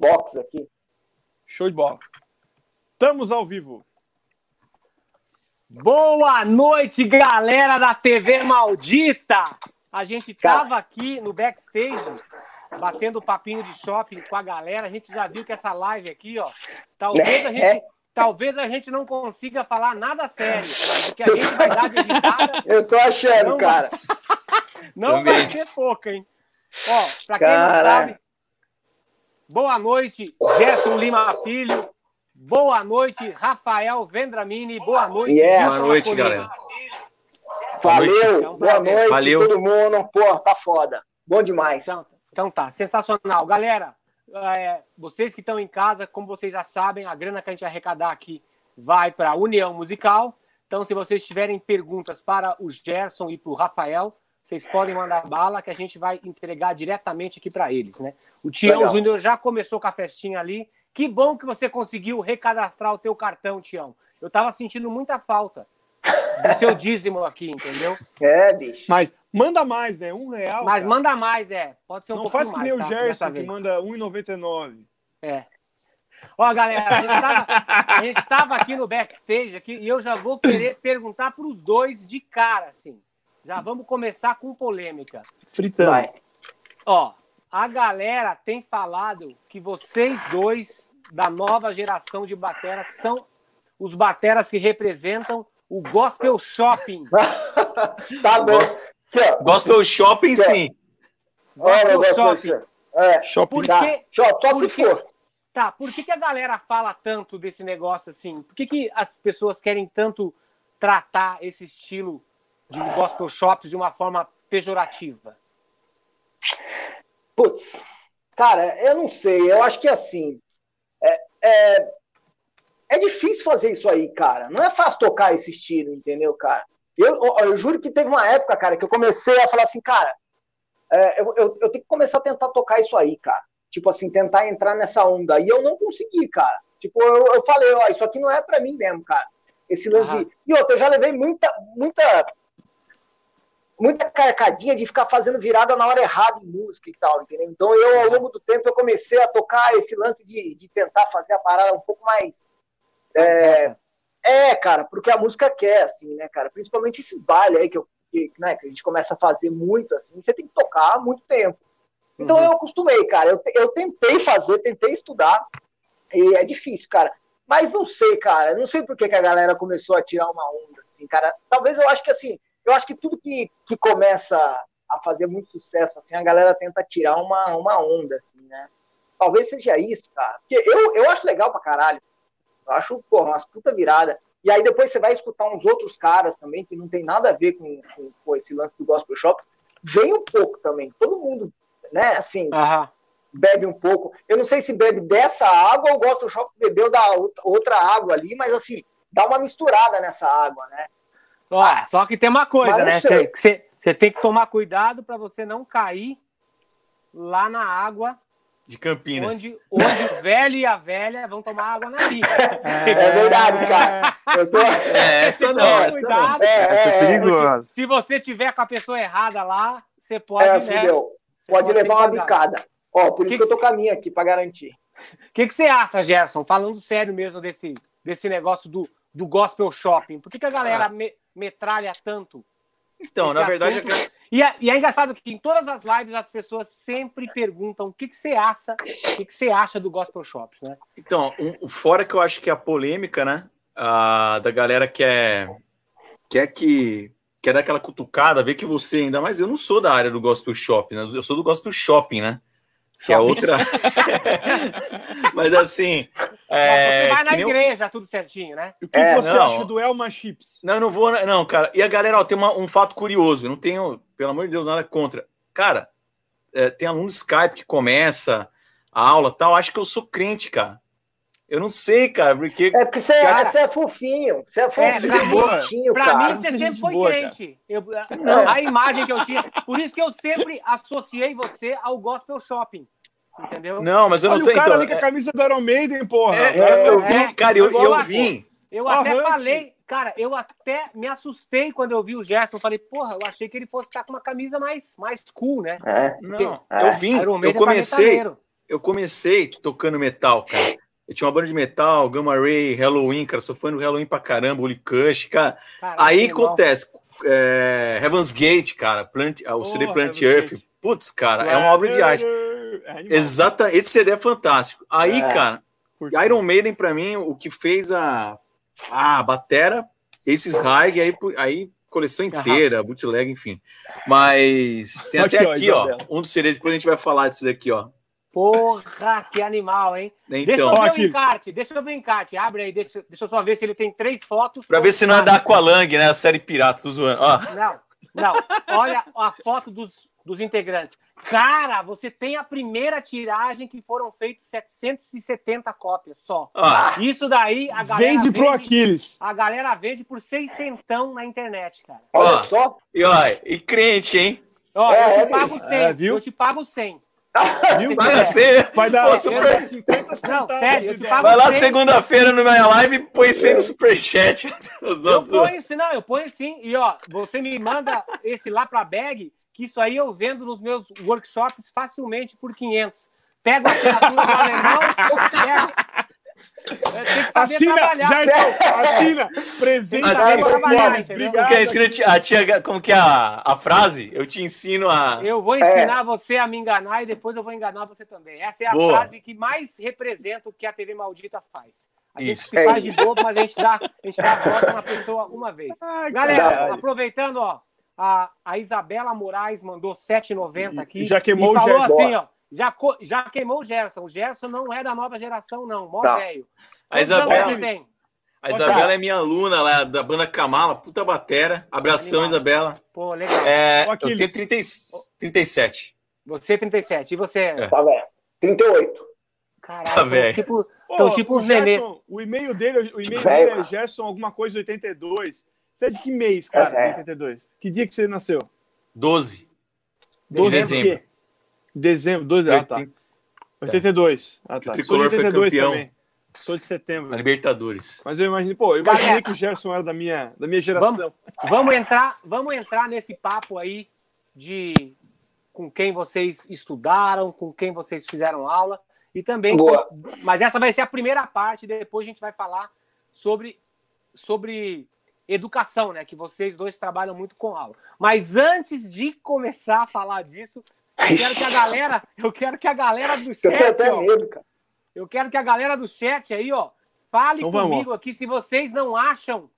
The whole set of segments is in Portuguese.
box aqui. Show de bola. Estamos ao vivo. Boa noite, galera da TV Maldita! A gente tava aqui no backstage, batendo papinho de shopping com a galera. A gente já viu que essa live aqui, ó, talvez a gente, talvez a gente não consiga falar nada sério, porque a gente vai dar de risada. Eu tô achando, Não, cara. Não Também. vai ser pouca, hein? Ó, pra quem Cara. não sabe, boa noite, Gerson Lima Filho. Boa noite, Rafael Vendramini. Boa noite, Yes. Boa noite, galera. Boa noite. Valeu, É um boa noite, Valeu. todo mundo. Pô, tá foda. Bom demais. Então, então tá, sensacional. Galera, é, vocês que estão em casa, como vocês já sabem, a grana que a gente vai arrecadar aqui vai para a União Musical. Então, se vocês tiverem perguntas para o Gerson e para o Rafael, vocês podem mandar bala que a gente vai entregar diretamente aqui para eles, né? O Tião. Júnior já começou com a festinha ali. Que bom que você conseguiu recadastrar o teu cartão, Tião. Eu tava sentindo muita falta do seu dízimo aqui, entendeu? É, bicho. Mas manda mais, né? Um real. Mas cara. manda mais, é. Pode ser um Não faz que nem o tá? Gerson, que manda 1,99. É. Ó, galera, a gente, tava, a gente tava aqui no backstage aqui, e eu já vou querer perguntar para os dois de cara, assim. Já vamos começar com polêmica. Fritando. Vai. Ó, a galera tem falado que vocês dois, da nova geração de bateras, são os bateras que representam o gospel shopping. tá bom. Gospel Shopping, sim. Olha o Gospel negócio shopping. É, Shopping. Por tá. quê? Só, só Por se for. Tá, por que, que a galera fala tanto desse negócio assim? Por que, que as pessoas querem tanto tratar esse estilo de gospel shops de uma forma pejorativa? Putz, cara, eu não sei. Eu acho que assim. É, é, é difícil fazer isso aí, cara. Não é fácil tocar esse estilo, entendeu, cara? Eu, eu, eu juro que teve uma época, cara, que eu comecei a falar assim, cara, é, eu, eu, eu tenho que começar a tentar tocar isso aí, cara. Tipo assim, tentar entrar nessa onda. E eu não consegui, cara. Tipo, eu, eu falei, ó, isso aqui não é pra mim mesmo, cara. Esse lance. Aham. E outra, eu já levei muita, muita muita carcadinha de ficar fazendo virada na hora errada em música e tal, entendeu? Então eu, ao longo do tempo, eu comecei a tocar esse lance de, de tentar fazer a parada um pouco mais. É, é, cara, porque a música quer, assim, né, cara? Principalmente esses bailes aí que, eu, que, né, que a gente começa a fazer muito, assim, você tem que tocar há muito tempo. Então Uhum. eu acostumei, cara. Eu, eu tentei fazer, tentei estudar, e é difícil, cara. Mas não sei, cara. Não sei por que, que a galera começou a tirar uma onda, assim, cara. Talvez eu acho que assim, eu acho que tudo que, que começa a fazer muito sucesso, assim, a galera tenta tirar uma, uma onda, assim, né? Talvez seja isso, cara. Porque eu, eu acho legal pra caralho. Eu acho, porra, umas puta virada. E aí depois você vai escutar uns outros caras também, que não tem nada a ver com, com, com esse lance do gospel shop. Vem um pouco também. Todo mundo, né, assim, Aham. bebe um pouco. Eu não sei se bebe dessa água ou o gospel shop bebeu da outra água ali, mas assim, dá uma misturada nessa água, né? Ó, só que tem uma coisa, né? não. Você tem que tomar cuidado para você não cair lá na água, De Campinas. onde, onde o velho e a velha vão tomar água na bica. É verdade, cara. Eu tô... É, essa não, essa não. cuidado. É, Essa é é, é, perigosa. Se você tiver com a pessoa errada lá, você pode, é, né? Pode levar uma bicada. Ó, por isso Que que, eu que tô com a minha aqui, pra garantir. O que, que você acha, Gerson? Falando sério mesmo desse, desse negócio do, do gospel shopping. Por que, que a galera me- metralha tanto? Então, na verdade, assunto? E é, e é engraçado que em todas as lives as pessoas sempre perguntam o que, que você acha, o que, que você acha do gospel shops, né? Então, um- fora que eu acho que a polêmica, né? a- da galera que é, quer que quer dar aquela cutucada, ver que você ainda, mas eu não sou da área do gospel shopping, né? Eu sou do gospel shopping, né? Que é outra. mas assim. É, você vai na nem igreja, tudo certinho, né? O que É, você não. acha do Elma Chips? Não, eu não vou. Não, cara. E a galera, ó, tem uma- um fato curioso. Eu não tenho, pelo amor de Deus, nada contra. Cara, é, tem aluno do Skype que começa a aula e tal. Acho que eu sou crente, cara. Eu não sei, cara, porque. É porque você, Cara- você é fofinho. Você é fofinho, pra mim- bonitinho, Pra cara. mim, você é sempre foi boa, crente. Eu- a imagem que eu tinha. Por isso que eu sempre associei você ao gospel shopping. Entendeu? Não, mas eu Olha não o tenho. cara então, ali com a camisa do Iron Maiden, porra. é, É, eu é, vi, cara, eu, eu a- vim. Eu até Rank. falei, cara, eu até me assustei quando eu vi o Gerson. Falei, porra, eu achei que ele fosse estar com uma camisa mais, mais cool, né? É. Não, É. eu vim, eu é pra comecei. eu comecei tocando metal, cara. Eu tinha uma banda de metal, Gamma Ray, Halloween, cara. Sou fã do Halloween pra caramba, Holy Kush, cara. Caralho, Aí legal. acontece, é, Heaven's Gate, cara, Plant, ah, o CD Porra, Plant Heaven's Earth. Putz, cara, é uma obra de arte. É. Exata, esse CD é fantástico. Aí, É. cara, Curti. Iron Maiden, pra mim, o que fez a, a batera, esses Haig, aí, aí coleção inteira, bootleg, enfim. Mas tem até ó, aqui, ó, Isabela. um dos CDs, depois a gente vai falar desses aqui, ó. Porra, que animal, hein? Deixa Então, eu ver Ó, o aqui. encarte, deixa eu ver o encarte. Abre aí, deixa, deixa eu só ver se ele tem três fotos. pra ver se não é da Aqualung, né? A série Piratas, tô zoando. Ó, Não, não. Olha a foto dos, dos integrantes. Cara, você tem a primeira tiragem que foram feitas 770 cópias só. ó. Isso daí a galera Vende pro Aquiles. A galera vende por 600 na internet, cara. Olha Ó. só. E, ó, e crente, hein? Ó, É, eu é te pago 100. É, viu? Eu te pago 100. Viu? Vai ser. Vai dar Ô, vai super- dar 50 Não, centavos sério, de eu te ideia. pago Vai lá segunda-feira no minha live e põe 100 no superchat. Os Eu outros. ponho sim, não, eu ponho sim. E ó, você me manda esse lá pra bag, que isso aí eu vendo nos meus workshops facilmente por 500. Pega a assinatura do alemão, pega... Assina. Gerson, assina. Presente. Assina, entendeu? Obrigado. Como que é, ensina a tia, como que é a, a frase? Eu te ensino a. Eu vou ensinar você a me enganar e depois eu vou enganar você também. Essa é a Boa. frase que mais representa o que a TV Maldita faz. A gente Isso. se faz de bobo, mas a gente dá, a gente dá a volta na pessoa uma vez. Ai, Galera, caralho. aproveitando, ó, a, a Isabela Moraes mandou 7,90 aqui. E já queimou e o falou Gerson. assim, ó. Já, já queimou o Gerson. O Gerson não é da nova geração, não. Mó Tá. velho. A Isabela, tem? a Isabela é minha aluna lá da banda Kamala, puta batera. Abração, Animal. Isabela. Pô, legal. É, eu tenho Aquiles. 30, e- 37. Você 37. E você? É. Tá vendo? 38. Caralho, Tá velho. tipo, Ô, Então, tipo o os nenês. Gerson, O e-mail dele, o e-mail Velho, dele é. Gerson alguma coisa 82. Você é de que mês, cara? É, é. 82. Que dia que você nasceu? 12. 12 dezembro. de quê? Dezembro, 12, ah, tá. 82. Ah, tá. O Sou de tricolor foi 82 campeão. também. Sou de setembro. Na Libertadores. Mas eu imaginei, pô, eu imaginei Galera. que o Gerson era da minha, da minha geração. Vamos entrar, vamos entrar nesse papo aí de com quem vocês estudaram, com quem vocês fizeram aula e também. Boa. Mas essa vai ser a primeira parte. Depois a gente vai falar sobre sobre educação, né? Que vocês dois trabalham muito com aula. Mas antes de começar a falar disso, eu quero que a galera, eu quero que a galera do Eu tenho chat, até ó, medo, cara. eu quero que a galera do chat aí, ó, fale Então vamos. comigo aqui se vocês não acham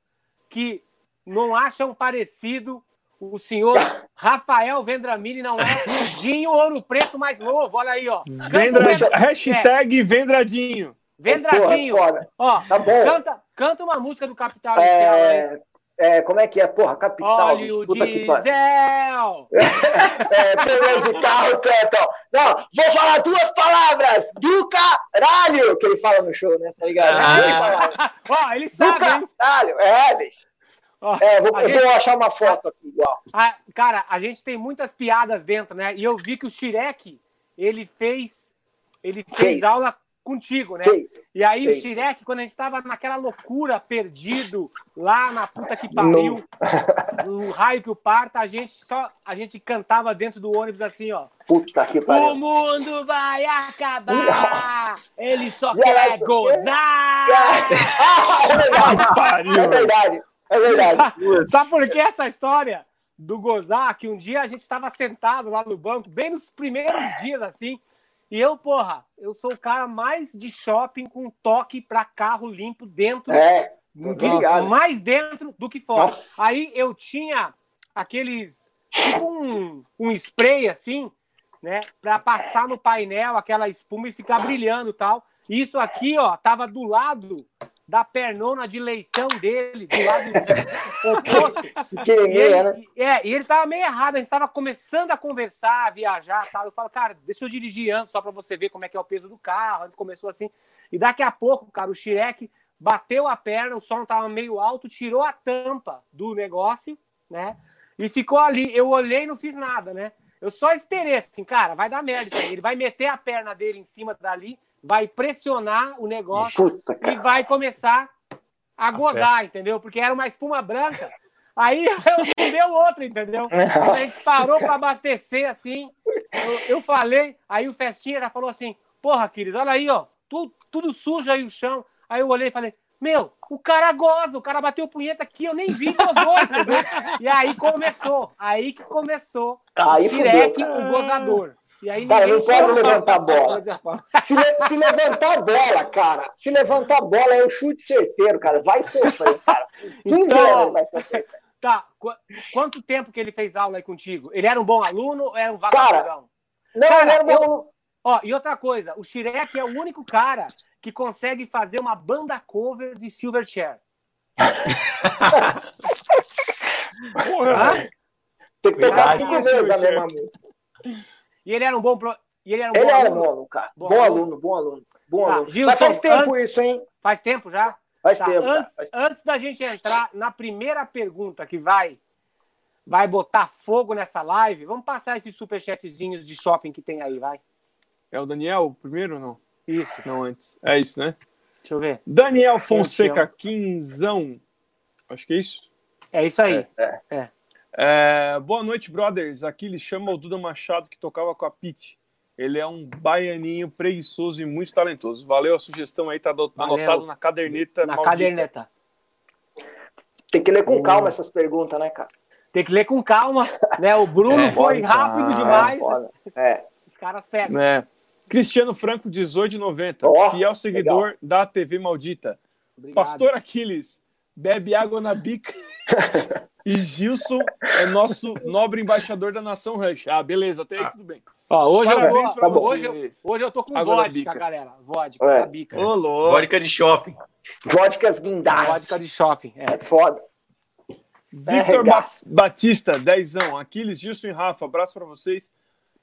que não acham parecido o senhor Rafael Vendramini não é o Dinho Ouro Preto mais novo. Olha aí, ó. Vendra... Vendra- É, Hashtag Vendradinho. Vendradinho. Porra, foda. Ó, Tá bom. canta, canta uma música do Capital Inicial aí. É, como é que é? Porra, capital. Olha o puta que pariu. diesel. É, pneus de carro cantam. Não, vou falar duas palavras. Do caralho, que ele fala no show, né? Tá ligado? Ah. Ele fala, Ó, ele Do sabe, hein? caralho. É, bicho. Ó, É, vou, gente- vou achar uma foto aqui igual. Ah, cara, a gente tem muitas piadas dentro, né? E eu vi que o Shirek, ele fez, ele fez, Fez. aula contigo, né? Fez. E aí Fez. o Shirek, quando a gente tava naquela loucura, perdido, lá na puta que pariu, no raio que o parta, a gente só a gente cantava dentro do ônibus assim, ó. Puta que O pariu. mundo vai acabar, ele só E quer ela- gozar. Ah, é verdade. É verdade. É verdade. Sabe por que essa história do gozar? Que um dia a gente estava sentado lá no banco, bem nos primeiros dias assim, e eu, porra, eu sou o cara mais de shopping com toque para carro limpo dentro, É. ligado. mais dentro do que fora. Nossa. Aí eu tinha aqueles, tipo um, um spray assim, né, para passar no painel aquela espuma e ficar brilhando e tal. Isso aqui, ó, tava do lado da pernona de leitão dele, do lado oposto. E Pequenininha, né? ele, é, e ele tava meio errado, a gente tava começando a conversar, a viajar tal. Eu falo, cara, deixa eu dirigir antes, só para você ver como é que é o peso do carro. A gente começou assim. E daqui a pouco, cara, o Xirek bateu a perna, o som tava meio alto, tirou a tampa do negócio, né? E ficou ali. Eu olhei e não fiz nada, né? Eu só esperei assim, cara, vai dar merda. Ele vai meter a perna dele em cima dali, vai pressionar o negócio Puta, e vai começar a gozar, festa. entendeu? Porque era uma espuma branca. Aí eu deu outra, entendeu? A gente parou para abastecer, assim, eu, eu falei, aí o Festinha já falou assim: porra, querido, olha aí, ó, tudo, tudo sujo aí o chão. Aí eu olhei e falei, meu, o cara goza, o cara bateu punheta aqui, eu nem vi, gozou, entendeu? E aí começou, aí que começou Aí o Shrek, o gozador. E aí Cara, não pode levantar a bola. Se, le- se levantar a bola, cara, se levantar a bola é um chute certeiro, cara. Vai sofrer, cara. 15 Então, anos vai sofrer. Tá, qu- quanto tempo que ele fez aula aí contigo? Ele era um bom aluno ou era um Cara, vagabundão? Não, Cara, não era eu- bom. Ó, e outra coisa, o Shrek é o único cara que consegue fazer uma banda cover de Silverchair. Porra, Hã? Tem que tocar cinco vezes a mesma música. E ele era um bom pro... e ele era um Ele bom era aluno. bom aluno, cara. Bom Bom, aluno. aluno, bom aluno. Bom Tá, aluno. Gilson, Mas faz tempo antes- isso, hein? Faz tempo já? Faz Tá, tempo. antes, Faz- antes da gente entrar na primeira pergunta que vai vai botar fogo nessa live, vamos passar esses superchatzinhos de shopping que tem aí, vai. é o Daniel primeiro ou não? Isso, Não, antes. É isso, né? deixa eu ver. Daniel Fonseca. Quinzão. Acho que é isso. É isso aí. É, boa noite, brothers. Aqui ele chama o Duda Machado, que tocava com a Pete. Ele é um baianinho preguiçoso e muito talentoso. Valeu a sugestão aí, tá Valeu. anotado na caderneta. Na maldita. caderneta. Tem que ler com calma essas perguntas, né, cara? Tem que ler com calma, né? O Bruno É, foi rápido ah, demais. É. Os caras pegam. É. Cristiano Franco, 18,90. Ó, fiel seguidor da TV Maldita. Obrigado. Pastor Aquiles, bebe água na bica. e Gilson é nosso nobre embaixador da nação Rush. Ah, beleza, até aí tudo bem. Ó, hoje, eu tô, pra hoje, eu, hoje eu tô com da vodka, bica. galera. Vodka, É. bica. Ô, louco. Vodka de shopping. Vodkas guindaste. Vodka de shopping. É. É foda. Victor Ba regaço. Batista, dezão. Aquiles, Gilson e Rafa, abraço pra vocês.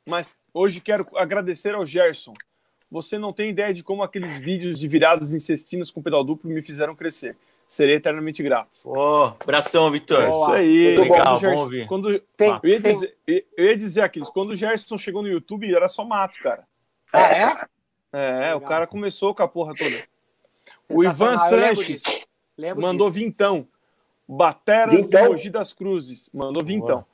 Mas hoje quero agradecer ao Gerson. Você não tem ideia de como aqueles vídeos de viradas incestinas com pedal duplo me fizeram crescer. Serei eternamente grato. Ô, abração, Vitor. Boa. Isso aí. Legal, Quando o Gerson- bom ouvir. Quando, Tem, eu, ia tem- dizer, eu ia dizer, Aquiles, quando o Gerson chegou no YouTube, era só mato, cara. Ah, é? É, Legal. o cara começou com a porra toda. O Ivan Sanches. Lembro mandou disso. vintão. Bateras Vintão? de Mogi das Cruzes. Mandou vintão.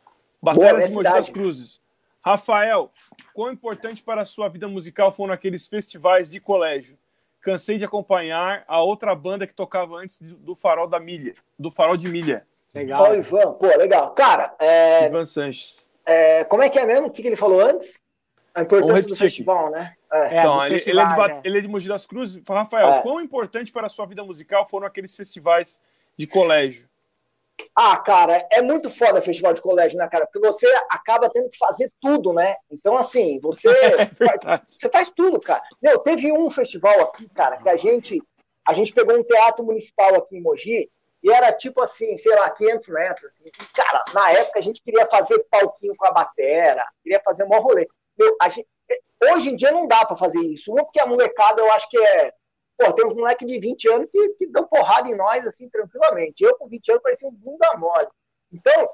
Boa, Bateras minha de Mogi das Cruzes. Rafael, quão importante para a sua vida musical foram aqueles festivais de colégio? Cansei de acompanhar a outra banda que tocava antes do Farol da Milha, do Farol de Milha, Legal. Ó, Ivan, pô, legal. Cara, é, Ivan Sanches. é, como é que é mesmo? O que, que ele falou antes? A importância do aqui. festival, né? É. É, então, ele, ele é de, festivais, Ba- é. ele é de Mogi das Cruzes. Rafael, É. quão importante para a sua vida musical foram aqueles festivais de colégio? Ah, cara, é muito foda festival de colégio, né, cara? Porque você acaba tendo que fazer tudo, né? Então, assim, você, Verdade. você faz tudo, cara. Meu, teve um festival aqui, cara, que a gente, a gente pegou um teatro municipal aqui em Mogi e era tipo assim, sei lá, 500 metros. Assim. E, cara, na época a gente queria fazer palquinho com a batera, queria fazer um rolê. Meu, a gente, hoje em dia não dá pra fazer isso. Uma porque a molecada eu acho que é Pô, tem uns moleques de 20 anos que, que dão porrada em nós, assim, tranquilamente. Eu, com 20 anos, parecia um bunda mole. Então,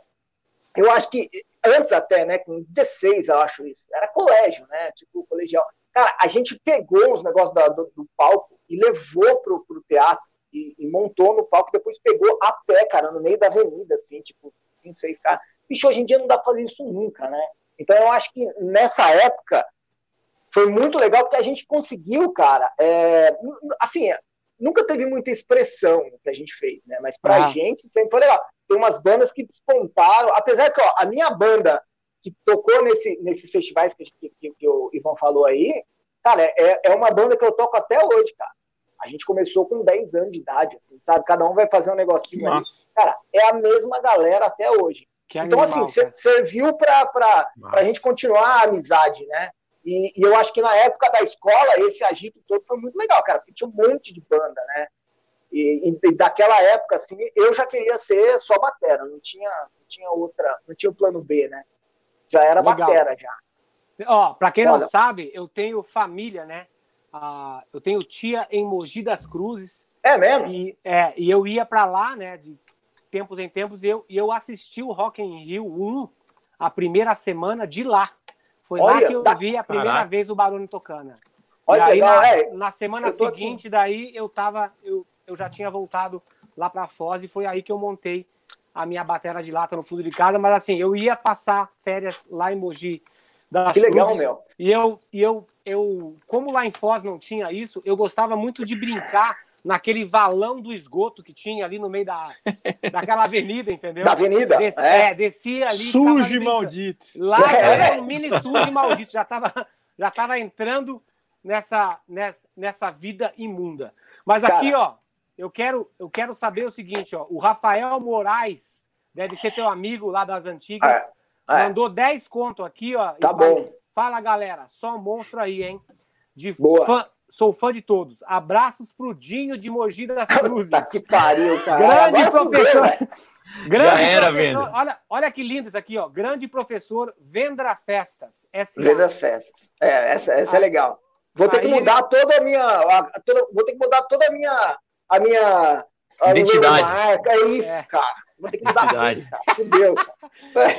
eu acho que, antes até, né, com 16, eu acho isso, era colégio, né, tipo, colegial. Cara, a gente pegou os negócios da- do, do palco e levou pro, pro teatro e, e montou no palco, depois pegou a pé, cara, no meio da avenida, assim, tipo, 26 caras. Bicho, hoje em dia não dá pra fazer isso nunca, né? Então, eu acho que nessa época foi muito legal porque a gente conseguiu, cara, é, assim, nunca teve muita expressão que a gente fez, né? Mas pra Ah. gente sempre foi legal. Tem umas bandas que despontaram, apesar que ó, a minha banda que tocou nesse, nesses festivais que, que, que o Ivan falou aí, cara, é, é uma banda que eu toco até hoje, cara. A gente começou com 10 anos de idade, assim, sabe? Cada um vai fazer um negocinho ali. Nossa. Cara, é a mesma galera até hoje. Que Então, animal, assim, cara. serviu para pra a gente continuar a amizade, né? E, e eu acho que na época da escola, esse agito todo foi muito legal, cara, porque tinha um monte de banda, né? E, e- e daquela época, assim, eu já queria ser só batera, não tinha, não tinha outra, não tinha o plano B, né? Já era Legal. batera, já. Ó, pra quem não Olha. sabe, eu tenho família, né? Ah, eu tenho tia em Mogi das Cruzes É mesmo? e, é, e eu ia pra lá, né? De tempos em tempos e eu, e eu assisti o Rock in Rio 1 a primeira semana de lá. Foi lá Olha, que eu da- vi a primeira Caraca. vez o Barone tocando. Olha e aí, legal, na, é. na semana tô aqui. seguinte, daí eu tava. Eu, eu já tinha voltado lá pra Foz e foi aí que eu montei a minha batera de lata no fundo de casa. Mas assim, eu ia passar férias lá em Mogi. das Que legal, Cruzes, meu. E eu, e eu eu, como lá em Foz não tinha isso, eu gostava muito de brincar naquele valão do esgoto que tinha ali no meio da, daquela avenida, entendeu? Da avenida? Des, é. é. descia ali. Sujo e maldito. Lá É. era um mini sujo e maldito. Já estava já tava entrando nessa, nessa, nessa vida imunda. Mas aqui, ó, eu quero, eu quero saber o seguinte, ó. O Rafael Moraes, deve ser teu amigo lá das antigas, É, é. mandou 10 conto aqui, ó. e Tá fala- bom. Fala, galera. Só um monstro aí, hein? De Boa. fã- sou fã de todos. Abraços pro Dinho de Mogi das Cruzes. Tá que pariu, cara. Grande fudeu, professor. Grande Já era, professor. Venda. Olha, olha que lindo isso aqui, ó. Grande professor Vendra Festas. S.A. Vendo as festas. É, essa, essa é legal. Vou ter que mudar toda a minha. a- toda- vou ter que mudar toda a minha. A minha. a Identidade. minha marca. É isso, É. cara. Vou ter que mudar Identidade. tudo, cara. Fudeu. cara.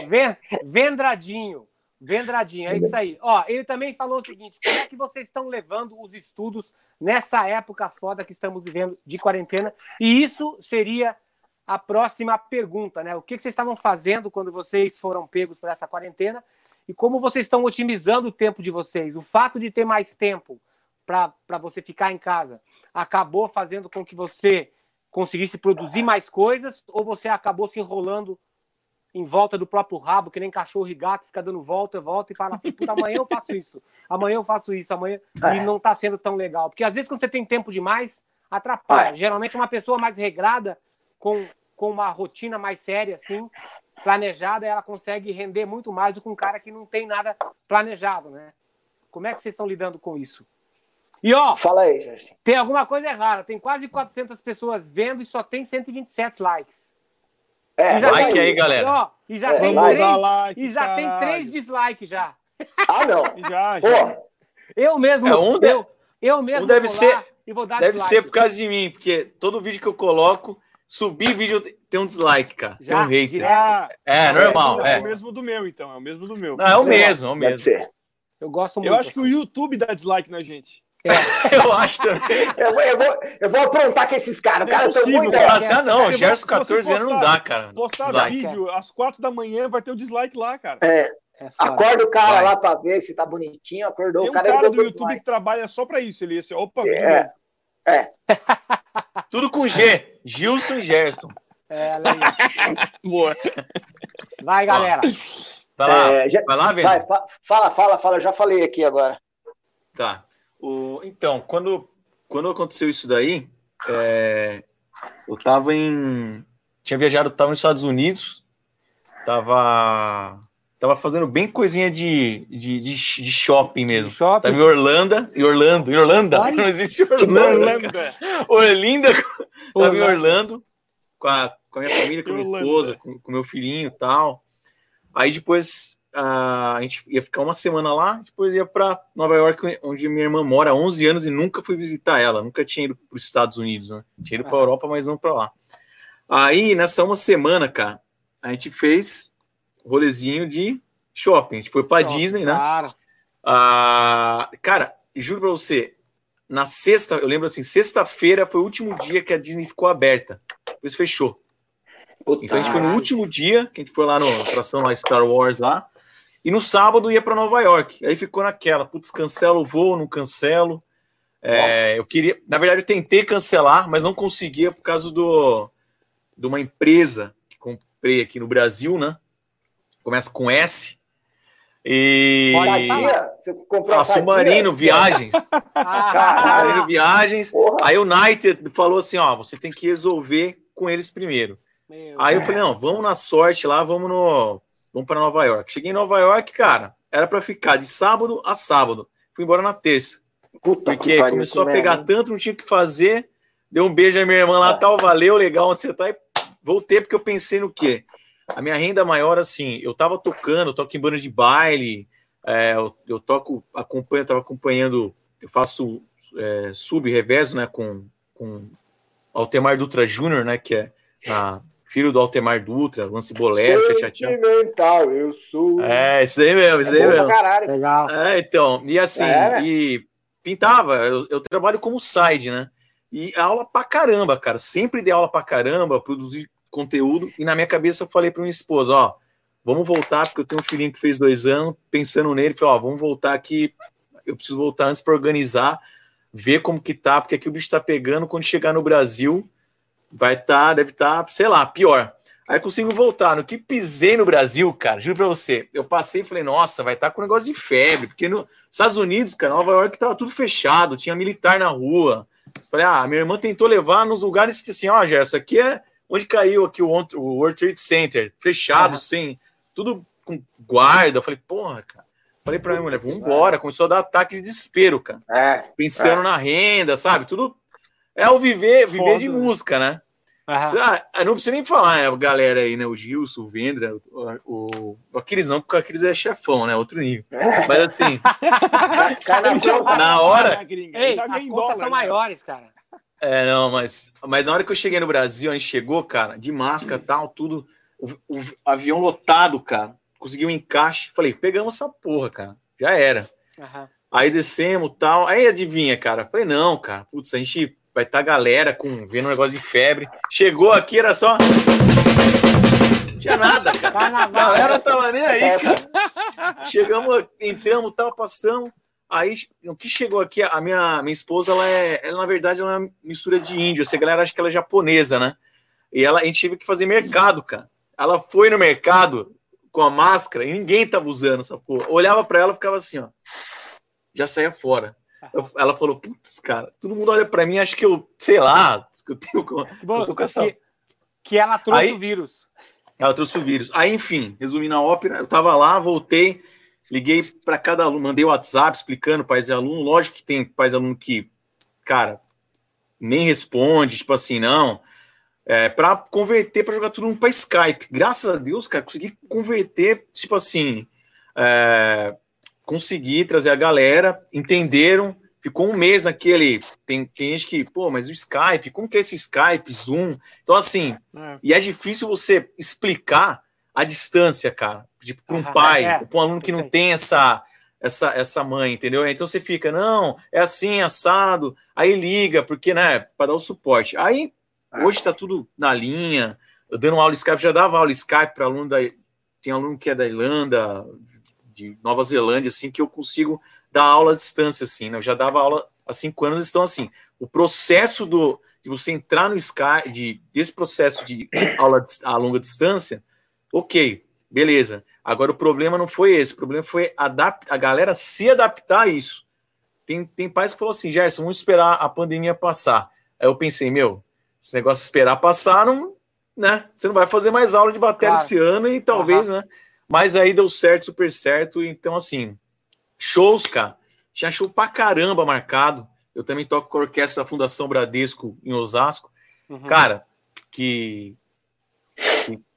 Vendradinho. Vendradinho, é isso aí. Ó, ele também falou o seguinte: como é que vocês estão levando os estudos nessa época foda que estamos vivendo de quarentena? E isso seria a próxima pergunta, né? O que que vocês estavam fazendo quando vocês foram pegos por essa quarentena? E como vocês estão otimizando o tempo de vocês? O fato de ter mais tempo para você ficar em casa acabou fazendo com que você conseguisse produzir mais coisas ou você acabou se enrolando em volta do próprio rabo, que nem cachorro e gato, fica dando volta, volta e fala assim, puta, amanhã eu faço isso, amanhã eu faço isso, amanhã. É. E não tá sendo tão legal. Porque às vezes quando você tem tempo demais, atrapalha. É. Geralmente uma pessoa mais regrada, com, com uma rotina mais séria, assim, planejada, ela consegue render muito mais do que um cara que não tem nada planejado, né? Como é que vocês estão lidando com isso? E ó, Fala aí, Gerson. tem alguma coisa errada. Tem quase 400 pessoas vendo e só tem 127 likes. É, E já like tem- aí, galera. ó, e já É, tem like. três, like, e já tem três dislikes já. Ah, não. Já, já. Pô, Eu mesmo, É, um de- eu, eu mesmo um deve vou ser- lá e vou dar Deve dislike. ser por causa de mim, porque todo vídeo que eu coloco, subir vídeo tem um dislike, cara. Tem Já? um hater. Direto? Ah, É, normal. É, É. o mesmo do meu, então. É o mesmo do meu. Não, é o mesmo, é o deve mesmo. ser. Eu gosto muito. Eu acho que o assim. YouTube dá dislike na gente. Eu acho também. Eu, vou- eu, vou, eu vou aprontar com esses caras. Não é Os caras são possível, muito cara. ideia. Ah, não, Se Gerson, você 14 anos não dá, cara. Postar Dislike. vídeo às quatro da manhã, vai ter o dislike lá, cara. É, É acorda o cara Vai. lá pra ver se tá bonitinho. Acordou Tem o um cara cara ele do YouTube dislike. que trabalha só pra isso. Ele ia assim, opa, É. novo. Tudo com G. Gilson e Gerson. É. Boa. Vai, galera. Vai lá, É, já- vai lá, velho. Vai, fa- fala, fala, fala. Eu já falei aqui agora. Tá. O, então, quando, quando aconteceu isso daí, é, eu tava em. Tinha viajado, tava nos Estados Unidos, tava. Tava fazendo bem coisinha de, de, de, de shopping mesmo. Shopping. Tava em Orlando, em Orlando, em Orlando. Olha. Não existe Orlando. Orlando. Orlinda, tava em Orlando. Com a, com a minha família, com a minha esposa, com o meu filhinho e tal. Aí depois a gente ia ficar uma semana lá, depois ia para Nova York, onde minha irmã mora há 11 anos e nunca fui visitar ela, nunca tinha ido para os Estados Unidos, né? Tinha ido para a Europa, mas não para lá. Aí nessa uma semana, cara, a gente fez rolezinho de shopping. A gente foi para Disney, né? Claro. Ah, cara, juro pra você, na sexta, eu lembro assim, sexta-feira foi o último dia que a Disney ficou aberta. Depois fechou. Puta, Então a gente foi no último dia, que a gente foi lá no atração lá Star Wars lá. E no sábado ia para Nova York. Aí ficou naquela, putz, cancelo o voo, não cancelo. É, eu queria, na verdade, eu tentei cancelar, mas não conseguia por causa do de uma empresa que comprei aqui no Brasil, né? Começa com S. E Sadia? Você comprou ah, a Sadia? Submarino Viagens. Ah, Submarino Viagens. Porra. Aí o United falou assim: ó, você tem que resolver com eles primeiro. meu Aí eu falei: não, vamos na sorte lá, vamos no. Vamos para Nova York. Cheguei em Nova York, cara, era para ficar de sábado a sábado. Fui embora na terça. Puta Porque pariu, começou a que pegar tanto, não tinha o que fazer. Deu um beijo à minha irmã lá, tal, valeu, legal onde você tá. E voltei porque eu pensei no quê? A minha renda maior, assim, eu tava tocando, eu toco em banda de baile, é, eu, eu toco, acompanho, tava acompanhando, eu faço é, sub, revezo, né, com, com Altemar Dutra Júnior, né, que é a, filho do Altemar Dutra, Lance Bolero. Sentimental, eu sou. É, isso aí mesmo, isso É aí pra mesmo. caralho. Legal. É, então, e assim, É. e pintava, eu, eu trabalho como side, né? E aula pra caramba, cara. Sempre dei aula pra caramba, produzir conteúdo. E na minha cabeça eu falei pra minha esposa, ó, vamos voltar, porque eu tenho um filhinho que fez dois anos, pensando nele, falei, ó, vamos voltar aqui eu preciso voltar antes para organizar, ver como que tá, porque aqui o bicho tá pegando, quando chegar no Brasil, vai estar, tá, deve estar, tá, sei lá, pior. Aí consigo voltar. No que pisei no Brasil, cara, juro pra você, eu passei e falei, nossa, vai estar tá com negócio de febre, porque nos Estados Unidos, cara, Nova York tava tudo fechado, tinha militar na rua. Falei, ah, minha irmã tentou levar nos lugares que assim, ó, oh, Gerson, aqui é onde caiu aqui o, World Trade Center, fechado, sem, tudo com guarda. Eu falei, porra, cara. Falei pra minha mulher, vamos embora. Começou a dar ataque de desespero, cara. É, Pensando é. na renda, sabe? Tudo. É o viver, viver de música, né? Ah, não precisa nem falar, é, a galera aí, né? O Gilson, o Vendra, o, o, Aquiles não, porque o Aquiles é chefão, né? Outro nível. Mas assim, na hora. Ei, as contas são né? maiores, cara. É, não, mas, mas na hora que eu cheguei no Brasil, a gente chegou, cara, de máscara e tal, tudo, o, o, avião lotado, cara, conseguiu um encaixe, falei, pegamos essa porra, cara, já era. Uhum. Aí descemos tal, aí adivinha, cara, falei, não, cara, putz, a gente vai estar tá galera com, vendo um negócio de febre, chegou aqui, era só... Não tinha nada, cara. A galera tava nem aí, cara. Chegamos, entramos, tal, passamos. Aí, o que chegou aqui, a minha, minha esposa, ela é, ela, na verdade, ela é uma mistura de índio. Essa galera acha que ela é japonesa, né? E ela, a gente teve que fazer mercado, cara. Ela foi no mercado com a máscara e ninguém tava usando essa porra. Olhava para ela e ficava assim, ó. Já saía fora. Eu, ela falou, putz, cara, todo mundo olha para mim, acha que eu, sei lá, que eu tenho Bom, eu tô com essa... que, que ela trouxe Aí, o vírus. Ela trouxe o vírus. Aí, enfim, resumindo a ópera, eu tava lá, voltei, Liguei para cada aluno, mandei WhatsApp explicando pais e aluno. Lógico que tem pais e aluno que, cara, nem responde, tipo assim, não. É, para converter, para jogar todo mundo para Skype. Graças a Deus, cara, consegui converter, tipo assim, é, consegui trazer a galera, entenderam, ficou um mês naquele. Tem, tem gente que, pô, mas o Skype, como que é esse Skype, Zoom? Então, assim, é. e é difícil você explicar a distância, cara tipo, para um pai, é, para um aluno que não tem essa, essa, essa mãe, entendeu? Então você fica, não, é assim, assado, aí liga, porque, né, para dar o suporte. Aí, é. hoje está tudo na linha, eu dando aula Skype, já dava aula Skype para aluno da. Tem aluno que é da Irlanda, de Nova Zelândia, assim, que eu consigo dar aula à distância, assim, né? Eu já dava aula há cinco anos, então, assim, o processo do, de você entrar no Skype, de, desse processo de aula a longa distância, ok, beleza. Agora, o problema não foi esse, o problema foi a galera se adaptar a isso. Tem, tem pais que falou assim, Gerson, vamos esperar a pandemia passar. Aí eu pensei, meu, esse negócio de esperar passar, não, né? Você não vai fazer mais aula de bateria claro. esse ano e talvez, uhum. né? Mas aí deu certo, super certo. Então, assim, shows, cara. Tinha show pra caramba marcado. Eu também toco com a orquestra da Fundação Bradesco em Osasco. Uhum. Cara, que,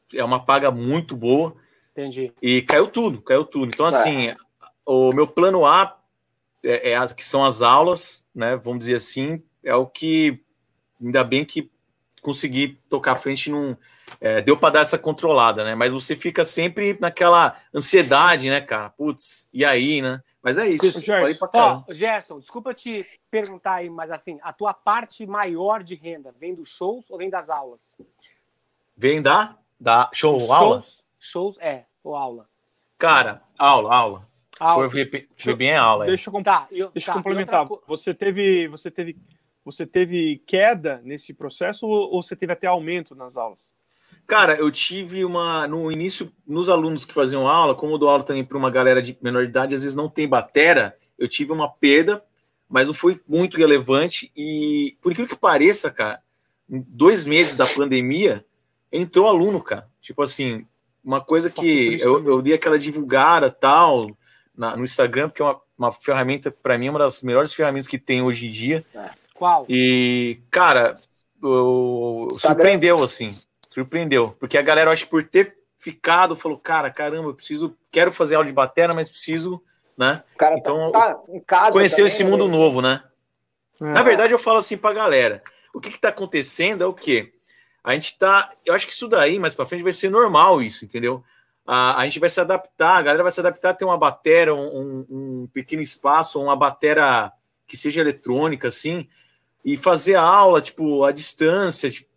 que é uma paga muito boa. Entendi. E caiu tudo, caiu tudo. Então, assim, é. o meu plano A, é, é, que são as aulas, né? Vamos dizer assim, é o que ainda bem que consegui tocar frente num. É, deu para dar essa controlada, né? Mas você fica sempre naquela ansiedade, né, cara? Putz, e aí, né? Mas é isso. Gerson, ó, Gerson, desculpa te perguntar aí, mas assim, a tua parte maior de renda vem dos shows ou vem das aulas? Vem da, da show, shows, aula? shows é, ou aula? Cara, aula, aula. Se aula. for ver, ver bem é aula. Deixa eu, tá, eu, deixa tá, eu complementar. Outra... Você teve, você teve, você teve queda nesse processo ou, ou você teve até aumento nas aulas? Cara, eu tive uma. No início, nos alunos que faziam aula, como eu dou aula também para uma galera de menor idade, às vezes não tem batera, eu tive uma perda, mas não foi muito relevante. E por incrível que pareça, cara, em dois meses da pandemia, entrou aluno, cara. Tipo assim, uma coisa que eu, eu dei aquela divulgada tal na, no Instagram, porque é uma, uma ferramenta, para mim, é uma das melhores ferramentas que tem hoje em dia. É. Qual? E, cara, eu, surpreendeu, assim. Surpreendeu. Porque a galera, eu acho que por ter ficado, falou, cara, caramba, eu preciso, quero fazer aula de bateria, mas preciso, né? Cara, então, tá conheceu esse mundo né? novo, né? É. Na verdade, eu falo assim pra galera. O que que tá acontecendo é o quê? a gente tá. Eu acho que isso daí, mais para frente, vai ser normal isso, entendeu? A, a gente vai se adaptar, a galera vai se adaptar a ter uma bateria, um, um pequeno espaço, uma bateria que seja eletrônica, assim, e fazer a aula, tipo, à distância. Tipo,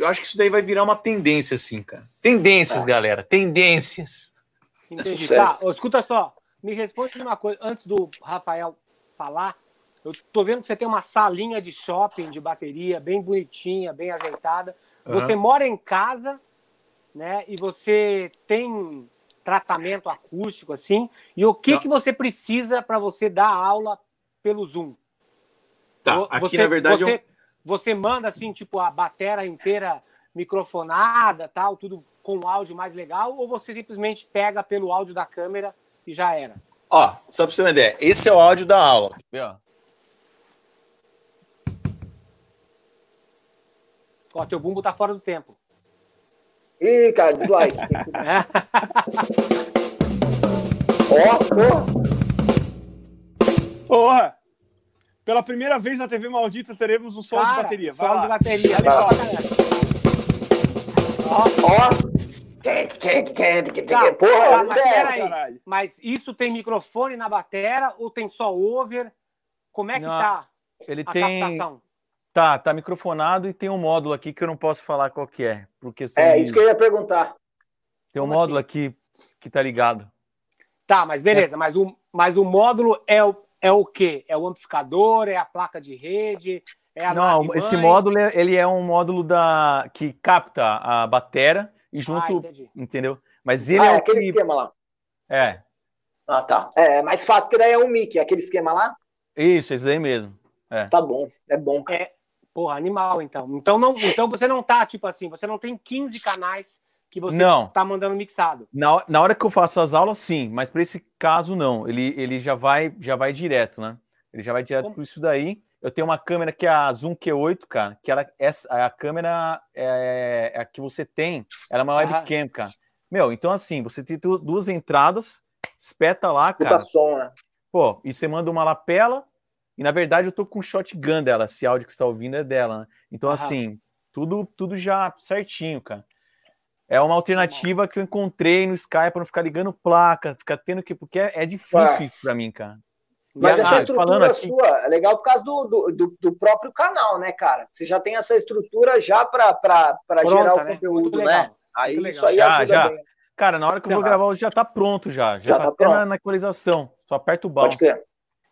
eu acho que isso daí vai virar uma tendência, assim, cara. Tendências, tá. galera, tendências. Entendi. Tá, escuta só. me responde uma coisa, antes do Rafael falar. Eu tô vendo que você tem uma salinha de shopping de bateria bem bonitinha, bem ajeitada. Você mora em casa, né? E você tem tratamento acústico assim. E o que Não. que você precisa para você dar aula pelo Zoom? Tá, aqui você, na verdade é você, você manda assim, tipo, a batera inteira microfonada, tal, tudo com áudio mais legal, ou você simplesmente pega pelo áudio da câmera e já era? Ó, só pra você ter uma ideia, esse é o áudio da aula. Ver, ó? Ó, teu bumbo tá fora do tempo. Ih, cara, dislike. Ó, porra. Porra! Pela primeira vez na TV Maldita teremos um solo de Cara, bateria. Vai solo lá. de bateria. Vai lá. legal pra caralho. Ó. Tá, Porra, mas peraí. Caralho. Mas isso tem microfone na batera ou tem só over? Como é que Não, tá Ele a tem. captação? Tá, tá microfonado e tem um módulo aqui que eu não posso falar qual que é. Por questão É, de- isso que eu ia perguntar. Tem um Como módulo assim? aqui que tá ligado. Tá, mas beleza, mas o, mas o módulo é o, é o quê? É o amplificador, é a placa de rede, é a Não, esse módulo é- ele é um módulo da que capta a batera e Ah, junto, entendi. entendeu? Mas ele ah, é é aquele que esquema lá. é Ah, tá. É, é mais fácil, porque daí é um mic. Aquele esquema lá, isso, esse aí mesmo. tá bom. É bom, cara. É, porra, animal, então. Então, não, então você não tá, tipo assim, você não tem 15 canais que você Não. tá mandando mixado. Na, na hora que eu faço as aulas, sim, mas para esse caso não. Ele, ele já vai já vai direto, né? Ele já vai direto por isso daí. Eu tenho uma câmera que é a Zoom Q8, cara, que ela essa a câmera é, é a que você tem, ela é uma webcam, cara. Meu, então assim, você tem du- duas entradas, espeta lá, Puta cara. som, né? Pô, e você manda uma lapela, e na verdade eu tô com shotgun dela, esse áudio que você tá ouvindo é dela, né? Então, Aham. assim, tudo, tudo já certinho, cara. É uma alternativa que eu encontrei no Skype para não ficar ligando placa, ficar tendo que. Porque é, é difícil isso pra mim, cara. E Mas a- essa ah, estrutura aqui- sua é legal por causa do, do, do- do próprio canal, né, cara? Você já tem essa estrutura já para gerar o né? conteúdo, né? Aí isso aí Já, ajuda já. bem. Cara, na hora que eu vou Já. gravar hoje já tá pronto já. Já, Já tá, tá até na, pronto. na equalização. Só aperta o bounce.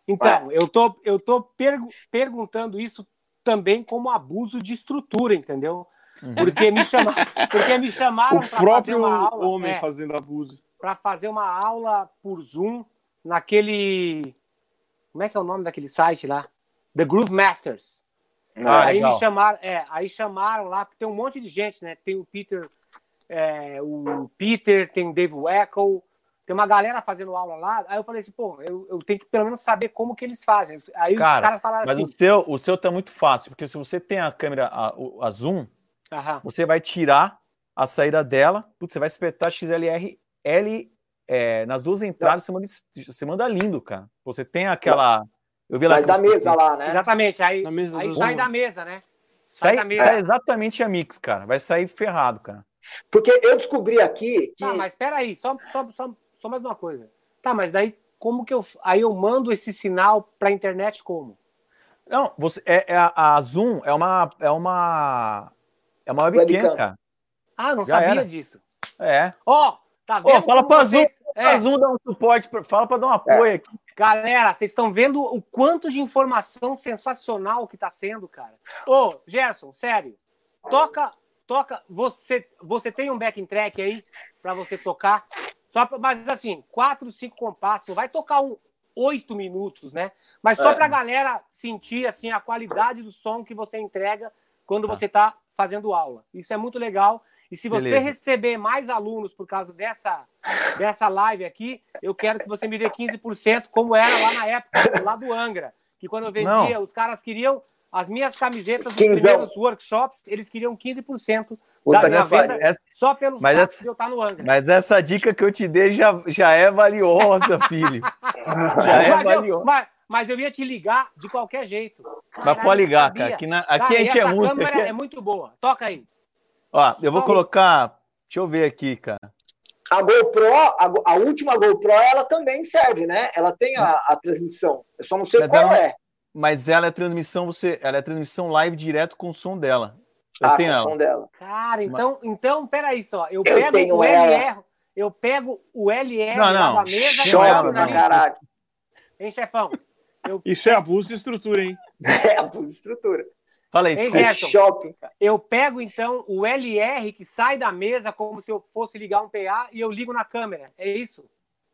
Então, eu tô, eu tô pergu- perguntando isso também como abuso de estrutura, entendeu? Uhum. Porque me, chama, porque me chamaram O para fazer próprio uma aula, homem é, fazendo abuso. para fazer uma aula por Zoom naquele como é que é o nome daquele site lá? The Groove Masters. Ah, aí legal. me chamaram, é, aí chamaram lá, porque tem um monte de gente, né? Tem o Peter, é, o Peter, tem o Dave Weckl, tem uma galera fazendo aula lá. Aí eu falei assim, pô, eu, eu tenho que pelo menos saber como que eles fazem. Aí os Cara, caras falaram Mas assim, o seu, o seu tá muito fácil, porque se você tem a câmera, a, a zoom, aham, você vai tirar a saída dela, putz, você vai espetar XLR L é, nas duas entradas, você manda, você manda lindo, cara. Você tem aquela. Eu vi lá Mas da mesa tem. lá, né? exatamente. Aí, aí sai da mesa, né? Sai, da mesa. sai exatamente a mix, cara. Vai sair ferrado, cara. Porque eu descobri aqui que. Tá, mas espera aí, só, só, só, só mais uma coisa. Tá, mas daí como que eu. Aí eu mando esse sinal pra internet como? Não, você é, é a, a Zoom é uma é uma é uma webcam, Webcam. cara. Ah, não Já sabia era. disso. É. Ó, tá vendo? Ô, fala pra Zoom, vocês- É, A Zoom dá um suporte, pra- fala para dar um apoio aqui. galera, vocês estão vendo o quanto de informação sensacional que tá sendo, cara. Ô, Gerson, sério. Toca, toca. Você, você tem um backing track aí pra você tocar? Só pra, mas assim, quatro, cinco compassos. Não vai tocar um oito minutos, né? Mas só É. pra galera sentir assim a qualidade do som que você entrega quando Tá. você tá fazendo aula. Isso é muito legal. E se você Beleza. receber mais alunos por causa dessa, dessa live aqui, eu quero que você me dê 15%, como era lá na época, lá do Angra. Que quando eu vendia, os caras queriam as minhas camisetas dos Quinzão. primeiros workshops, eles queriam 15% Puta da minha venda essa- só pelo mas fato essa- de eu estar no Angra. Mas essa dica que eu te dei já, já é valiosa, filho. Já é mas, eu, valiosa. mas, mas eu ia te ligar de qualquer jeito. Mas pode ligar, sabia. cara. Aqui, na- Cara, aqui a e gente é música. câmera aqui é- é muito boa. Toca aí. Ó, eu vou colocar. Deixa eu ver aqui, cara. A GoPro, a, a última GoPro, ela também serve, né? Ela tem a, a transmissão. Eu só não sei Mas qual ela- é. Mas ela é transmissão, você, ela é transmissão live direto com o som dela. Eu a tenho função ela. dela. Cara, então, então peraí só. Eu, Eu pego tenho o ela. LR, eu pego o LR Não, não. da mesa e Choque jogo na não. caralho. Hein, chefão? Eu, Isso é abuso de estrutura, hein? É, abuso de estrutura. Hein, desculpa. É Gerson? shopping, cara. eu pego, então, o LR que sai da mesa como se eu fosse ligar um PA e eu ligo na câmera. É isso?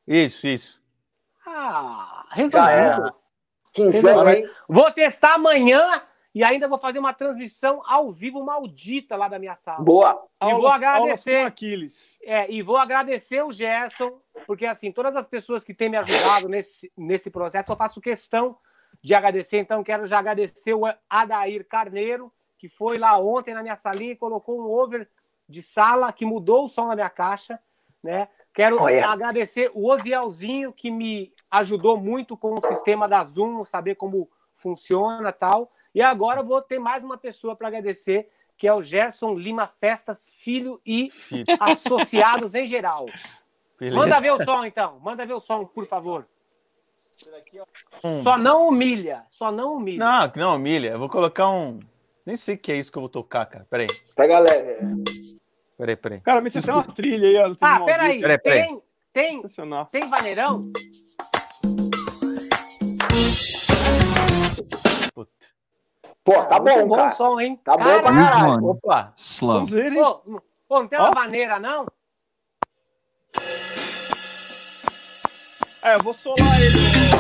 Isso, isso. Ah, resolvido. Quinzão, hein? Vou testar amanhã e ainda vou fazer uma transmissão ao vivo maldita lá da minha sala. Boa. E vou Aulas- agradecer. aulas com Aquiles. É, e vou agradecer o Gerson, porque assim, todas as pessoas que têm me ajudado nesse, nesse processo, eu faço questão de agradecer. Então, quero já agradecer o Adair Carneiro, que foi lá ontem na minha salinha e colocou um over de sala que mudou o som na minha caixa, né? Quero Olha. agradecer o Ozielzinho, que me ajudou muito com o sistema da Zoom, saber como funciona tal. E agora eu vou ter mais uma pessoa para agradecer, que é o Gerson Lima Festas, filho e Filho. associados em geral. Beleza. Manda ver o som, então. Manda ver o som, por favor. Um- Só não humilha. Só não humilha. Não, não, milha. Eu vou colocar um. Nem sei o que é isso que eu vou tocar, cara. Peraí, Pra galera. peraí, peraí. Cara, mete até uma trilha aí, ó. ah, peraí. Peraí, peraí. Tem, tem, tem vaneirão? Puta. Pô, tá Muito bom, bom cara. o som, hein? Tá bom pra caralho. Mano. Opa! Slow. Pô, pô, não tem uma vaneira, não? É, eu vou solar ele.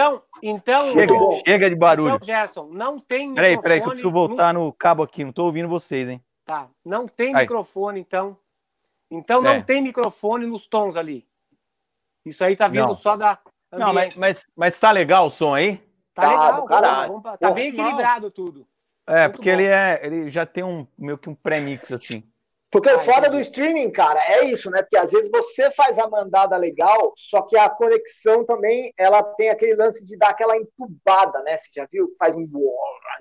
Então, então, Chega, ô, chega de barulho. então, Gerson, não tem Peraí, peraí, que eu preciso voltar no cabo aqui. Não tô ouvindo vocês, hein? Tá, não tem Aí. microfone, então. Então não É. tem microfone nos tons ali. Isso aí tá vindo Não. só da. Não, mas, mas, mas tá legal o som aí? Tá Tá, legal, caralho. vamos- vamos- tá bem equilibrado tudo. É, Muito porque bom. ele é. Ele já tem um meio que um pré-mix, assim. Porque o Ah, foda entendi. do streaming, cara, é isso, né? Porque às vezes você faz a mandada legal, só que a conexão também, ela tem aquele lance de dar aquela entubada, né? Você já viu? Faz um...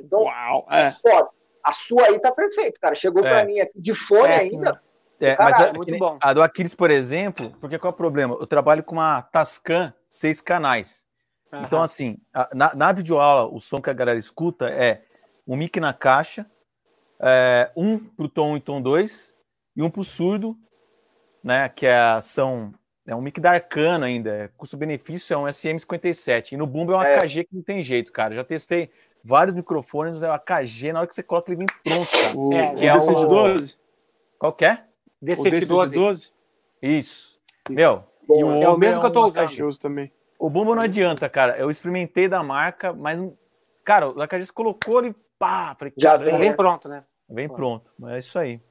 Então, Uau, é é. foda. A sua aí tá perfeito, cara. Chegou É. pra mim aqui de fone É. ainda. É, Caralho, mas a, muito bom. a do Aquiles, por exemplo, porque qual é o problema? Eu trabalho com uma Tascam seis canais. Então, assim, a- na, na videoaula, o som que a galera escuta é um mic na caixa, é, um pro tom 1 e tom 2, e um pro surdo, né? Que é, são. É um mic da Arcano ainda. é Custo-benefício é um SM57. E no Boom é um É. AKG que não tem jeito, cara. Já testei vários microfones, é o AKG, na hora que você coloca, ele vem pronto, cara. O, É, o que é o- DC-12? Qual que é? O DC-12. DC-12? Isso. Meu, Bom, e o é o mesmo que eu tô um usando. Também. O Bumbo não adianta, cara. Eu experimentei da marca, mas, cara, o AKG colocou ele, pá, falei, Já cara, vem, né? pronto, né? vem pronto. É isso aí.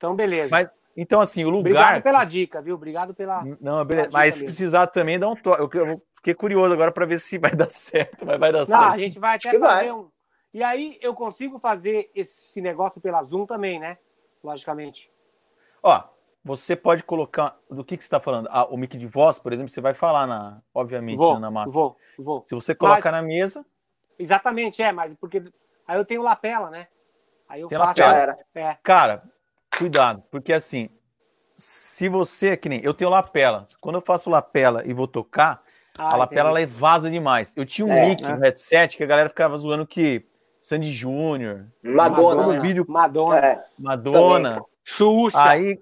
Então, beleza. Mas, então, assim, o Obrigado lugar. pela dica, viu? Obrigado pela. Não, beleza. dica Mas se precisar também, dá um toque. Eu, fiquei curioso agora para ver se vai dar certo. Mas vai dar Não, certo. a gente vai até que vai. fazer um. E aí eu consigo fazer esse negócio pela Zoom também, né? Logicamente. Ó, você pode colocar. Do que, que você está falando? Ah, o mic de voz, por exemplo, você vai falar, na, obviamente, Vou, né, na massa. vou, vou. Se você coloca na mesa, Exatamente, é, mas porque aí eu tenho lapela, né? Aí eu Tem faço. lapela. É, Cara, cuidado, porque assim, se você, que nem eu tenho lapela, quando eu faço lapela e vou tocar, Ah, a lapela ela é vaza demais. Eu tinha um É, mic né? no headset que a galera ficava zoando que Sandy Júnior, Madonna, no né? vídeo Madonna. É. Madonna. Xuxa. Aí,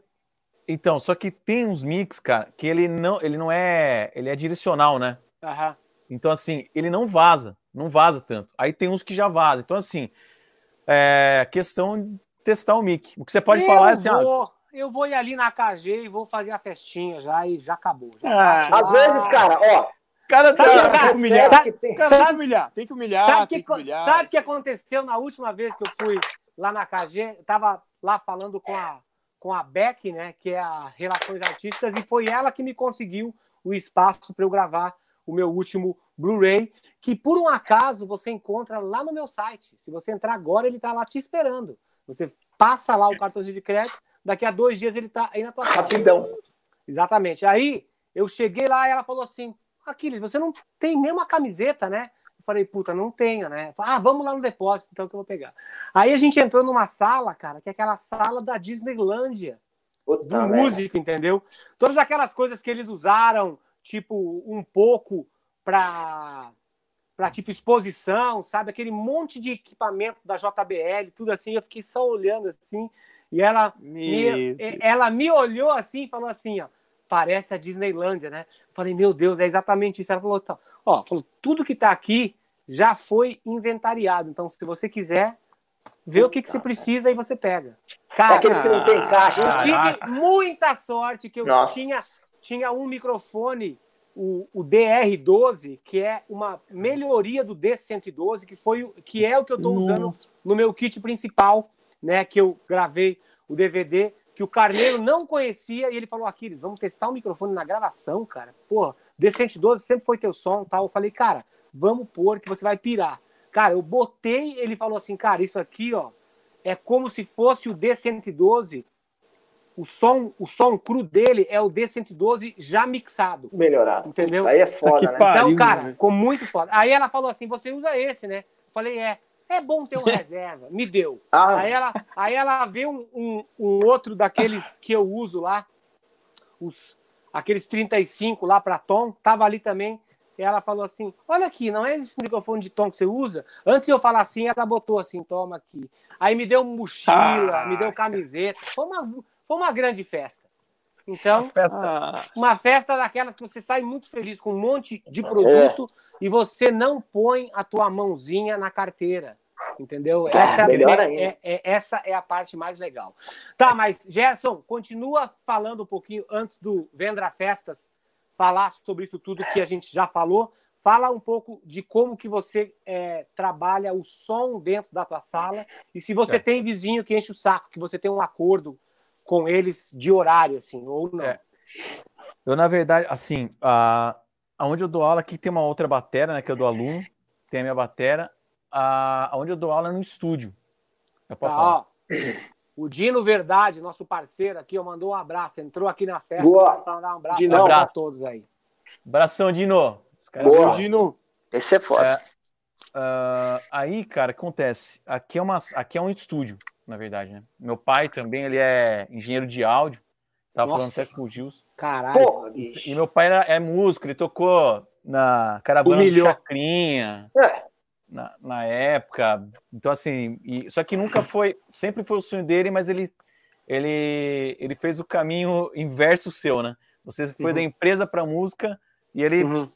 então, só que tem uns mix, cara, que ele não, ele não é, ele é direcional, né? Aham. Então, assim, ele não vaza, não vaza tanto. Aí tem uns que já vazam. Então, assim, é questão testar o mic. O que você pode eu falar é assim, ah, eu vou ir ali na KG e vou fazer a festinha já e já acabou. Já Ah, Às vezes, cara, ó. cara, Sabe, tá- cara, tem que humilhar. sabe- tem- Cara, que humilhar, tem que humilhar, Sabe que, que humilhar. sabe o que aconteceu na última vez que eu fui lá na KG? Eu tava lá falando com a, com a Beck, né? Que é a Relações Artísticas, e foi ela que me conseguiu o espaço para eu gravar o meu último Blu-ray, que por um acaso você encontra lá no meu site. Se você entrar agora, ele tá lá te esperando. Você passa lá o cartãozinho de crédito, daqui a dois dias ele tá aí na tua casa. Rapidão. Exatamente. Aí eu cheguei lá e ela falou assim: Aquiles, você não tem nenhuma camiseta, né? Eu falei, puta, não tenho, né? Falei, ah, vamos lá no depósito, então que eu vou pegar. Aí a gente entrou numa sala, cara, que é aquela sala da Disneylândia, Puta do merda. músico, entendeu? Todas aquelas coisas que eles usaram, tipo, um pouco pra, pra tipo, exposição, sabe? Aquele monte de equipamento da JBL, tudo assim, eu fiquei só olhando assim, e ela me, ela me olhou assim e falou assim, ó, parece a Disneylândia, né? Eu falei, meu Deus, é exatamente isso. Ela falou, tá, ó, falou, tudo que tá aqui já foi inventariado. Então, se você quiser, vê o que, que você precisa e você pega. É Cara, aqueles que não tem caixa. eu tive muita sorte que eu Nossa. tinha, tinha um microfone, o, o DR12, que é uma melhoria do D112, que, foi, o- que é o que eu estou usando no meu kit principal, né? Que eu gravei o DVD, que o Carneiro não conhecia, e ele falou: Aquiles, vamos testar o microfone na gravação, cara. Porra, D112 sempre foi teu som tal. Eu falei, cara, vamos pôr que você vai pirar. Cara, eu botei, ele falou assim, cara, isso aqui, ó, é como se fosse o D112. O som, o som cru dele é o D112 já mixado. Melhorado. Entendeu? Aí é foda, que né? pariu. Então, cara, né? ficou muito foda. Aí ela falou assim: você usa esse, né? Eu falei, é. É bom ter um reserva. Me deu. Ah, Aí ela, aí ela vê um, um, um outro daqueles que eu uso lá, os, aqueles 35 lá para tom, tava ali também. E ela falou assim: Olha aqui, não é esse microfone de tom que você usa? Antes de eu falar assim, ela botou assim: Toma aqui. Aí me deu mochila, Ah. me deu camiseta. Foi uma, foi uma grande festa. Então, Ah, uma festa daquelas que você sai muito feliz com um monte de produto e você não põe a tua mãozinha na carteira. Entendeu? Essa, melhor é, é- é- essa é a parte mais legal. Tá, mas Gerson, continua falando um pouquinho antes do Vendra Festas falar sobre isso tudo que a gente já falou. Fala um pouco de como que você é, trabalha o som dentro da tua sala e se você É. tem vizinho que enche o saco, que você tem um acordo com eles de horário, assim, ou não. É. Eu, na verdade, assim, a, aonde eu dou aula, aqui tem uma outra batera, né, que eu dou aluno, tem a minha batera, a, aonde eu dou aula é no estúdio. É pra Tá, falar. ó. O Dino Verdade, nosso parceiro aqui, ó, mandou um abraço. Entrou aqui na festa Boa. para dar um abraço para Abraço. todos aí. Abração, Dino. É Boa. Dino, esse é foda. Ah, aí, cara, acontece. Aqui é, uma, aqui é um estúdio, na verdade, né? Meu pai também, ele é engenheiro de áudio. Tava Nossa. falando até com o Gils. Caralho. E meu pai era, é músico, ele tocou na caravana do Humilhou. Chacrinha. É. na, na época. Então, assim, e- só que nunca foi, sempre foi o sonho dele, mas ele, ele, ele fez o caminho inverso seu, né? Você foi Uhum. da empresa para música e ele Uhum.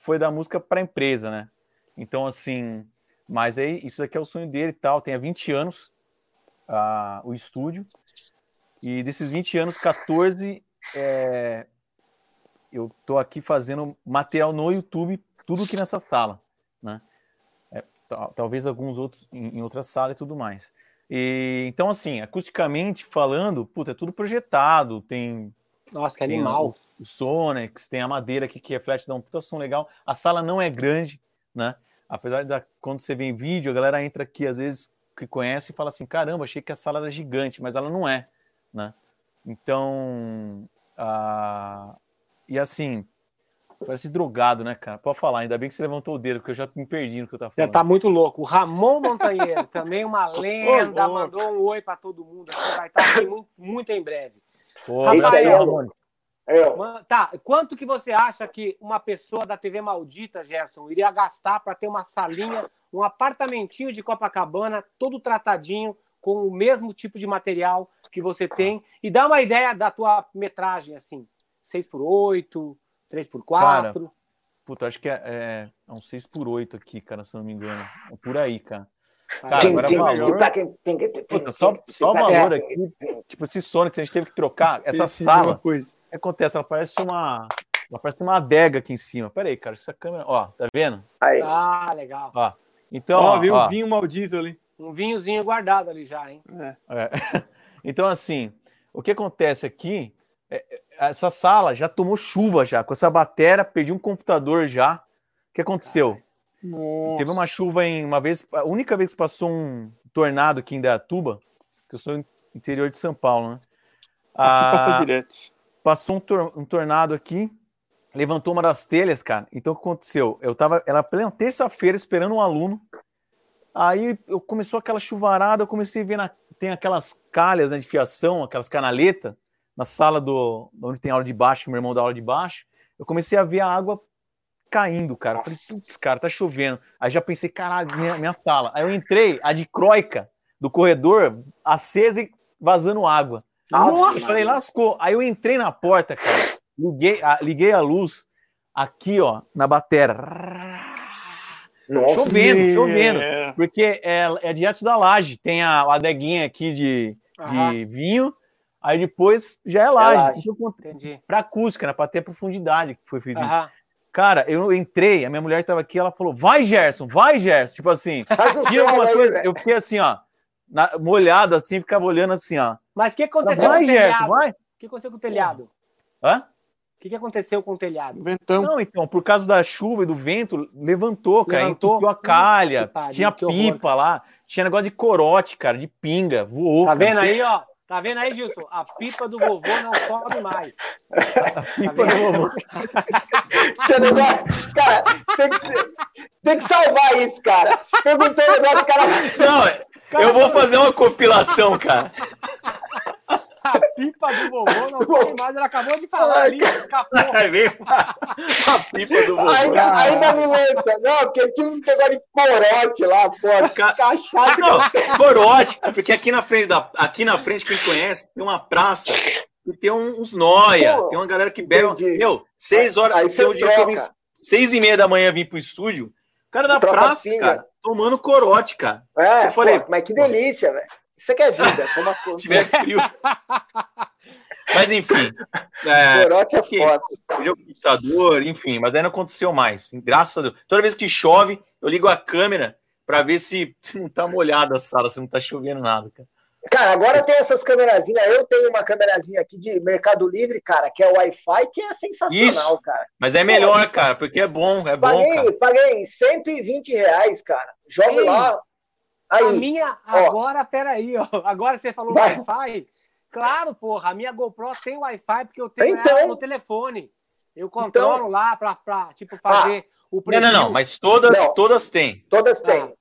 foi da música para empresa, né? Então, assim, mas aí isso aqui é o sonho dele e tal. Tem há 20 anos ah, o estúdio. E desses 20 anos, 14, é, eu tô aqui fazendo material no YouTube, tudo aqui nessa sala, né? É, tal- talvez alguns outros em, em outra sala e tudo mais. E, então, assim, acusticamente falando, puta, é tudo projetado, tem Nossa, que tem animal. O, o Sonex, tem a madeira aqui que reflete, dá um puta som legal. A sala não é grande, né? Apesar de da- quando você vê em vídeo, a galera entra aqui, às vezes, que conhece e fala assim: caramba, achei que a sala era gigante, mas ela não é, né? Então. ah, E assim, parece drogado, né, cara? Pode falar, ainda bem que você levantou o dedo, porque eu já me perdi no que eu tava Já falando. tá muito louco. O Ramon Montanheiro, também uma lenda, louco. mandou um oi para todo mundo. aqui, Vai estar aqui muito, muito em breve. Pô, Rapaz, abração, é Tá, quanto que você acha que uma pessoa da TV Maldita, Gerson, iria gastar para ter uma salinha, um apartamentinho de Copacabana, todo tratadinho, com o mesmo tipo de material que você tem? E dá uma ideia da tua metragem, assim, 6x8, 3x4. Puta, acho que é, é, é um 6 por 8 aqui, cara, se eu não me engano. É por aí, cara. Cara, Tim, agora tim, valor- tim, tá, Puta, só, só valor aqui, tipo, esse Sonic, a gente teve que trocar. Essa esse sala, coisa. o que acontece? Ela parece uma. Ela parece uma adega aqui em cima. Pera aí, cara, essa câmera. Ó, tá vendo? Aí. Ah, legal. Então, Ó, ó, viu ó, o vinho maldito ali. Um vinhozinho guardado ali já, hein? É. é. Então, assim, o que acontece aqui? é- é- essa sala já tomou chuva já. Com essa bateria, perdi um computador já. O que aconteceu? Nossa. Teve uma chuva em uma vez, a única vez que passou um tornado aqui em Dayatuba, que eu sou interior de São Paulo, né? Ah, passa direto. passou um, tor- um tornado aqui, levantou uma das telhas, cara. Então o que aconteceu? Eu tava, era plena terça-feira esperando um aluno. Aí eu começou aquela chuvarada, eu comecei a ver na, tem aquelas calhas né, de fiação, aquelas canaletas na sala do onde tem aula de baixo, que meu irmão dá aula de baixo. Eu comecei a ver a água caindo, cara. Eu Falei, putz, cara, tá chovendo. Aí já pensei, caralho, minha, minha sala. Aí eu entrei, a de croica do corredor, acesa e vazando água. Nossa! Eu falei, lascou. Aí eu entrei na porta, cara. Liguei a, liguei a luz aqui, ó, na batera. Nossa. Chovendo, chovendo. É. Porque é, é diante da laje. Tem a, a adeguinha aqui de, de vinho. Aí depois já é laje. laje. Então, pra acústica, né? Pra ter profundidade que foi feito. Aham. Cara, eu entrei, a minha mulher tava aqui, ela falou, vai, Gerson, vai, Gerson. Tipo assim, tira alguma aí, coisa. Eu fiquei assim, ó, na- molhado assim, ficava olhando assim, ó. Mas o que aconteceu Vai, com o Gerson, telhado? vai. O que aconteceu com o telhado? Hã? O que que aconteceu com o telhado? Ventão. Não, então, por causa da chuva e do vento, levantou, cara. Levantou? Entupiu a calha, pariu, tinha que horror, pipa lá, tinha negócio de corote, cara, de pinga, voou. Tá cara. vendo aí, ó? Tá vendo aí, Gilson? A pipa do vovô não sobe mais. Pipa Tá do vovô. Tinha negócio- Cara, tem que, ser- tem que salvar isso, cara. Perguntou o negócio, cara. Não, eu vou fazer uma compilação, cara. A pipa do vovô não sobe mais. Ela acabou de falar ali, escapou. Aí vem a, pipa do vovô. Ainda, ainda me lança. Não, porque tinha um negócio de corote lá, pô. Ca- Cachado. Não, corote, porque aqui na frente da, aqui na frente quem conhece tem uma praça e tem uns noia, Pô, tem uma galera que bebe. entendi. Meu, seis horas, Aí tem um dia que eu vim seis e meia da manhã vim pro estúdio, o cara da praça, pinga. cara, tomando corote, cara. É, Eu falei, pô, mas que delícia, velho. Isso aqui é vida. Toma conta. Se tiver frio. Mas enfim, é, Corote é que- foda. É o computador, enfim, mas aí não aconteceu mais. Graças a Deus. Toda vez que chove, eu ligo a câmera pra ver se, se não tá molhada a sala, se não tá chovendo nada, cara. Cara, agora tem essas câmerazinhas. Eu tenho uma câmerazinha aqui de Mercado Livre, cara, que é Wi-Fi, que é sensacional, Isso. cara. Mas é melhor, cara, porque é bom, é bom, Paguei, cara. paguei 120 reais, cara. Jogo Ei, lá. A Aí, minha, ó. agora, peraí, ó. Agora você falou. Wi-Fi. Claro, porra, a minha GoPro tem Wi-Fi porque eu tenho Então. ela no telefone. Eu controlo lá pra, pra, tipo, fazer o Não, preview. não, não, mas todas, Não. todas têm. todas têm.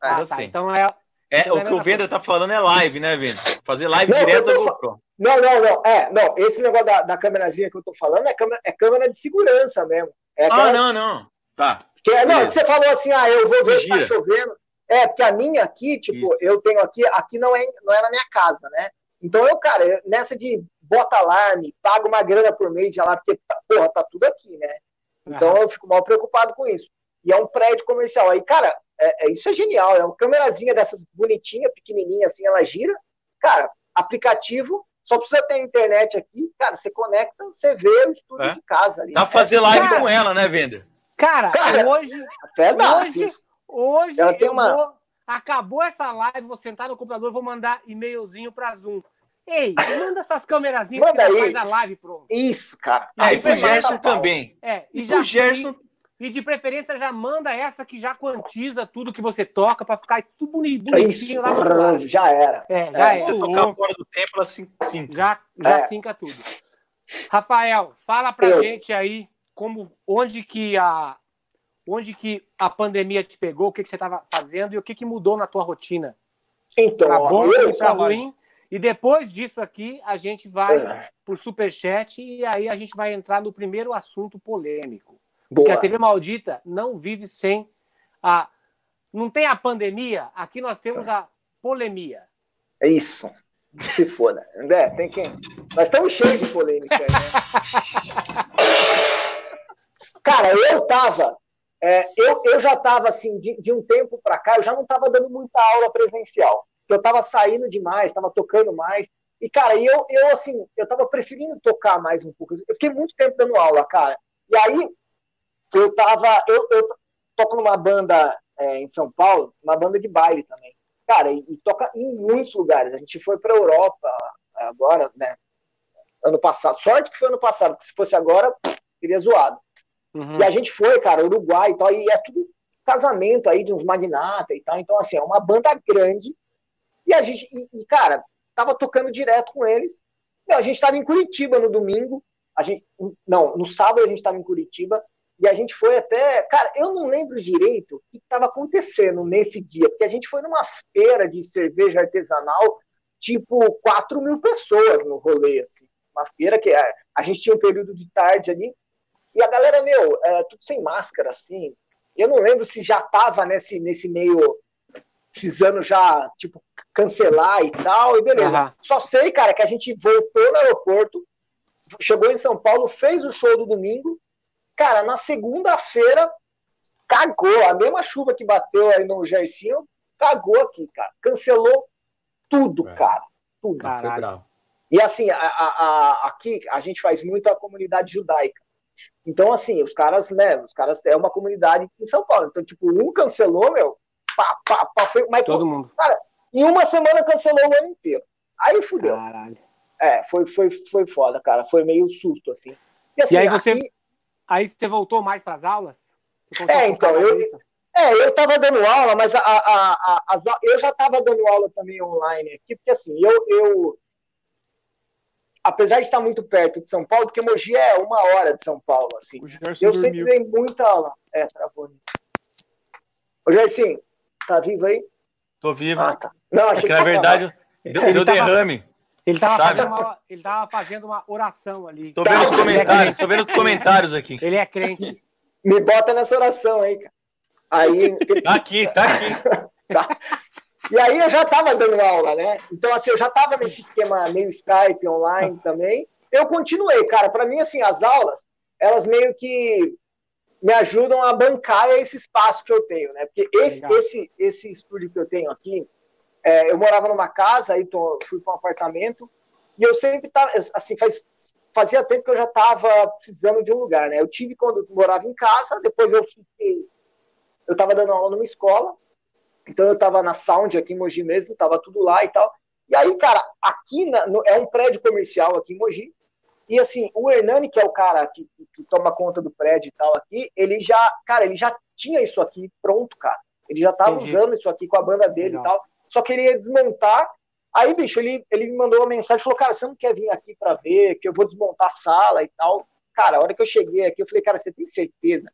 Ah, todas tá, têm. então é... É, Então é o que a o Vendra tá falando é live, né, Vendra? Fazer live Não, direto tô fa- GoPro. Não, não, não. É, não. Esse negócio da, da câmerazinha que eu tô falando é câmera, é câmera de segurança mesmo. É Ah, aquela- não, não. Tá. Que é, não, que você falou assim, ah, eu vou ver se tá Gira. chovendo. É, porque a minha aqui, tipo, Isso. eu tenho aqui, aqui não é, não é na minha casa, né? Então eu, cara, eu- nessa de bota alarme, pago uma grana por mês de lá, porque, porra, tá tudo aqui, né? Então eu fico mal preocupado com isso. E é um prédio comercial. Aí, cara, é, é- isso é genial. É uma câmerazinha dessas bonitinha, pequenininha, assim, ela gira. Cara, aplicativo, só precisa ter internet aqui. Cara, você conecta, você vê o estúdio É. de casa ali. Dá pra fazer live Cara. com ela, né, Vendra? Cara, Cara, hoje, Até dá. hoje-. Hoje Ela tem eu uma- vou... Acabou essa live, vou sentar no computador, vou mandar e-mailzinho pra Zoom. Ei, manda essas câmerazinhas Manda ela aí. faz a live pronto. Isso, cara. Ah, e Aí pro Gerson também. É, e, E já pro Gerson, E de preferência já manda essa que já quantiza tudo que você toca pra ficar tudo boni- Isso, bonitinho lá lado. já era. É, já É, é. você tocar fora do tempo, ela sim. Já, já É. sinca tudo. Rafael, fala pra Eu. gente aí como onde que a onde que a pandemia te pegou, o que, que você estava fazendo e o que, que mudou na tua rotina. Então, Pra bom pra ruim. E depois disso aqui, a gente vai É. por superchat e aí a gente vai entrar no primeiro assunto polêmico. Porque Boa. a TV Maldita não vive sem a. Não tem a pandemia, aqui nós temos a polemia. É isso. Se foda. André, tem quem? Nós estamos cheios de polêmica, né? Cara, eu tava. É, eu, eu já tava assim, de, de um tempo pra cá, eu já não tava dando muita aula presencial. Eu tava saindo demais, tava tocando mais. E, cara, eu, eu assim, eu tava preferindo tocar mais um pouco. Eu fiquei muito tempo dando aula, cara. E aí, eu tava. Eu, eu toco numa banda é, em São Paulo, uma banda de baile também. Cara, e, e toca em muitos lugares. A gente foi pra Europa agora, né? Ano passado. Sorte que foi ano passado, porque se fosse agora, teria zoado. Uhum. E a gente foi, cara, Uruguai e tal, e é tudo casamento aí de uns magnatas e tal. Então, assim, é uma banda grande. E a gente, e, e, cara, tava tocando direto com eles. Meu, a gente estava em Curitiba no domingo, a gente, não, no sábado a gente estava em Curitiba, e a gente foi até. Cara, eu não lembro direito o que estava acontecendo nesse dia, porque a gente foi numa feira de cerveja artesanal, tipo 4 mil pessoas no rolê, assim. Uma feira que a, é, a gente tinha um período de tarde ali, e a galera, meu, é, tudo sem máscara, assim. Eu não lembro se já tava nesse, nesse meio precisando já, tipo, cancelar e tal, e beleza. Uhum. Só sei, cara, que a gente voltou no aeroporto, chegou em São Paulo, fez o show do domingo. Cara, na segunda-feira, cagou. A mesma chuva que bateu aí no Gersinho, cagou aqui, cara. Cancelou tudo, é. cara. Tudo. Caralho. E assim, a, a, a, aqui a gente faz muito a comunidade judaica. Então, assim, os caras, né, os caras é uma comunidade em São Paulo. Então, tipo, um cancelou, meu, pá, pá, pá, foi, mas todo mundo. Cara, em uma semana cancelou o ano inteiro. Aí fudeu. Caralho. É, foi, foi, foi foda, cara. Foi meio susto, assim. E, assim, e aí você. Aqui... Aí você voltou mais para as aulas? É, então, eu, é, eu estava dando aula, mas a, a, a, as, eu já estava dando aula também online aqui, porque assim, eu, eu apesar de estar muito perto de São Paulo, porque Mogi é uma hora de São Paulo, assim. Eu dormiu. sempre dei muita aula. É, travou. Ô, Gersim, tá vivo aí? Tô vivo. Ah, tá. Não, achei é que, que na verdade deu, deu derrame. Ele estava fazendo, uma, ele tava fazendo uma oração ali. Tô vendo os comentários, tô vendo os comentários aqui. Ele é crente. Me bota nessa oração aí, cara. Aí, tá aqui, tá aqui. tá. E aí eu já estava dando aula, né? Então, assim, eu já estava nesse esquema meio Skype online também. Eu continuei, cara. Para mim, assim, as aulas, elas meio que me ajudam a bancar esse espaço que eu tenho, né? Porque esse, esse, esse estúdio que eu tenho aqui, é, eu morava numa casa, aí tô, fui para um apartamento, e eu sempre tava, assim, faz, fazia tempo que eu já estava precisando de um lugar, né? Eu tive quando eu morava em casa, depois eu fiquei, eu estava dando aula numa escola, então eu tava na Sound aqui em Mogi mesmo, tava tudo lá e tal. E aí, cara, aqui na, no, é um prédio comercial aqui em Mogi. E assim, o Hernani, que é o cara que, que, toma conta do prédio e tal aqui, ele já, cara, ele já tinha isso aqui pronto, cara. Ele já tava Entendi. usando isso aqui com a banda dele Legal. e tal. Só queria desmontar. Aí, bicho, ele, ele me mandou uma mensagem, falou, cara, você não quer vir aqui para ver, que eu vou desmontar a sala e tal. Cara, a hora que eu cheguei aqui, eu falei, cara, você tem certeza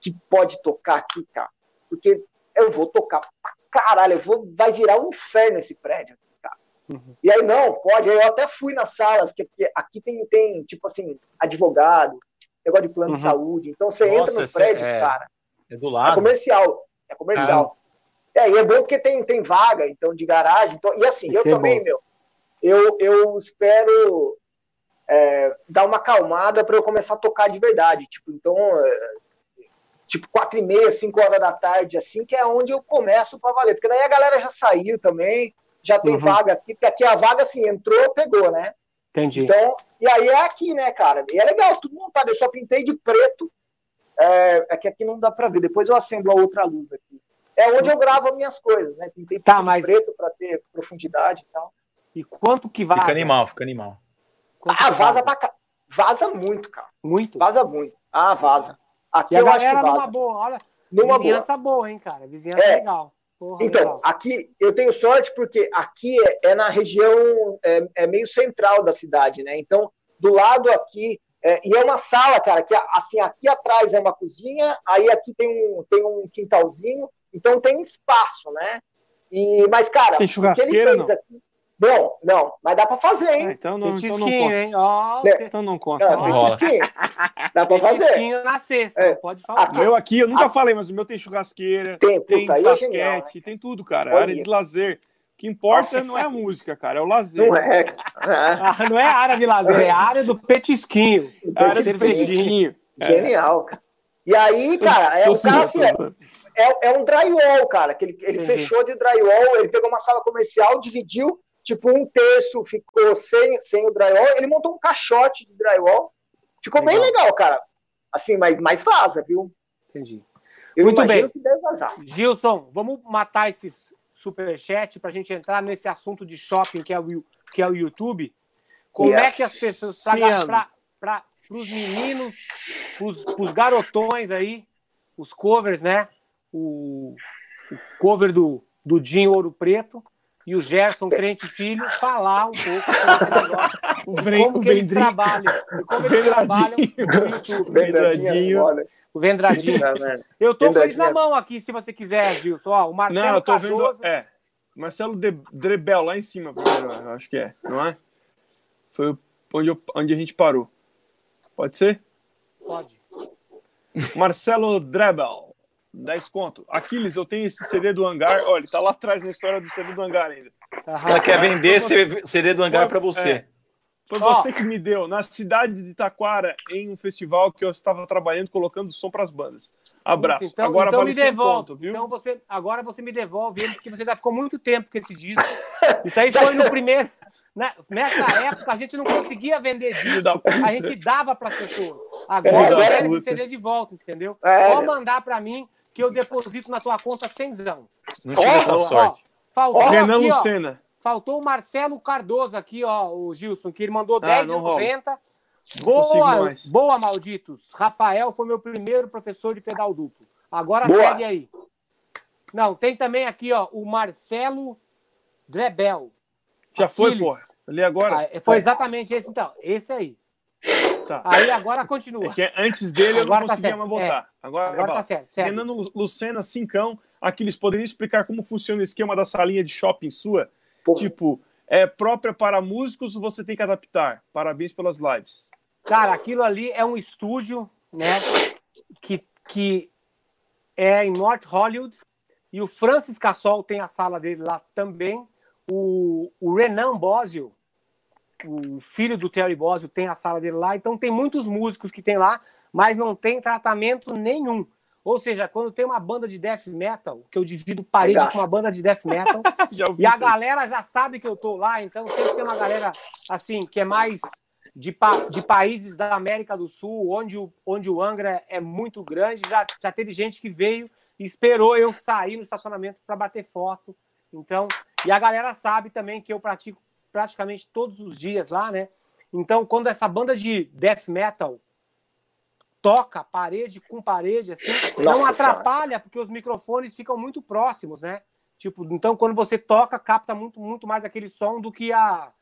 que pode tocar aqui, cara? Porque eu vou tocar pra caralho, eu vou, vai virar um inferno esse prédio. Cara. Uhum. E aí, não, pode. Eu até fui nas salas, porque aqui tem, tem tipo assim, advogado, negócio de plano uhum. de saúde. Então você Nossa, entra no prédio, é... cara. É do lado. É comercial. É comercial. É, e é bom porque tem, tem vaga, então, de garagem. Então, e assim, eu também, bom. meu, eu, eu espero é, dar uma acalmada para eu começar a tocar de verdade. Tipo, então, é, tipo quatro e meia, cinco horas da tarde, assim, que é onde eu começo para valer. Porque daí a galera já saiu também, já tem uhum. vaga aqui, porque aqui a vaga, assim, entrou, pegou, né? Entendi. Então, e aí é aqui, né, cara? E é legal, tudo montado. Eu só pintei de preto, é, é que aqui não dá para ver. Depois eu acendo a outra luz aqui. É onde eu gravo as minhas coisas, né? Pintei tá, mas... preto para ter profundidade e tal. E quanto que vaza? Fica animal, fica animal. Quanto ah, vaza, vaza pra cá. Vaza muito, cara. Muito? Vaza muito. Ah, vaza. Aqui e a eu acho que vaza. numa boa, olha. Numa vizinhança boa. boa, hein, cara? Vizinhança é. legal. Porra, então, legal. aqui eu tenho sorte porque aqui é, é na região, é, é, meio central da cidade, né? Então, do lado aqui, é, e é uma sala, cara, que assim, aqui atrás é uma cozinha, aí aqui tem um, tem um quintalzinho, então tem espaço, né? E, mas, cara, tem churrasqueira, o que ele fez não? aqui. Não, não, mas dá pra fazer, hein? Ah, então não, então não conta. Hein? Oh, é. Então não conta. Não, não Dá pra fazer. na sexta, é. pode falar. Aqui, meu aqui, eu nunca aqui. falei, mas o meu tem churrasqueira, tem, tem puta, é basquete, é genial, tem tudo, cara. Olha. Área de lazer. O que importa Nossa. não é a música, cara, é o lazer. Não é. ah, não é a área de lazer, é a área do petisquinho. A área do petisquinho. Genial, cara. E aí, cara, é o cara assim, é, é, um drywall, cara, que ele, ele fechou de drywall, ele pegou uma sala comercial, dividiu, tipo, um terço ficou sem, sem o drywall, ele montou um caixote de drywall, ficou legal. bem legal, cara. Assim, mas mais vaza, viu? Entendi. Eu Muito bem. que deve vazar. Gilson, vamos matar esses superchat para a gente entrar nesse assunto de shopping que é o, que é o YouTube. Como yes. é que as pessoas, para os meninos, para os garotões aí, os covers, né? O, o cover do, do Dinho Ouro Preto, e o Gerson Crente Filho falar um pouco sobre esse negócio, O, Vren, como o que eles trabalham, como eles trabalham no YouTube. Vendradinho. Olha, O Vendradinho. vendo? Eu tô Vendradinho. fez na mão aqui, se você quiser, Gilson. Ó, o Marcelo Não, eu tô vendo. Cardoso. É. Marcelo De- Drebel, lá em cima, primeiro, eu acho que é, não é? Foi onde, eu- onde a gente parou. Pode ser? Pode. Marcelo Drebel, 10 conto. Aquiles, eu tenho esse CD do hangar. Olha, ele tá lá atrás na história do CD do hangar ainda. Os caras querem vender esse CD do hangar pra você. é. Foi Ó. você que me deu, na cidade de Taquara, em um festival que eu estava trabalhando, colocando som para as bandas. Abraço. Então, Agora então vale me 100 devolve. conto, viu? Então você, agora você me devolve ele, porque você já ficou muito tempo com esse disco. Isso aí foi no primeiro. né? Nessa época a gente não conseguia vender disco, a gente dava para as pessoas. Agora eu quero esse CD de volta, entendeu? É, Pode mandar para mim que eu deposito na tua conta cenzão. Não tive Ó, essa Ó, sorte. faltou Renan aqui, ó, Lucena. faltou o Marcelo Cardoso aqui, ó, o Gilson, que ele mandou Ah, não rola. 10,90. Não consigo Boa, boa, malditos. Rafael foi meu primeiro professor de pedal duplo. Agora Boa. segue aí. Não, tem também aqui, ó, o Marcelo Drebel. Já foi, Aquiles. porra. Ali agora. Ah, foi exatamente esse, então. Esse aí. Tá. Aí agora É continua. que antes dele eu não Agora tá conseguia certo. mais botar. Agora, Agora vai tá certo. Segue. Renan Lu- Lucena, cincão. Aquiles, poderia explicar como funciona o esquema da salinha de shopping sua? Pô, Tipo, é própria para músicos ou você tem que adaptar? Parabéns pelas lives. Cara, aquilo ali é um estúdio, né? Que, que é em North Hollywood. E o Francis Cassol tem a sala dele lá também. O, o Renan Bosio, o filho do Terry Bosio, tem a sala dele lá. Então tem muitos músicos que tem lá, mas não tem tratamento nenhum. Ou seja, quando tem uma banda de death metal, que eu divido parede Legal. com uma banda de death metal, e a isso galera já sabe que eu tô lá, então sempre tem uma galera assim, que é mais de, pa- de países da América do Sul, onde o, onde o Angra é muito grande. Já, já teve gente que veio e esperou eu sair no estacionamento para bater foto. Então, e a galera sabe também que eu pratico praticamente todos os dias lá, né? Então, quando essa banda de death metal toca parede com parede, assim, não Nossa atrapalha, porque os microfones ficam muito próximos, né? Tipo, então quando você toca, capta muito, muito mais aquele som do que a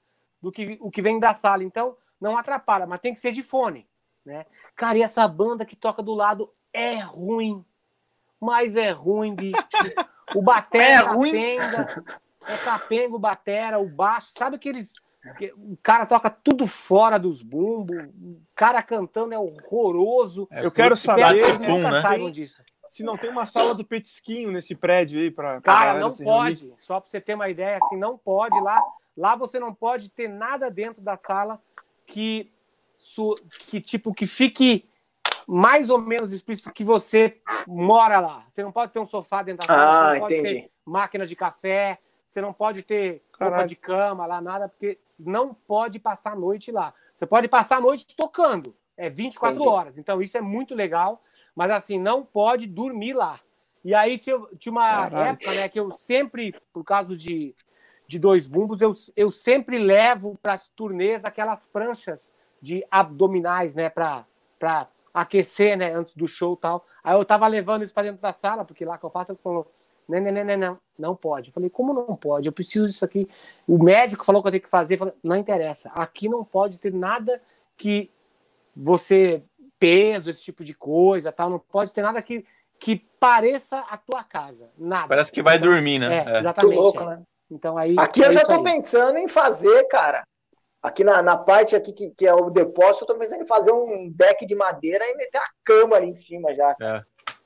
do que o que vem da sala. Então, não atrapalha, mas tem que ser de fone, né? Cara, e essa banda que toca do lado é ruim. Mas é ruim, bicho. O batera É ruim? É capenga o batera, o baixo, sabe aqueles que o cara toca tudo fora dos bumbos, o cara cantando é horroroso. Eu quero saber que pum, nunca né? saibam disso. se não tem uma sala do petisquinho nesse prédio aí para Cara, não pode. Só para você ter uma ideia, assim, não pode lá. Lá você não pode ter nada dentro da sala que, su- que tipo, que fique mais ou menos explícito que você mora lá. Você não pode ter um sofá dentro da sala, Ah, você não pode entendi. ter máquina de café, você não pode ter roupa Caralho. de cama lá, nada, porque não pode passar a noite lá. Você pode passar a noite tocando, é 24 Entendi. horas. Então isso é muito legal, mas assim, não pode dormir lá. E aí tinha, tinha uma Caralho. época, né, que eu sempre, por causa de, de dois bumbos, eu, eu sempre levo para as turnês aquelas pranchas de abdominais, né, para aquecer, né, antes do show e tal. Aí eu tava levando isso para dentro da sala, porque lá que eu faço, ele falou, não, não, não, não, não, não pode. Eu falei, como não pode? Eu preciso disso aqui. O médico falou que eu tenho que fazer. Falei, não interessa. Aqui não pode ter nada que você peso, esse tipo de coisa, tal. Não pode ter nada que, que pareça a tua casa. Nada. Parece que vai dormir, né? É, É. exatamente. Muito louco, é. né? Então aí. Aqui é eu já tô aí. pensando em fazer, cara. Aqui na, na parte aqui que, que é o depósito, eu tô pensando em fazer um deck de madeira e meter a cama ali em cima já. É.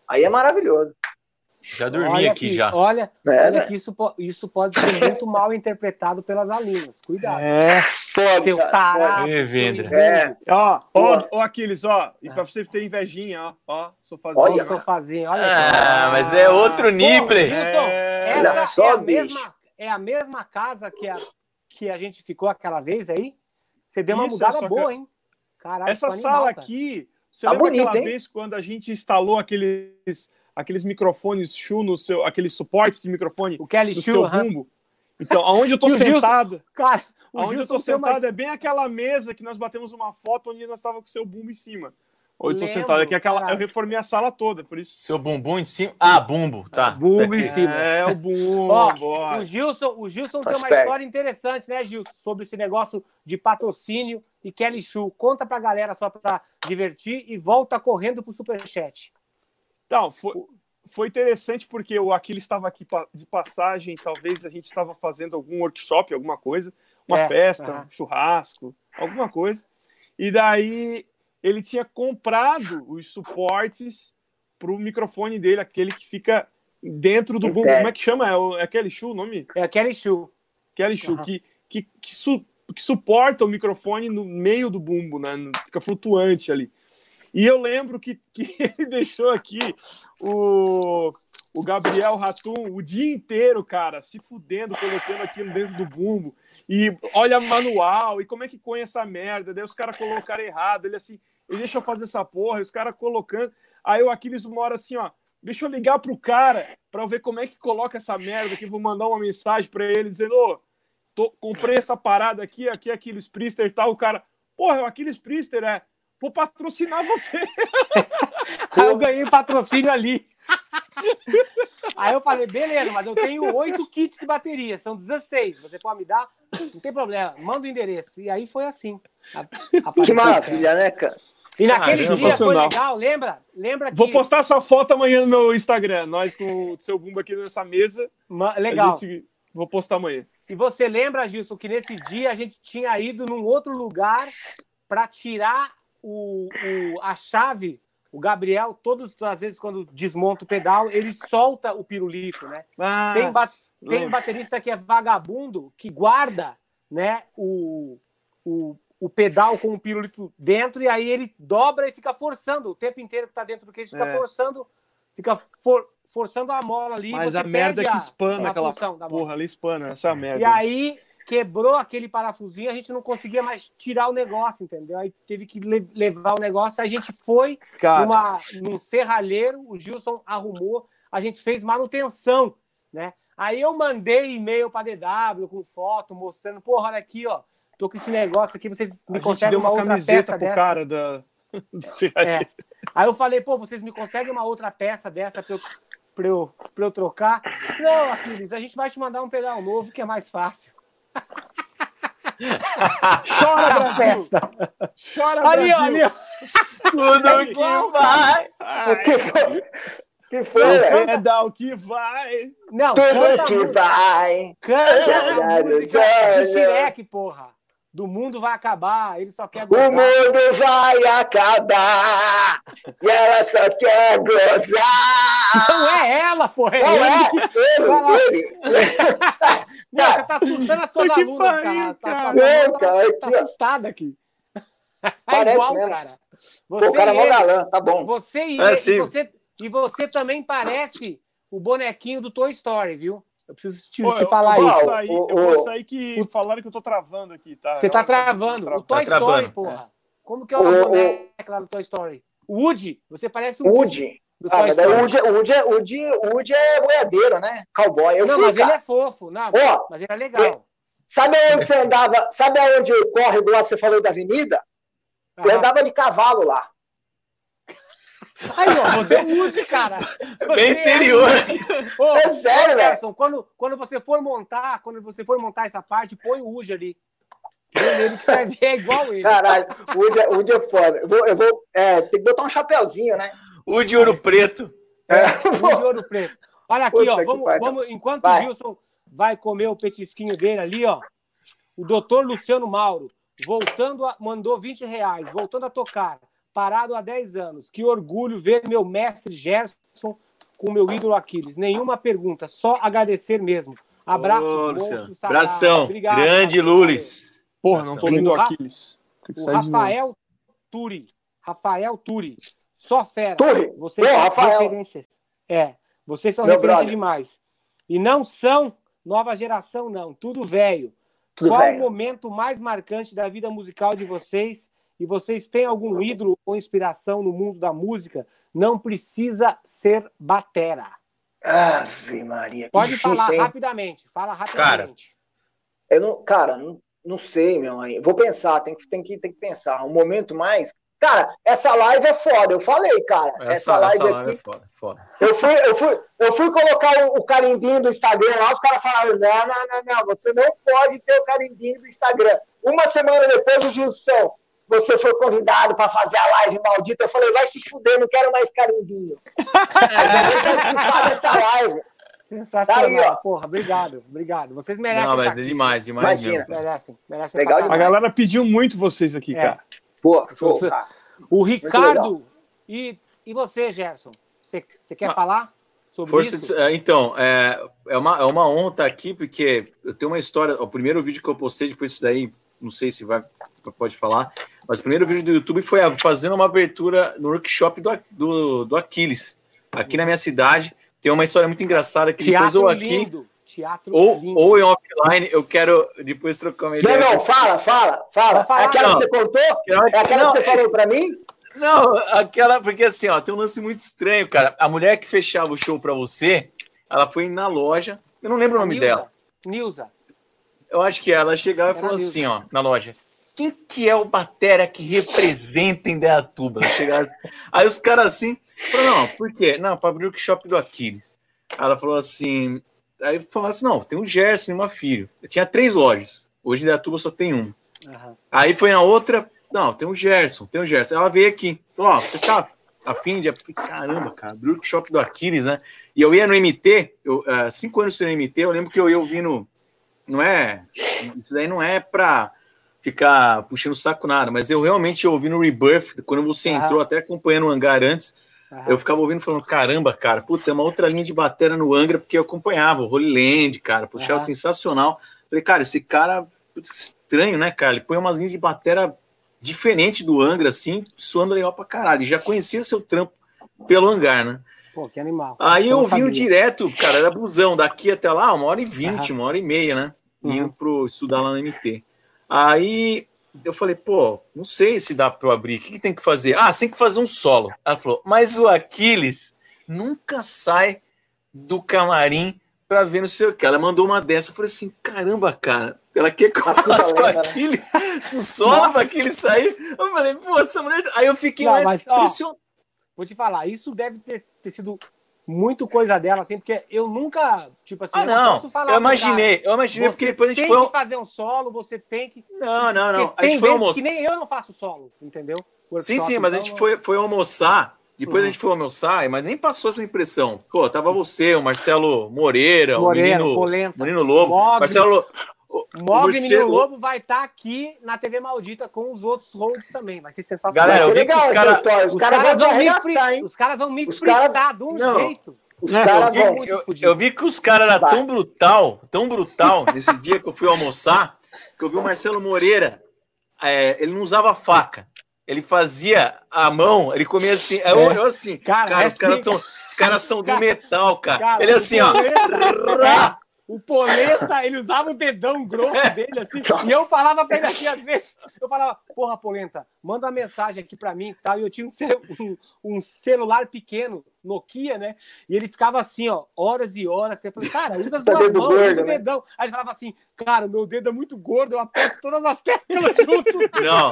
Aí é maravilhoso. Já dormi Olha aqui que- já. Olha, É, olha né? que isso, isso pode ser muito mal interpretado pelas alunas. Cuidado. É. Pode, Seu cara, tarado. É. Ó, ó, Boa. ó, Aquiles, ó. E É. pra você ter invejinha, ó. Ó, sofazinho. Olha, sofazinho. Olha Ah, mas é outro nível. Gilson, É, essa só, é, a mesma, é a mesma casa que a, que a gente ficou aquela vez aí? Você deu uma Isso, mudada só que- boa, hein? Caralho, Essa animal, sala cara. aqui, você Tá lembra bonito, aquela hein? vez quando a gente instalou aqueles, aqueles microfones Shu no seu, aqueles suportes de microfone O Kelly no Shu, seu aham. bumbo? Então, aonde eu tô E o Gilson- sentado, Cara, aonde eu Gilson tô tem sentado umas- é bem aquela mesa que nós batemos uma foto onde nós tava com o seu bumbo em cima. Ou eu tô Lembro, sentado aqui, aquela, caralho. eu reformei a sala toda, por isso. Seu bumbum em cima. Ah, bumbo, tá. Bumbo em Aqui. cima. É, o bumbo. Ó, bora. o Gilson, o Gilson tem uma história interessante, né, Gilson? Sobre esse negócio de patrocínio e Kelly Chu. Conta pra galera só pra divertir e volta correndo pro Superchat. Então, foi, foi interessante porque o Aquiles estava aqui de passagem, talvez a gente estava fazendo algum workshop, alguma coisa, uma É, festa, um churrasco, alguma coisa. E daí ele tinha comprado os suportes para o microfone dele, aquele que fica dentro do bumbo. Interno. Como é que chama? É, o, é aquele chu o nome? É Kelly Chu. Kelly Aham. que, que, que, su- que suporta o microfone no meio do bumbo, né? Fica flutuante ali. E eu lembro que, que ele deixou aqui o, o Gabriel Ratum o dia inteiro, cara, se fudendo, colocando aquilo dentro do bumbo. E olha manual, e como é que põe essa merda? Daí os caras colocaram errado. Ele assim, ele deixa eu fazer essa porra, e os caras colocando. Aí o Aquiles uma hora assim, ó, deixa eu ligar pro cara pra eu ver como é que coloca essa merda aqui. Vou mandar uma mensagem pra ele dizendo, ô, tô- comprei essa parada aqui, aqui é Aquiles Priester e tal. O cara, porra, o Aquiles Priester é, vou patrocinar você. Aí eu ganhei patrocínio ali. Aí eu falei, beleza, mas eu tenho oito kits de bateria, são 16. Você pode me dar? Não tem problema, manda o endereço. E aí foi assim. Que maravilha, né, cara? E naquele Caramba, dia foi legal, lembra? Lembra que. Vou postar essa foto amanhã no meu Instagram. Nós com o seu bumbo aqui nessa mesa. Ma- Legal. gente- Vou postar amanhã. E você lembra, Gilson, que nesse dia a gente tinha ido num outro lugar para tirar o, o- a chave. O Gabriel, todas as vezes quando desmonta o pedal, ele solta o pirulito, né? Tem, ba- tem baterista que é vagabundo que guarda né, o, o, o pedal com o pirulito dentro e aí ele dobra e fica forçando o tempo inteiro que tá dentro do case, fica É. forçando, fica for- forçando a mola ali. Mas a merda perde que espana a aquela função porra ali, espana. Essa é merda. E aí quebrou aquele parafusinho, a gente não conseguia mais tirar o negócio, entendeu? Aí teve que le- levar o negócio, a gente foi Cara, numa, num serralheiro, o Gilson arrumou, a gente fez manutenção, né? Aí eu mandei e-mail para DW com foto mostrando, porra, olha aqui, ó, tô com esse negócio aqui, vocês me conseguem uma uma outra camiseta peça pro dessa? cara da... É. Aí eu falei, pô, vocês me conseguem uma outra peça dessa para eu, pra eu, pra eu trocar? Não, Aquiles, a gente vai te mandar um pedal novo que é mais fácil. Chora, A Brasil! festa. Chora, Ali, Brasil! ali, ó. Tudo que vai. O que foi? que foi, O pedal que vai! Não, Tudo que vai. Canta a música do Shrek, porra. Do mundo vai acabar, ele só quer O gozar. mundo vai acabar e ela só quer gozar. Não é ela, porra, é Não ele. é? que- Ele, ele. Meu, você tá assustando as tuas alunas, cara. Tá, cara. tá, Não, tá, cara, tá assustada aqui. É Parece igual, mesmo. cara. Pô, Você o cara é mó galã, tá bom. você e, É, ele, e você e você também parece o bonequinho do Toy Story, viu? Eu preciso te, Pô, te falar eu isso. vou sair, O- eu vou o- sair que falaram que eu tô travando aqui, tá? Você tá Eu- travando. O Toy Tá Story, travando. porra. Como que é o O- boneco lá do Toy Story? O Woody. Você parece o Woody, Woody. do Ah, Toy mas daí o Story. Woody, o Woody, é- o Woody, o Woody é boiadeiro, né? Cowboy. Eu Não, fui, mas ele cara. é fofo. Não, mas ele é legal. Sabe onde você andava? Sabe aonde o córrego lá, você falou da avenida? Eu Aham. andava de cavalo lá. Aí, ó, você é o Woody, cara. Você Bem é- interior. Ô, É sério, velho. Gerson, quando, quando você for montar, quando você for montar essa parte, põe o Woody ali. Ele que você vai ver, é igual ele. Caralho, o Woody, é- o é foda. Eu vou, eu vou é, ter que botar um chapéuzinho, né? O de ouro preto. É. Woody de ouro preto. Olha aqui, Puta ó. Vamos, pariu. vamos, enquanto Vai. o Gilson vai comer o petisquinho dele ali, ó. O doutor Luciano Mauro, voltando a, mandou 20 reais, voltando a tocar, parado há 10 anos. Que orgulho ver meu mestre Gerson com meu ídolo Aquiles. Nenhuma pergunta, só agradecer mesmo. Abraço, Ô, monstro. Abração. Obrigado, Grande. Lulis. Porra, não tô ouvindo o Aquiles. O. Rafael Turi. Rafael Turi. Só fera. Turri. Vocês Pô, são Rafael. referências. É, vocês são Meu referências brother. demais. E não são nova geração, não. Tudo velho. Qual velho. o momento mais marcante da vida musical de vocês? E vocês têm algum ídolo ou inspiração no mundo da música? Não precisa ser batera. Ave Maria, que Pode difícil, falar hein? rapidamente. Fala rapidamente. Eu não, cara, não, não sei, meu. aí. Vou pensar, tem que, tem, que, tem que pensar. Um momento mais. Cara, essa live é foda, eu falei, cara. Essa, essa live, essa live aqui, é foda, foda. Eu fui, eu fui, eu fui colocar o, o carimbinho do Instagram lá, os caras falaram: não, não, não, não, você não pode ter o carimbinho do Instagram. Uma semana depois, o Gilson, você foi convidado para fazer a live maldita. Eu falei: vai se fuder, não quero mais carimbinho. participar dessa live. Sensacional, Tá aí, ó. porra, obrigado, obrigado. Vocês merecem. Não, mas é demais, demais Imagina. mesmo. Merecem, merecem. Legal A galera pediu muito vocês aqui, É. cara. Pô, pô, Você- cara. O. Ricardo e, e você, Gerson, você, você quer Ah, falar sobre Força isso? de- é, então, é, é, uma, é uma honra estar aqui, porque eu tenho uma história. O primeiro vídeo que eu postei, depois disso daí, não sei se vai, pode falar, mas o primeiro vídeo do YouTube foi fazendo uma abertura no workshop do, do, do Aquiles, aqui na minha cidade. Tem uma história muito engraçada que depois Teatro eu aqui, lindo. Teatro ou, lindo. ou em offline, eu quero depois trocar uma Não, ideia. não, fala, fala, fala. Vai falar, aquela não. que você contou? É aquela Não, que você é- falou pra mim? Não, aquela, porque assim, ó, tem um lance muito estranho, cara. A mulher que fechava o show pra você, ela foi na loja, eu não lembro o nome Nilza, dela. Nilza. Eu acho que ela chegava e falou assim, ó, na loja. Quem que é o batera que representa Indaiatuba? Chegava assim. Aí os caras assim, falaram, não, por quê? Não, para abrir o workshop do Aquiles. Aí Ela falou assim, aí falou assim, não, tem o Gerson e uma filho. Eu tinha três lojas, hoje em Indaiatuba só tem uma. Aham. Aí foi na outra, não, tem o Gerson, tem o Gerson. Ela veio aqui, falou, ó, você tá afim de... Caramba, cara, abrir o workshop do Aquiles, né? E eu ia no MT, eu, ah, cinco anos no MT, eu lembro que eu ia ouvindo, não é, isso daí não é pra ficar puxando o saco nada, mas eu realmente ouvi no Rebirth, quando você entrou, até acompanhando o hangar antes, aham. eu ficava ouvindo falando, caramba, cara, putz, é uma outra linha de bateria no Angra, porque eu acompanhava o Holy Land, cara, puxava Aham. sensacional. Falei, cara, esse cara, putz, estranho, né, cara? Ele põe umas linhas de bateria diferente do Angra, assim, suando legal pra caralho. E já conhecia seu trampo pelo hangar, né? Pô, que animal. Aí Eu eu direto, cara, era busão, daqui até lá, uma hora e vinte, Aham. uma hora e meia, né? Uhum. Indo pro estudar lá no MT. Aí eu falei, pô, não sei se dá para eu abrir. O que, que tem que fazer? Ah, tem que fazer um solo. Ela falou, mas o Aquiles nunca sai do camarim para ver não sei o que. Ela mandou uma dessa. Eu falei assim, caramba, cara. Ela quer que eu puta faça o né? Aquiles, um solo para Aquiles sair. Eu falei, pô, essa mulher. Aí eu fiquei Não, mais mas, ó. Vou te falar, isso deve ter, ter sido muito coisa dela, assim, porque eu nunca, tipo assim, Ah, eu não. Eu cara, imaginei, eu imaginei, porque depois a gente tem foi. que fazer um solo, você tem que. Não, não, não. Porque A gente tem foi almoçar. que nem eu não faço solo, entendeu? Sim, Workshop, sim, mas a então, gente foi, foi almoçar. Depois Uhum. a gente foi almoçar, mas nem passou essa impressão. Pô, tava você, o Marcelo Moreira, Moreira, o menino, Polenta, menino Lobo. Mogli. Marcelo. O, O Morcego- Menino Lobo vai estar aqui na TV Maldita com os outros holds também. Vai ser sensacional. Galera, eu vi que os cara- história. Os, os caras caras vão vão me arregaçar, fri- hein? Os caras vão me Os fritar caras- de um Não. jeito. Os Não, caras eu vão. muito eu, eu vi que os caras eram tão brutal, tão brutal, nesse dia que eu fui almoçar, que eu vi o Marcelo Moreira, é, ele não usava faca. Ele fazia a mão, ele comia assim. Eu, É. eu assim, Cara, cara, é os, caras assim. são, os caras são do Cara, metal, cara. cara, ele o assim, ó. O Polenta, ele usava o dedão grosso dele, assim, e eu falava pra ele assim, às vezes, eu falava, porra, Polenta, manda uma mensagem aqui pra mim e tal, e eu tinha um, um- um celular pequeno, Nokia, né, e ele ficava assim, ó, horas e horas, eu falei, cara, usa as Tá duas dedo mãos, usa gordo, o né? dedão, aí ele falava assim, cara, meu dedo é muito gordo, eu aperto todas as teclas juntos, Não,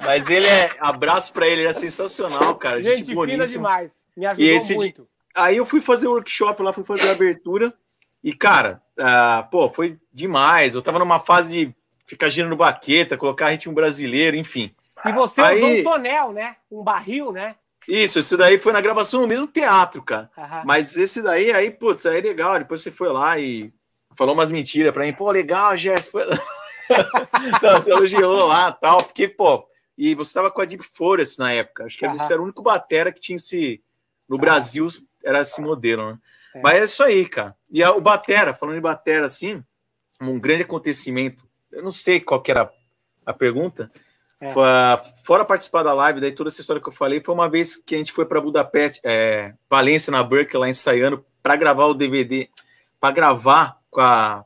mas ele é. Abraço pra ele, ele é sensacional, cara. Gente, gente boníssima. demais, me ajudou E esse muito. Aí eu fui fazer o workshop lá, fui fazer a abertura. E, cara, ah, pô, foi demais. Eu tava numa fase de ficar girando baqueta, colocar ritmo brasileiro, enfim. E você Aí- usou um tonel, né, um barril, né, Isso, isso daí foi na gravação no mesmo teatro, cara. Aham. Mas esse daí, aí, putz, aí é legal. Depois você foi lá e falou umas mentiras pra mim. Pô, legal, Jéssica. Foi... Não, você elogiou lá e tal. Porque, pô, e você tava com a Deep Forest na época. Acho que Aham. você era o único batera que tinha esse. No Ah. Brasil era esse modelo, né? É. Mas é isso aí, cara. E a- o Batera, falando de Batera, assim, um grande acontecimento. Eu não sei qual que era a pergunta. É. Fora participar da live, daí toda essa história que eu falei, foi uma vez que a gente foi para Budapeste, é, Valência, na Berkeley, lá ensaiando, para gravar o DVD, para gravar com, a,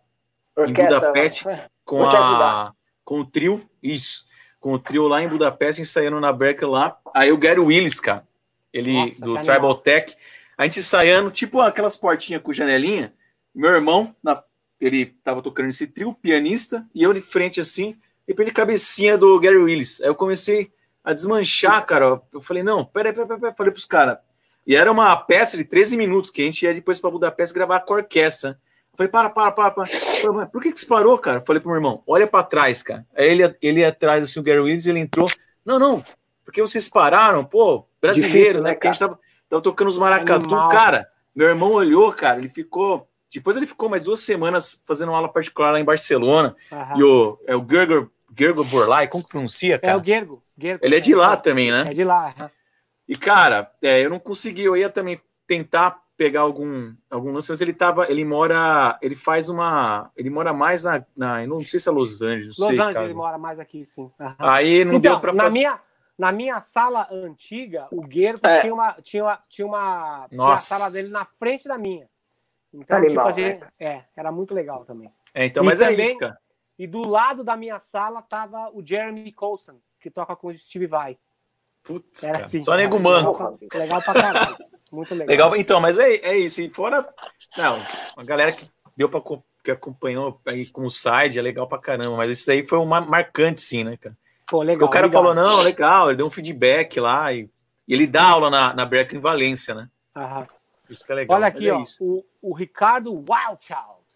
em Budapeste, com, Vou te a, com o trio, isso, com o trio lá em Budapeste, ensaiando na Berkeley lá. Aí o Gary Willis, cara, ele Nossa, do que Tribal. Tech, a gente ensaiando, tipo aquelas portinhas com janelinha. Meu irmão, na- ele tava tocando esse trio, pianista, e eu de frente assim, e pela cabecinha do Gary Willis. Aí eu comecei a desmanchar, cara. Eu falei, não, peraí, peraí, peraí, falei pros caras. E era uma peça de 13 minutos, que a gente ia depois para Budapeste gravar com a orquestra. Eu falei, para, para, para, para. Falei, por que, que você parou, cara? Eu falei pro meu irmão, olha para trás, cara. Aí ele, ele ia atrás, assim, o Gary Willis, ele entrou. Não, não, porque vocês pararam, pô, brasileiro, Difícil, né? né, Porque a gente tava, tava tocando os maracatu, Animal. cara. Meu irmão olhou, cara, ele ficou. Depois ele ficou mais duas semanas fazendo uma aula particular lá em Barcelona. Aham. E o, é o Gergo, Gergo Borlai, como que pronuncia, É cara? o Gergo. Gergo. Ele é de lá também, né? É de lá. aham. E, cara, é, eu não consegui, eu ia também tentar pegar algum, algum lance, mas ele tava, ele mora, ele faz uma, ele mora mais na, na não sei se é Los Angeles, não Los sei, Angeles, cara. ele mora mais aqui, sim. Aham. Aí não então, deu pra na fazer. minha na minha sala antiga, o Gergo É. tinha uma tinha uma tinha uma tinha a sala dele na frente da minha. Então, Animal, tipo, gente- né? é, era muito legal também. É, então, E mas é também- isso, cara. E do lado da minha sala tava o Jeremy Coulson, que toca com o Steve Vai. Putz, Era cara, assim. só cara, nego legal pra- Legal pra caralho. Muito legal. Legal, então, mas é, é isso. E fora, não, a galera que deu para que acompanhou aí com o side é legal pra caramba, mas isso aí foi uma marcante, sim, né, cara? Pô, Porque legal. o cara legal. falou, não, legal, ele deu um feedback lá e, e ele dá aula na, na Berkeley em Valência, né? Aham. Isso que é legal. Olha aqui, é ó, o, o Ricardo Wildchild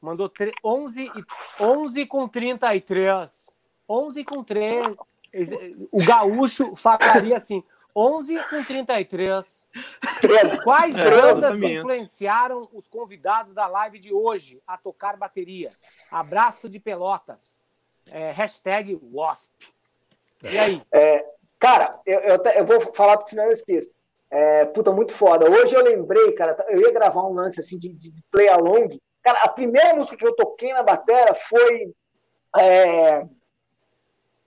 mandou tre- 11, e- 11 com 33. 11 com 3. O gaúcho falaria assim: 11 com 33. Quais É, bandas influenciaram os convidados da live de hoje a tocar bateria? Abraço de Pelotas. É, hashtag WASP. E aí? Cara, eu, eu, eu vou falar porque senão eu esqueço. É, puta, muito foda. Hoje eu lembrei, cara, eu ia gravar um lance assim de, de play along. Cara, a primeira música que eu toquei na batera foi é,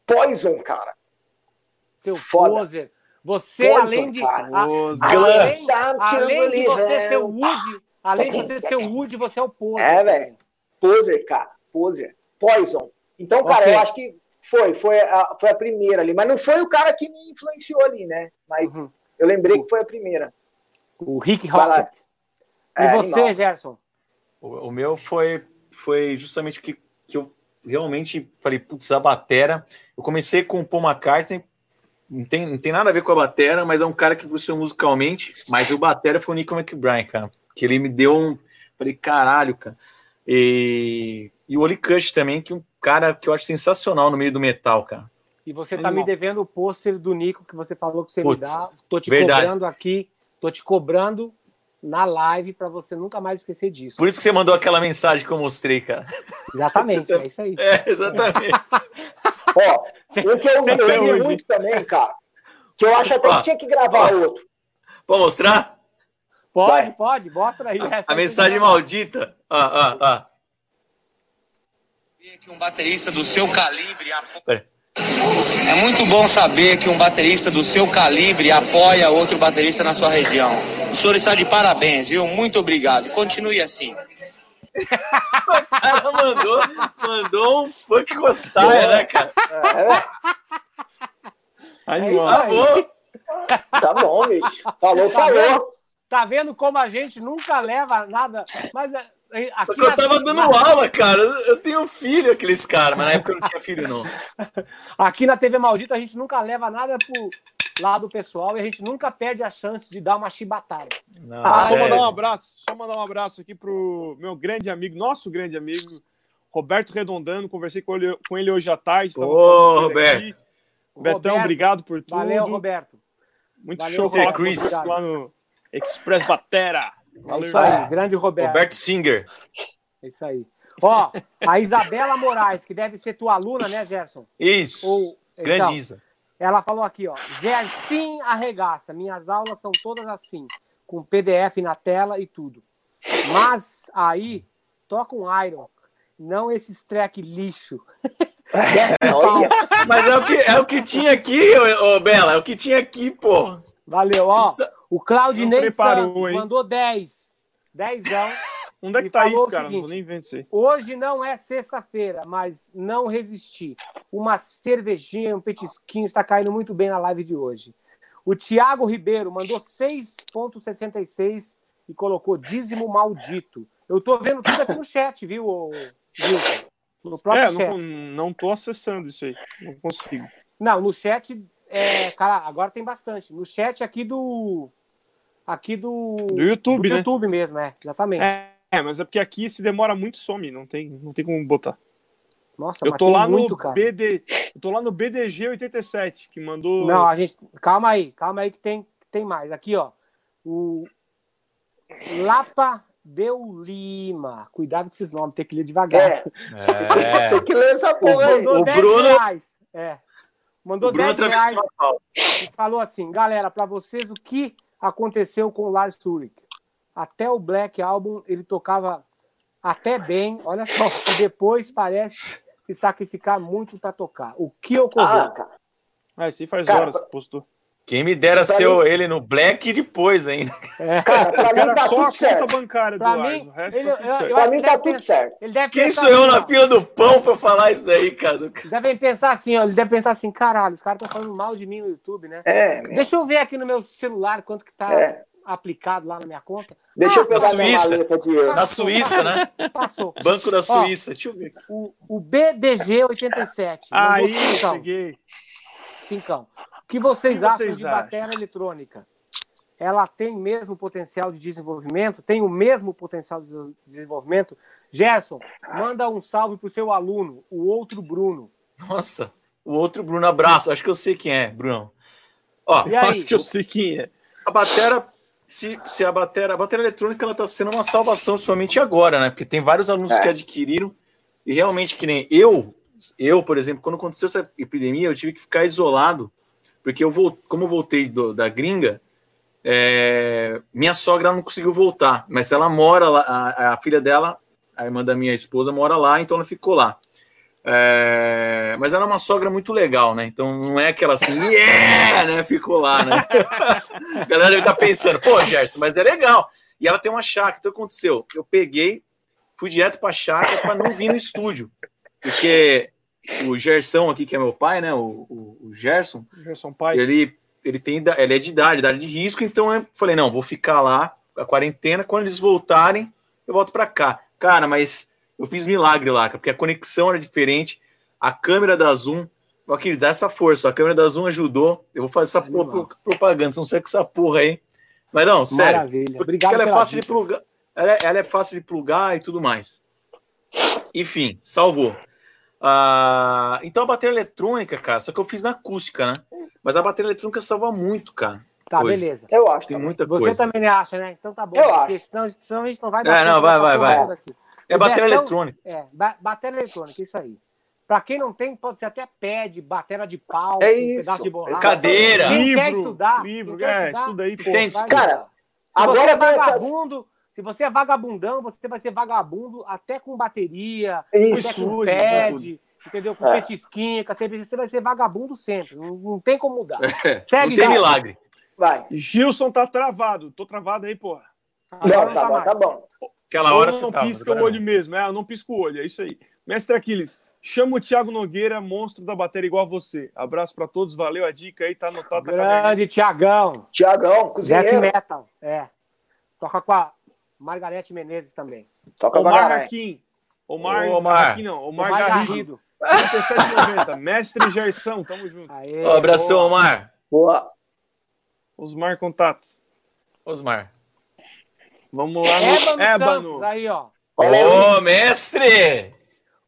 Poison, cara. Seu Foda. poser. Você, Poison, além de. cara. a- além, além de você ser o Woody, além de você ser o Woody, você é o poser. É, velho. Poser, cara. Poser. Poison. Então, cara, Ok. eu acho que foi, foi a, foi a primeira ali. Mas não foi o cara que me influenciou ali, né? Mas Uhum. eu lembrei que foi a primeira. O Rick. Rocket. E É, você, animal. Gerson? O, o meu foi, foi justamente o que, que eu realmente falei, putz, a batera. Eu comecei com o Paul McCartney, não tem, não tem nada a ver com a batera, mas é um cara que influenciou musicalmente, mas o batera foi o Nico McBride, cara, que ele me deu um... Falei, caralho, cara. E, e o Oli Kush também, que é um cara que eu acho sensacional no meio do metal, cara. E você tá Animal. me devendo o pôster do Nico que você falou que você Putz, me dá. Tô te verdade. cobrando aqui, tô te cobrando na live pra você nunca mais esquecer disso. Por isso que você mandou aquela mensagem que eu mostrei, cara. Exatamente, tá- é isso aí. É, exatamente. Ó, um que eu, hoje. muito também, cara, que eu acho até Ó. que tinha que gravar outro. Pode mostrar? Pode, Vai. pode, mostra aí. Essa A aí mensagem maldita. Ah, ah, ah. que um baterista do seu calibre apo- Pera. é muito bom saber que um baterista do seu calibre apoia outro baterista na sua região. O senhor está de parabéns, viu? Muito obrigado. Continue assim. O cara mandou, mandou um funk gostar, né, cara? É, Animal. isso Tá bom. tá bom, bicho. Falou, Tá vendo? falou. Tá vendo como a gente nunca leva nada. Mas é, é, aqui Só que eu na- tava dando aula, cara. Eu tenho filho, aqueles caras, mas na época eu não tinha filho, não. Aqui na TV Maldita a gente nunca leva nada pro lado pessoal e a gente nunca perde a chance de dar uma chibatada. não Ah, só é. mandar um abraço, só mandar um abraço aqui pro meu grande amigo, nosso grande amigo, Roberto Redondano. Conversei com ele, com ele hoje à tarde. Ô, dele Roberto. aqui. Betão, Roberto, obrigado por tudo. Valeu, Roberto. Muito Valeu, show Roberto. Obrigado. lá no Express Batera. É Valeu. isso aí, grande Roberto. Roberto Singer. É isso aí. Ó, a Isabela Moraes, que deve ser tua aluna, né, Gerson? Isso. Ou, então, Grande Isa. ela falou aqui, ó. Gersim arregaça. Minhas aulas são todas assim, com PDF na tela e tudo. Mas aí, toca um Iron, não esses track lixo. Mas é o que, é o que tinha aqui, ô, ô, Bela. É o que tinha aqui, pô. Valeu, ó. O Claudinei Não preparou, Santos hein? mandou 10. Dezão. Onde é que tá isso, cara? Não seguinte, vou nem aí. Hoje não é sexta-feira, mas não resisti. Uma cervejinha, um petisquinho está caindo muito bem na live de hoje. O Thiago Ribeiro mandou 6,66 e colocou dízimo maldito. Eu tô vendo tudo aqui no chat, viu, Wilson? No próprio É, chat. não, não tô acessando isso aí. Não consigo. Não, no chat é, cara, agora tem bastante. No chat aqui do. Aqui do. Do YouTube, do né? YouTube mesmo, é, exatamente. É, é, mas é porque aqui se demora muito some, não tem, não tem como botar. Nossa, Eu mas tô tem lá muito, no cara. BD, eu tô lá no BDG 87, que mandou Não, a gente. Calma aí, calma aí que tem, que tem mais. Aqui, ó. O Lapa Deu Lima. Cuidado com esses nomes, tem que ler devagar. É, É. tem que ler essa porra aí. O 10 Bruno- reais. É. Mandou O Bruno 10 atravessou reais e falou assim: galera, pra vocês, o que aconteceu com o Lars Ulrich? Até o Black Album ele tocava até bem, olha só, e depois parece se sacrificar muito pra tocar. O que ocorreu? Ah, cara. Ah, faz Cara, horas que postou. Quem me dera Pra ser ele no Black depois ainda. É. Cara, pra mim Era tá só a tudo conta certo. bancária do Pra mim, o resto ele- tá tudo eu- certo. eu Pra mim tá deve tudo pensar- certo. Ele deve Quem sou eu assim, na ó. fila do pão pra falar isso daí, cara? Devem pensar assim, ó. Ele deve pensar assim, caralho, os caras estão falando mal de mim no YouTube, né? É, meu. Deixa eu ver aqui no meu celular quanto que tá É. aplicado lá na minha conta. Deixa eu Ah, pegar minha Suíça. euro. Na Suíça, né? Passou. Banco da Suíça. Deixa eu ver. O, o BDG 87. mandou Aí, cheguei. cincão. O que vocês O que acham vocês de acham? bateria eletrônica? Ela tem mesmo potencial de desenvolvimento? Tem o mesmo potencial de desenvolvimento? Gerson, manda um salve pro seu aluno, o outro Bruno. Nossa, o outro Bruno abraço. Acho que eu sei quem é, Bruno. Ó, E aí? Acho que eu sei quem é. a batera, se, se a batera, a bateria eletrônica ela tá sendo uma salvação, principalmente agora, né? Porque tem vários alunos É. que adquiriram e realmente que nem eu, eu, por exemplo, quando aconteceu essa epidemia, eu tive que ficar isolado, porque eu vou, como eu voltei do- da gringa, é, minha sogra não conseguiu voltar, mas ela mora lá, a, a filha dela, a irmã da minha esposa, mora lá, então ela ficou lá. É, mas ela é uma sogra muito legal, né? Então não é aquela assim, yeah, né? Ficou lá, né? A galera deve estar pensando, pô, Gerson, mas é legal. E ela tem uma chácara. Então aconteceu? Eu peguei, fui direto para a chácara para não vir no estúdio. Porque o Gerson aqui, que é meu pai, né? O, o, o Gerson, Gerson Pai. ele, ele tem ele é de idade, idade de risco, então eu falei, não, vou ficar lá, a quarentena, quando eles voltarem, eu volto para cá. Cara, mas eu fiz milagre lá, porque a conexão era diferente, a câmera da Zoom, queridos, dá essa força, a câmera da Zoom ajudou, eu vou fazer essa porra, pro- propaganda, você não sei com essa porra aí. Mas não, sério, Maravilha. porque Obrigado ela é fácil de dica. plugar, ela é, ela é fácil de plugar e tudo mais. Enfim, salvou. Ah, então a bateria eletrônica, cara, só que eu fiz na acústica, né? Mas a bateria eletrônica salva muito, cara. Tá, hoje. beleza. Eu acho. Tem muita Você coisa. também acha, né? Então tá bom. Eu porque acho. Senão, senão a gente não vai É, dar não, tempo vai, vai, vai. aqui. É O bateria Betão- eletrônica. É, ba bateria eletrônica, isso aí. Pra quem não tem, pode ser até pad, bateria de pau, É um isso. pedaço de borracha. Cadeira. Quem Livro, quer estudar, livro, quer é, estudar, estuda aí, pô. Tem vai. Cara, agora você é tem essas- vagabundo, se você é vagabundão, você vai ser vagabundo até com bateria, Isso. até com Estúdio, pad, entendeu? Com É. petisquinha, com você vai ser vagabundo sempre. Não, não tem como mudar. É, Segue, não tem milagre. Vai. Gilson tá travado. Tô travado aí, porra. Agora Não, tá bom, mais. tá bom. Aquela hora não você tava. pisca o olho não. mesmo. É, eu não pisco o olho, é isso aí. Mestre Aquiles, chama o Thiago Nogueira, monstro da bateria igual a você. Abraço pra todos, valeu a dica aí, tá anotado. Tá. Grande Tiagão. Tiagão, Death cozinheiro. Metal. É. Toca com a Margarete Menezes também. Toca Omar. Hakim. Omar, Omar. Hakim não, Omar, Omar Garrido. Garrido. 37,90. Mestre Gerson, tamo junto. Aê, Ó, abração, boa. Omar. Boa. Osmar Contato. Osmar. Vamos lá no Ébano, Ébano. Santos, aí, ó. Ô, mestre!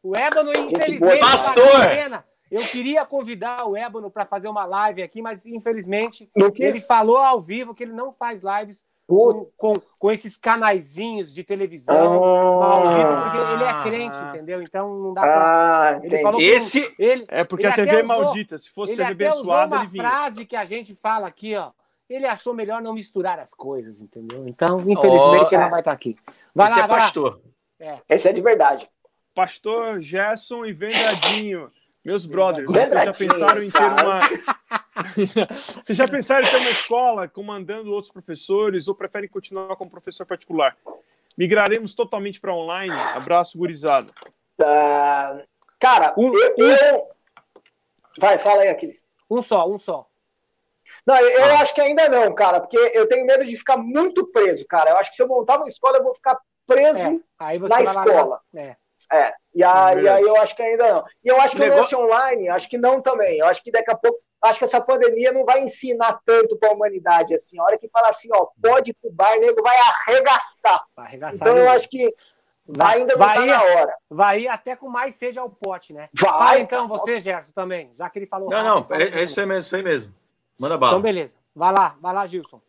O Ébano, infelizmente, Pastor! tá quarentena. Eu queria convidar o Ébano para fazer uma live aqui, mas infelizmente ele falou ao vivo que ele não faz lives. Com, com, com esses canaizinhos de televisão. Ah. maldito, porque ele é crente, entendeu? Então não dá pra. Ah, Ele entendi. falou que Esse- ele, É porque Ele a TV é usou- maldita. Se fosse ele TV usou abençoada, uma ele vinha. frase que a gente fala aqui, ó. Ele achou melhor não misturar as coisas, entendeu? Então, infelizmente, ele não vai estar aqui. Vai Esse lá, é lá. pastor. Esse é de verdade. Pastor Gerson e Vendradinho. Meus brothers, vocês já pensaram em ter uma. vocês já pensaram em ter uma escola comandando outros professores ou preferem continuar como professor particular? Migraremos totalmente para online. Abraço, gurizada. Ah, cara, Um- eu, eu- Vai, fala aí, Aquiles. Um só, um só. Não, eu, eu Ah. acho que ainda não, cara, porque eu tenho medo de ficar muito preso, cara. Eu acho que se eu montar uma escola, eu vou ficar preso É, aí você na escola. É. É, e aí, aí eu acho que ainda não. E eu acho que o Negócio- online, acho que não também. Eu acho que daqui a pouco acho que essa pandemia não vai ensinar tanto para a humanidade assim. A hora que fala assim, ó, pode ir pro bar, nego vai arregaçar. Vai arregaçar Então de eu acho que Vai- ainda não vai tá ir- na hora. Vai ir até com mais sede ao pote, né? Vai, Fala então, você, nossa. Gerson, também. Já que ele falou. Não, rápido, não, é, é isso aí mesmo, isso aí mesmo. Manda Então, bala. beleza. Vai lá, vai lá, Gilson.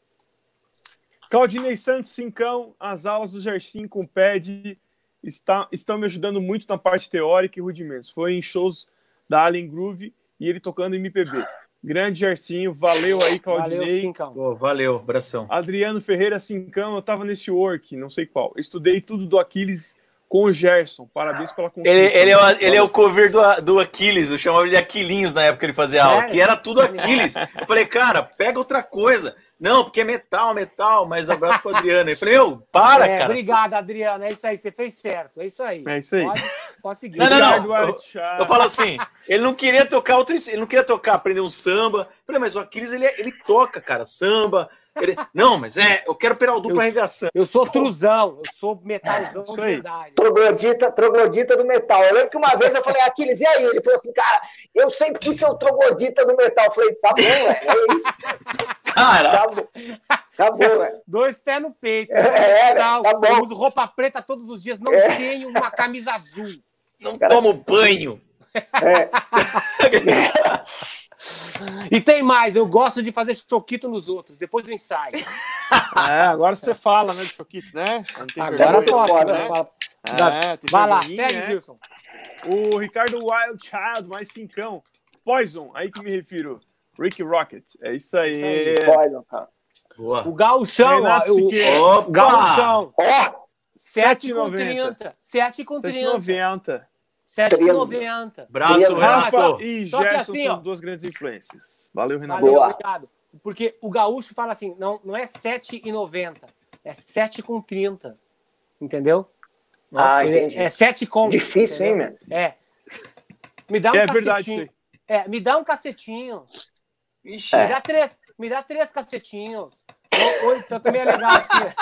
Claudinei Santos, cincão, as aulas do Gersim com o PED está, estão me ajudando muito na parte teórica e rudimentos. Foi em shows da Alien Groove e ele tocando MPB. Grande Gersinho, valeu aí, Valeu, Claudinei. Cincão. Pô, valeu, abração. Adriano Ferreira Cincão, eu tava nesse work, não sei qual. Estudei tudo do Aquiles com o Gerson. Parabéns pela conquista. Ele, ele, é o, ele é o cover do, do Aquiles, eu chamava ele de Aquilinhos na época que ele fazia aula, É? que era tudo Aquiles. Eu falei, cara, pega outra coisa. Não, porque é metal, metal, mas abraço pro Adriano. Eu falei, meu, para, É, cara. Obrigado, Adriano. É isso aí, você fez certo. É isso aí. É isso aí. Pode, pode seguir. Não, não, não. Eu-. Eu falo assim, ele não queria tocar outro, ele não queria tocar, aprender um samba. Eu falei, mas o Aquiles ele, ele toca, cara, samba. Ele, não, mas é, eu quero pegar o duplo arregaçando. Eu sou truzão, eu sou metalzão Isso de verdade. Troglodita, troglodita do metal. Eu lembro que uma vez eu falei, Aquiles, e aí? Ele falou assim, cara, eu sempre fui seu troglodita do metal. Eu falei, tá bom, velho, é isso. Cara, Tá bom, tá bom velho. Dois pés no peito. É, Tal, tá bom. Eu uso roupa preta todos os dias. Não É. tenho uma camisa azul. não Cara- tomo banho. É, E tem mais, eu gosto de fazer choquito nos outros, depois do ensaio. É, agora você fala, né, do Choquito, né? Agora foda, né? né? É, Vai lá, segue, é. Gilson. O Ricardo Wild Child, mais cincão. Poison, aí que me refiro. Rick Rocket. É isso aí. Poison, cara. Boa. O gauchão, ó, o. Opa! gauchão, Ó, 7 com 7,90. 30. 7 com 30. 7,90. 7 com 13. 90. Braço, Rafa, Renato. e Só Gerson assim, são ó. duas grandes influências. Valeu, Renato. Valeu, Boa. obrigado. Porque o gaúcho fala assim, não, não é 7,90, é 7 com 30. Entendeu? ah, É- entendi. É 7 com. Difícil, hein, entendeu? meu? É. Me dá um É verdade cacetinho. aí. É, me dá um cacetinho. Ixi, Me dá três, me dá três cacetinhos. Ou, ou então também é legal assim.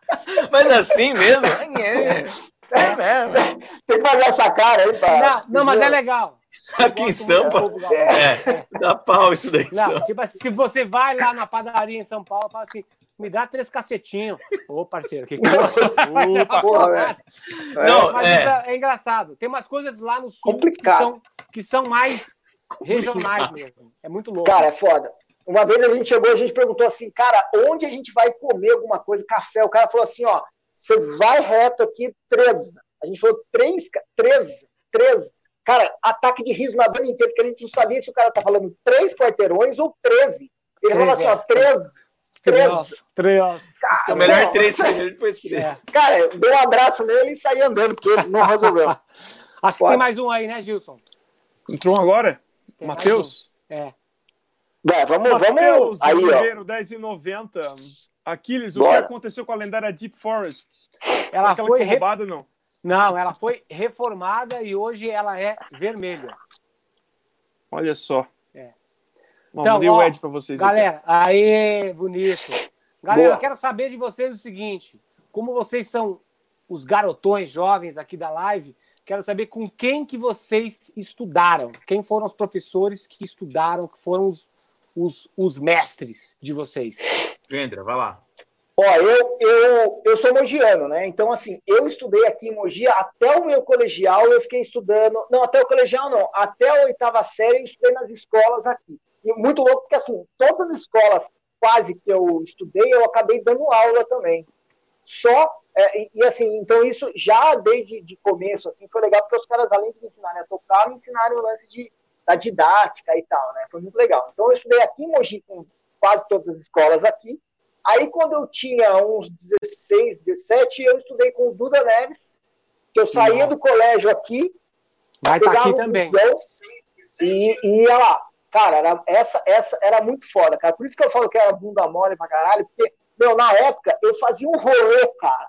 mas assim mesmo? É, é mesmo. Tem que fazer essa cara aí, pra... Não, não, mas é legal. Aqui em Sampa, gaúcho. é, dá pau isso daí. Não, só. tipo assim, se você vai lá na padaria em São Paulo, fala assim, me dá três cacetinhos. Ô, parceiro, que Opa, porra, velho. Não, Mas é. isso é engraçado. Tem umas coisas lá no sul Complicado. Que, são, que são mais regionais mesmo. É muito louco. Cara, é foda. Uma vez a gente chegou, a gente perguntou assim, cara, onde a gente vai comer alguma coisa, café? O cara falou assim, ó, você vai reto aqui, 13. A gente falou, três, ca- 13, 13. Cara, ataque de riso na banda inteira, porque a gente não sabia se o cara tá falando três quarteirões ou 13. Ele falou assim, ó, 13, 13. Três. Três. É o melhor três primeiro, depois três. É. Cara, eu dei um abraço nele e saí andando, porque não resolveu. Acho que Pode. tem mais um aí, né, Gilson? Entrou um agora? Tem Matheus? um. É. Vai, vamos, Matheus vamos. Aí, ó. Ribeiro, 10,90. Aquiles, o Bora. que aconteceu com a lendária Deep Forest? Ela Aquela foi foi re- roubada, não? Não, ela foi reformada e hoje ela é vermelha. Olha só. É. Bom, Então, mandei ó, o Ed pra vocês. aqui. Galera, aí, bonito. Galera, Boa. eu quero saber de vocês o seguinte: como vocês são os garotões jovens aqui da live, quero saber com quem que vocês estudaram. Quem foram os professores que estudaram, que foram os, os, os mestres de vocês. Vendra, vai lá. Ó, eu, eu, eu sou mogiano, né? Então, assim, eu estudei aqui em Mogi até o meu colegial, eu fiquei estudando. Não, até o colegial não, até a oitava série eu estudei nas escolas aqui. E muito louco, porque assim, todas as escolas quase que eu estudei, eu acabei dando aula também. Só, é, e, e, assim, então isso já desde de começo, assim, foi legal, porque os caras, além de me ensinarem a tocar, me ensinaram o lance de, da didática e tal, né? Foi muito legal. Então, eu estudei aqui em Mogi com quase todas as escolas aqui. Aí, quando eu tinha uns 16, 17, eu estudei com o Duda Neves, que eu saía do colégio aqui, Vai estar pegava aqui um também. e, e ia lá. Cara, era, essa, essa era muito foda, cara. Por isso que eu falo que era bunda mole pra caralho, porque, meu, na época, eu fazia um rolê, cara.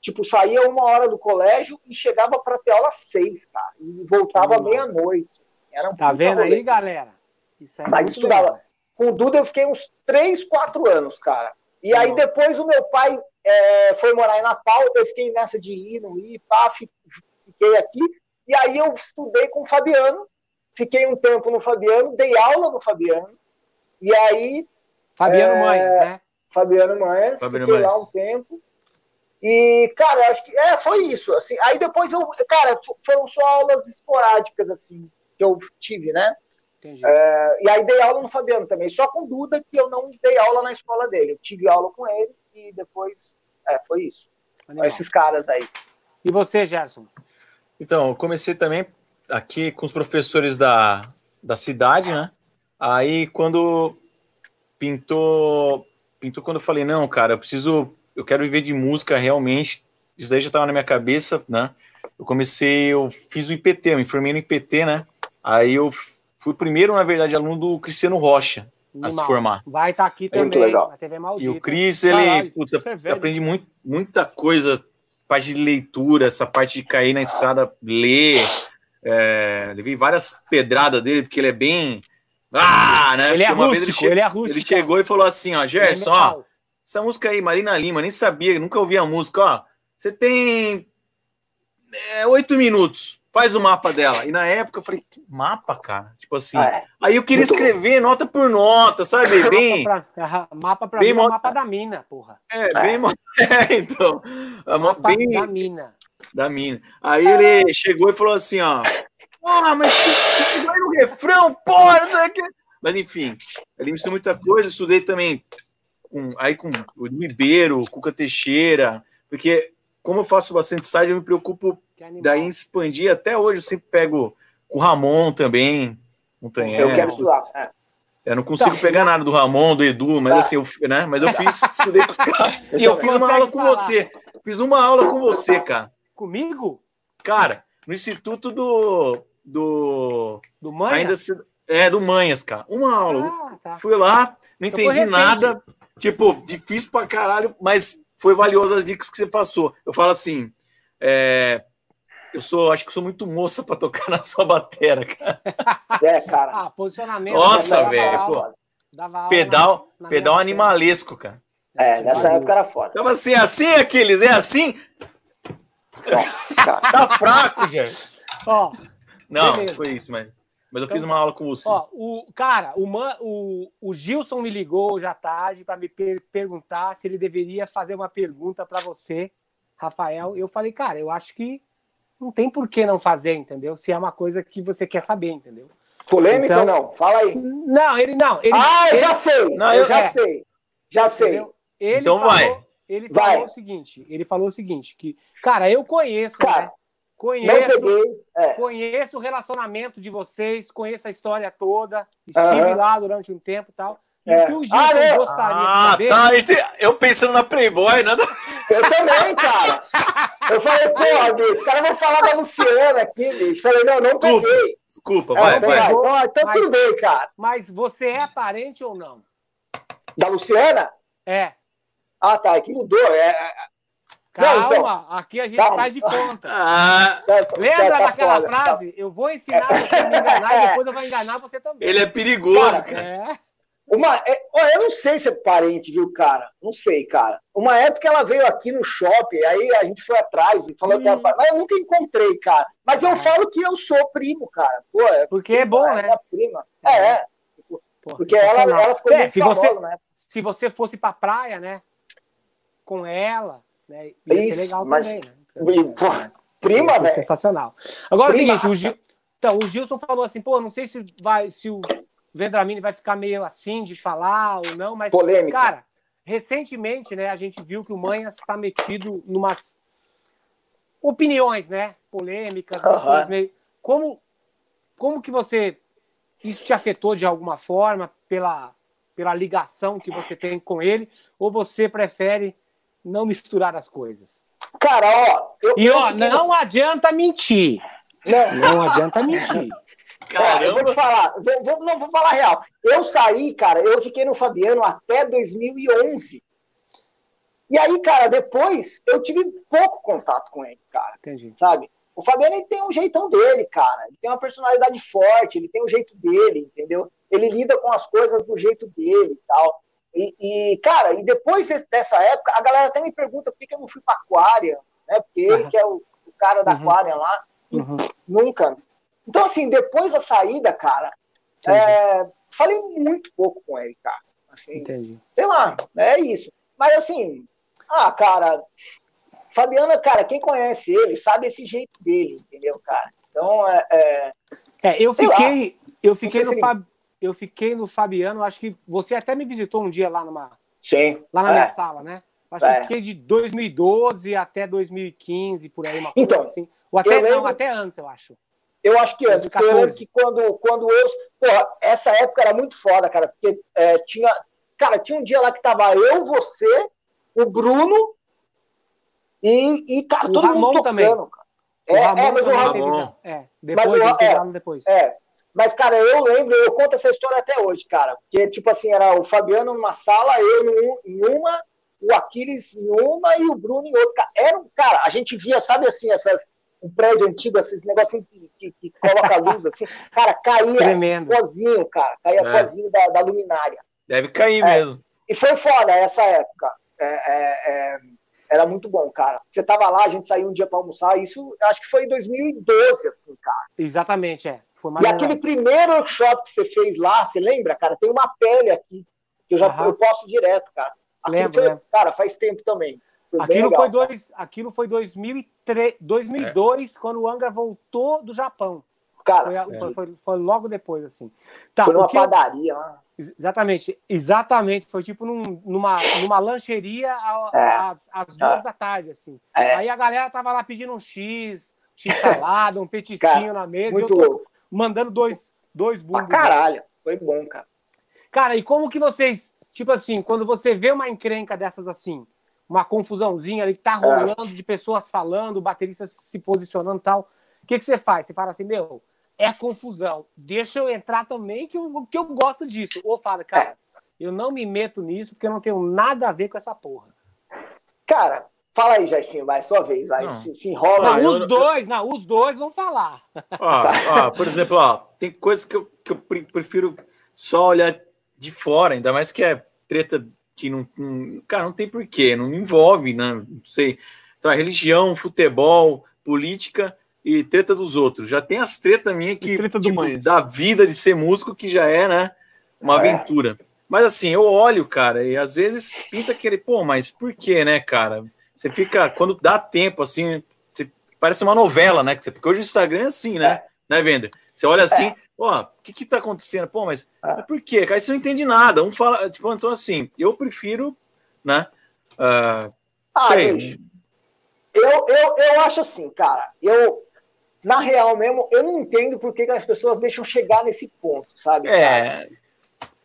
Tipo, saía uma hora do colégio e chegava pra ter aula seis, cara. E voltava Hum. meia-noite. assim. Era um Tá vendo rolê. aí, galera? Isso é Mas muito estudava. legal. Com o Duda eu fiquei uns 3, 4 anos, cara. E aí depois o meu pai é, foi morar em Natal, eu fiquei nessa de ir, não ir, pá, fi- fiquei aqui. E aí eu estudei com o Fabiano, fiquei um tempo no Fabiano, dei aula no Fabiano, e aí. Fabiano É, Manhas, né? Fabiano Fabiano fiquei lá um tempo. E, cara, eu acho que é, foi isso. Assim. Aí depois eu, cara, foram só aulas esporádicas, assim, que eu tive, né? Entendi. É, E aí dei aula no Fabiano também, só com Duda que eu não dei aula na escola dele. Eu tive aula com ele e depois, é, foi isso. Animal. Esses caras aí. E você, Gerson? Então, eu comecei também aqui com os professores da, da cidade, né? Aí quando pintou, pintou quando eu falei, não, cara, eu preciso, eu quero viver de música realmente. Isso aí já estava na minha cabeça, né? Eu comecei, eu fiz o IPT, eu me formei no IPT, né? Aí eu fui primeiro, na verdade, aluno do Cristiano Rocha a se Animal. formar. Vai estar aqui Muito também, legal. na TV E Maldita. o Cris, ele, Caralho, putz, é velho. aprendi muito, muita coisa, parte de leitura, essa parte de cair na estrada, ler. É, levei várias pedradas dele, porque ele é bem. Ah, né? Ele é Porque uma vez rústico, che- ele é rústico. Ele chegou e falou assim: ó, Ele é Gerson, ó, essa música aí, Marina Lima, nem sabia, nunca ouvi a música, ó. Você tem é, oito minutos, faz o mapa dela. E na época eu falei, que mapa, cara? Tipo assim. Ah, é. Aí eu queria Muito escrever nota por nota, sabe? Bem. Mapa pra, mapa pra bem mim é mapa da mina, porra. É, bem. mo- É, então. mo- Mapa Bem da mina. da mina. Aí ele chegou e falou assim, ó. Ah, mas tu- tu vai no refrão, porra, não sei o quê. Mas enfim, ele me ensinou muita coisa, estudei também com, aí com o Ribeiro, Cuca Teixeira, porque como eu faço bastante site, eu me preocupo Que. Daí em expandir. Até hoje eu sempre pego com o Ramon também. Montanhero. eu quero estudar. É. Eu não consigo Tá. pegar nada do Ramon, do Edu, mas Tá. assim, eu, né? Mas eu fiz, estudei com os caras. E eu fiz uma aula com falar. você. Fiz uma aula com você, cara. Comigo? Cara, no Instituto do. do Do mãe? ainda se, é, do Manhas, cara. Uma aula. Ah, tá. Fui lá, não Então entendi nada. Tipo, difícil pra caralho, mas foi valioso as dicas que você passou. Eu falo assim. é, eu sou, acho que sou muito moça pra tocar na sua batera, cara. É, cara. Ah, posicionamento. Nossa, dava velho, aula. Dava aula Pedal, na- na pedal animalesco, cara. É, nessa época era foda. Tava assim, assim, Aquiles, é assim? Nossa. Tá fraco, gente. Ó, Não, Beleza. foi isso, mas, mas eu Então fiz uma aula com você. ó, o cara, o, Man, o, o Gilson me ligou hoje à tarde para me per- perguntar se ele deveria fazer uma pergunta para você, Rafael. Eu falei, cara, eu acho que não tem por que não fazer, entendeu? Se é uma coisa que você quer saber, entendeu? Polêmica Então- ou não? Fala aí. Não, ele não. Ele, Ah, eu ele- já sei. Não, eu eu- já é. sei. Já sei. Então falou, vai. Ele Vai. falou o seguinte, ele falou o seguinte, que, cara, eu conheço, Cara, né? Não Conheço, peguei. É. conheço o relacionamento de vocês, conheço a história toda, estive Aham. lá durante um tempo e tal. E É. o que o Gilson Ah, é? gostaria de Ah, saber. tá. Esse- Eu pensando na Playboy, nada. Eu também, cara. Eu falei, porra, bicho, os caras vão falar da Luciana aqui, bicho. Falei, não, não Desculpa. peguei. Desculpa, É, vai, então vai. vai. Então, então Mas- tudo bem, cara. Mas você é parente ou não? Da Luciana? É. Ah, tá. É que mudou. É, é, Calma, Não, então. aqui a gente Calma. faz de conta. Ah, é, Lembra tá daquela foda. frase? Eu vou ensinar você a me enganar e depois eu vou enganar você também. ele é perigoso, Cara, cara. É. Uma, é, ó, eu não sei se é parente, viu, cara? Não sei, cara. Uma época ela veio aqui no shopping, aí a gente foi atrás e falou que era Hum. mas eu nunca encontrei, cara. Mas eu falo que eu sou primo, cara. Pô, é Porque é bom, né? minha prima. É, é. Porque ela, ela ficou É, se você, né? se você fosse pra praia, né? Com ela, né? Ia Isso, legal mas- também, né? E, pô, prima, velho. sensacional. Agora é o seguinte, o Gil... então, o Gilson falou assim, pô, não sei se vai, se o Vendramini vai ficar meio assim de falar ou não, mas Polêmica. cara, recentemente, né, a gente viu que o Manhas está metido numas opiniões, né, polêmicas, coisas meio... como como que você isso te afetou de alguma forma pela pela ligação que você tem com ele ou você prefere não misturar as coisas? Cara, ó. Eu, E ó, não adianta mentir. Não, Não adianta mentir. Ó, eu vou te Caramba. falar, vou, vou- não vou falar real. Eu saí, cara, eu fiquei no Fabiano até 2011. E aí, cara, depois eu tive pouco contato com ele, cara, Entendi. sabe? O Fabiano ele tem um jeitão dele, cara. Ele tem uma personalidade forte, ele tem o jeito dele, entendeu? Ele lida com as coisas do jeito dele e tal. E, e, cara, e depois dessa época, a galera até me pergunta por que eu não fui pra Aquária, né? Porque ele Aham. que é o, o cara da Uhum. Aquária lá, Uhum. nunca. Então, assim, depois da saída, cara, é, falei muito pouco com ele, cara. Assim, Entendi. sei lá, é isso. Mas assim, ah, cara, Fabiano, cara, quem conhece ele sabe esse jeito dele, entendeu, cara? Então, é, é, É, eu fiquei, eu fiquei no Fab, eu fiquei no Fabiano, acho que você até me visitou um dia lá numa sim. lá na É. minha sala, né? Acho que É. eu fiquei de 2012 até 2015, por aí, uma coisa Então, assim. Ou até, lembro- não, até antes, eu acho. Eu acho que antes, porque eu lembro 2014. que quando, quando eu. Porra, essa época era muito foda, cara, porque é, tinha. Cara, tinha um dia lá que tava eu, você, o Bruno e, e cara, O todo Ramon mundo tocando, também. cara. É, Ramon é, mas o Ramon. É, depois, teve é. depois. É, mas, cara, eu lembro, eu conto essa história até hoje, cara. Porque, tipo assim, era o Fabiano numa sala, eu em uma, o Aquiles em uma e o Bruno em outra. Cara, Era um, cara, a gente via, sabe assim, essas, um prédio antigo, esses negocinhos que, que, que coloca luz, assim. Cara, caía Tremendo. pozinho, cara. Caía É. pozinho da, da luminária. Deve cair É. mesmo. E foi foda essa época. É, é, é, era muito bom, cara. Você tava lá, a gente saiu um dia pra almoçar. Isso acho que foi em 2012, assim, cara. Exatamente, é. Foi E aquele primeiro workshop que você fez lá, você lembra, cara? Tem uma pele aqui, que eu já Aham. eu posto direto, cara. Aquilo Lembro, foi, lembro. cara, faz tempo também. Foi Aquilo foi, dois, aquilo foi 2003, 2002, quando o Angra voltou do Japão. Cara, Foi, a- foi, foi- logo depois, assim. Tá, foi numa eu- padaria lá. Exatamente, exatamente. Foi tipo num- numa, numa lancheria a- É. às, às duas É. da tarde, assim. É. Aí a galera tava lá pedindo um X, X salada, um petisquinho Cara, na mesa, eu Muito tô louco. mandando dois, dois Pra bumbos. caralho. Foi bom, cara. Cara, e como que vocês, tipo assim, quando você vê uma encrenca dessas assim, uma confusãozinha ali que tá rolando de pessoas falando, bateristas se posicionando e tal, o que, que você faz? Você fala assim, meu, é confusão, deixa eu entrar também que eu, que eu gosto disso. Ou fala, cara, eu não me meto nisso porque eu não tenho nada a ver com essa porra. Cara, fala aí, Jairzinho, vai, sua vez, vai. Se, se enrola Não, aí. eu- os dois, não, os dois vão falar. Ó, ó, por exemplo, ó, tem coisas que eu, que eu pre- prefiro só olhar de fora, ainda mais que é treta que não, não- cara, não tem porquê, não me envolve, né? Não sei. Então, é religião, futebol, política e treta dos outros. Já tem as tretas minhas que E treta do tipo, da vida de ser músico que já é, né? Uma É. aventura. Mas assim, eu olho, cara, e às vezes pinta aquele, pô, mas por quê, né, cara? Você fica, quando dá tempo, assim, você- parece uma novela, né? Porque hoje o Instagram é assim, né? Né, Vender? Você olha assim, ó, o que que tá acontecendo? Pô, mas, É. mas por quê? Cara, você não entende nada. Um fala, tipo, então assim, eu prefiro, né? ah, Ah, sei. Eu, eu, eu acho assim, cara. Eu, na real mesmo, eu não entendo por que, que as pessoas deixam chegar nesse ponto, sabe? cara? É.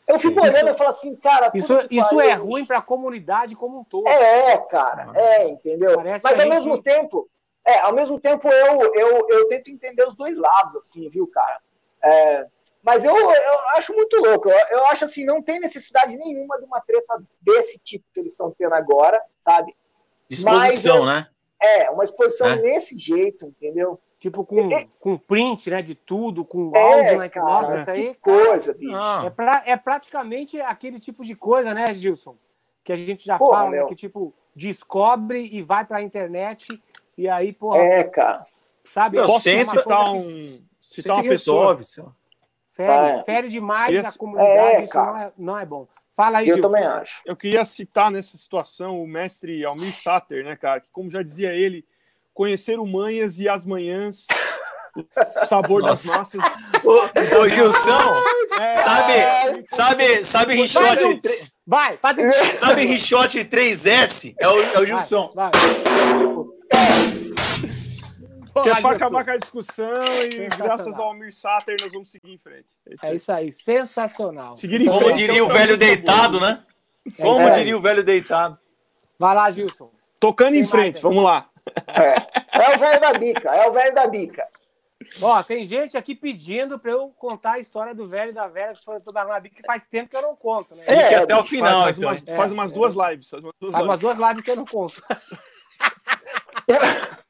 Eu sim. fico olhando e falo assim, cara. Isso, isso é bicho. ruim para a comunidade como um todo. É, cara, é, entendeu? Parece Mas ao gente- mesmo tempo, é, ao mesmo tempo eu, eu, eu tento entender os dois lados, assim, viu, cara? É, mas eu, eu acho muito louco. Eu, eu acho assim, não tem necessidade nenhuma de uma treta desse tipo que eles estão tendo agora, sabe? Disposição, né? É, uma exposição É. nesse jeito, entendeu? Tipo, com, com print, né, de tudo, com É, áudio, né? que- cara, Nossa, isso que aí, coisa, bicho. Não. É, pra, é praticamente aquele tipo de coisa, né, Gilson? Que a gente já Porra, fala, né, que tipo, descobre e vai pra internet e aí, porra, É, cara. sabe? Meu, Posso sempre uma citar coisa um, que citar uma Sempre pessoa. resolve. lá. Fere, É. fere demais Queria- a comunidade, É, isso cara. não é, não é bom. Fala aí, Eu Gilson. também acho. Eu queria citar nessa situação o mestre Almir Sater, né, cara? Que, como já dizia ele, conhecer o Manhas e as manhãs, o sabor das Nossa. massas. Ô, ô Gilson, É, sabe, sabe, sabe Vai, Richote, tre- Vai, sabe Richote 3S? É o, é o Gilson. Vai, que é para Gilson. acabar com a discussão e graças ao Almir Sater nós vamos seguir em frente. É isso É aí. isso aí, sensacional. Seguir em Como frente. diria é o velho deitado, né? Como É. diria o velho deitado. Vai lá, Gilson. Tocando Tem em frente, mais, vamos lá. É o velho da bica, é o velho da bica. Ó, tem gente aqui pedindo pra eu contar a história do velho e da velha que foi toda na bica, que faz tempo que eu não conto, né? É, até o final, faz, então. umas, É, faz umas é. duas lives. Faz umas duas Faz umas lives. duas lives que eu não conto.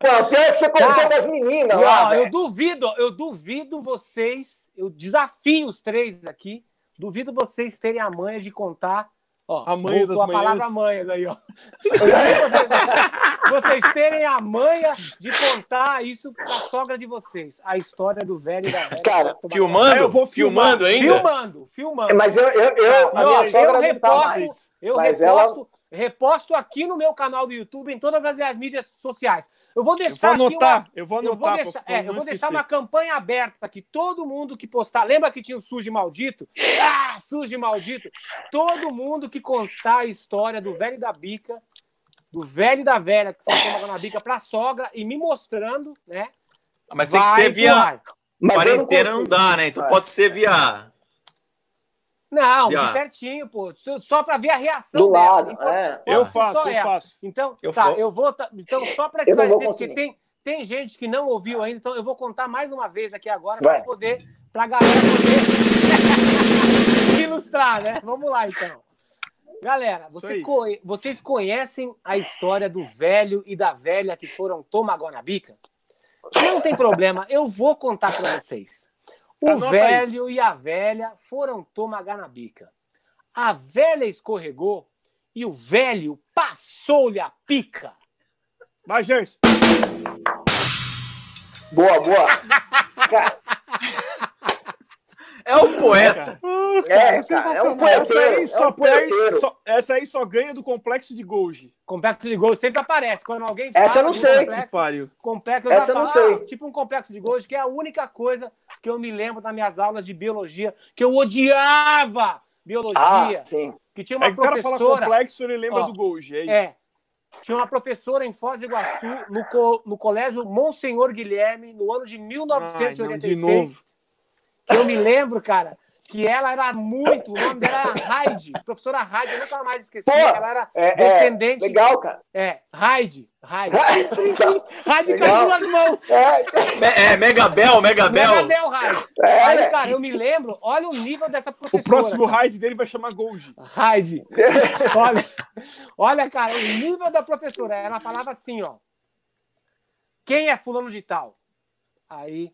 Pô, pior é que você contou das meninas lá, ó, eu duvido, eu duvido vocês, eu desafio os três aqui, duvido vocês terem a manha de contar Ó, A manha das a palavra manhas aí, ó. vocês, vocês terem a manha de contar isso pra sogra de vocês. A história do velho e da velha. Cara, Filmando? Eu vou filmar. filmando ainda? Filmando, filmando. Mas eu, eu, eu a minha sogra eu não tá reposto, mais. eu Mas reposto, reposto aqui no meu canal do YouTube, em todas as, as mídias sociais. Eu vou Eu vou deixar aqui anotar, uma, eu vou eu vou anotar. deixar, pra é, eu vou deixar uma campanha aberta aqui. Todo mundo que postar. Lembra que tinha o Sujo Maldito? Ah, Sujo Maldito. Todo mundo que contar a história do velho da bica, do velho e da velha que foi tomar na bica pra sogra e me mostrando, né? Mas tem que ser via quarentena, não, dá, né? Então pode ser via. Não, de pertinho, pô. Só- pra ver a reação Do dela. lado, Então, é. Eu Ó, faço, eu ela. faço. Então, Eu tá, vou- eu vou. tá- Então, só para Eu esclarecer, porque tem, tem gente que não ouviu ainda, então eu vou contar mais uma vez aqui agora para poder, pra galera poder ilustrar, né? Vamos lá, então. Galera, você co- vocês conhecem a história do velho e da velha que foram tomar água na bica? Não tem problema, eu vou contar para vocês. O Anota aí. velho e a velha foram tomar água na bica. A velha escorregou e o velho passou-lhe a pica. Vai, Gerson. Boa, boa. É o poeta. é, cara, é um Essa poeteiro. aí, É só um perde, poeteiro. só- essa aí só ganha do complexo de Golgi. Complexo de Gol sempre aparece. Quando alguém Essa fala eu não sei. Que Complexo, pariu. complexo, eu Essa já eu não sei. ah, tipo um complexo de gols, que é a única coisa que eu me lembro das minhas aulas de biologia, que eu odiava biologia, Ah, sim. que tinha uma É que o cara fala professora. complexo, ele lembra Ó, do Golgi. É isso. É. Tinha uma professora em Foz do Iguaçu, no, co- no colégio Monsenhor Guilherme, no ano de 1986. Ai, não, de novo. Que eu me lembro, cara, que ela era muito. O nome dela era Raide. Professora Raide, eu nunca mais esqueci. Pô, ela era É, é, descendente. legal, cara. É, Raide. Raide. Raide com as duas mãos. É, É, Megabel, Megabel. Megabel Raide. É, Aí, né? cara, eu me lembro, olha o nível dessa professora. O próximo cara. raid dele vai chamar Golgi. Raide. Olha, olha, cara, o nível da professora. Ela falava assim, ó. Quem é fulano de tal? Aí,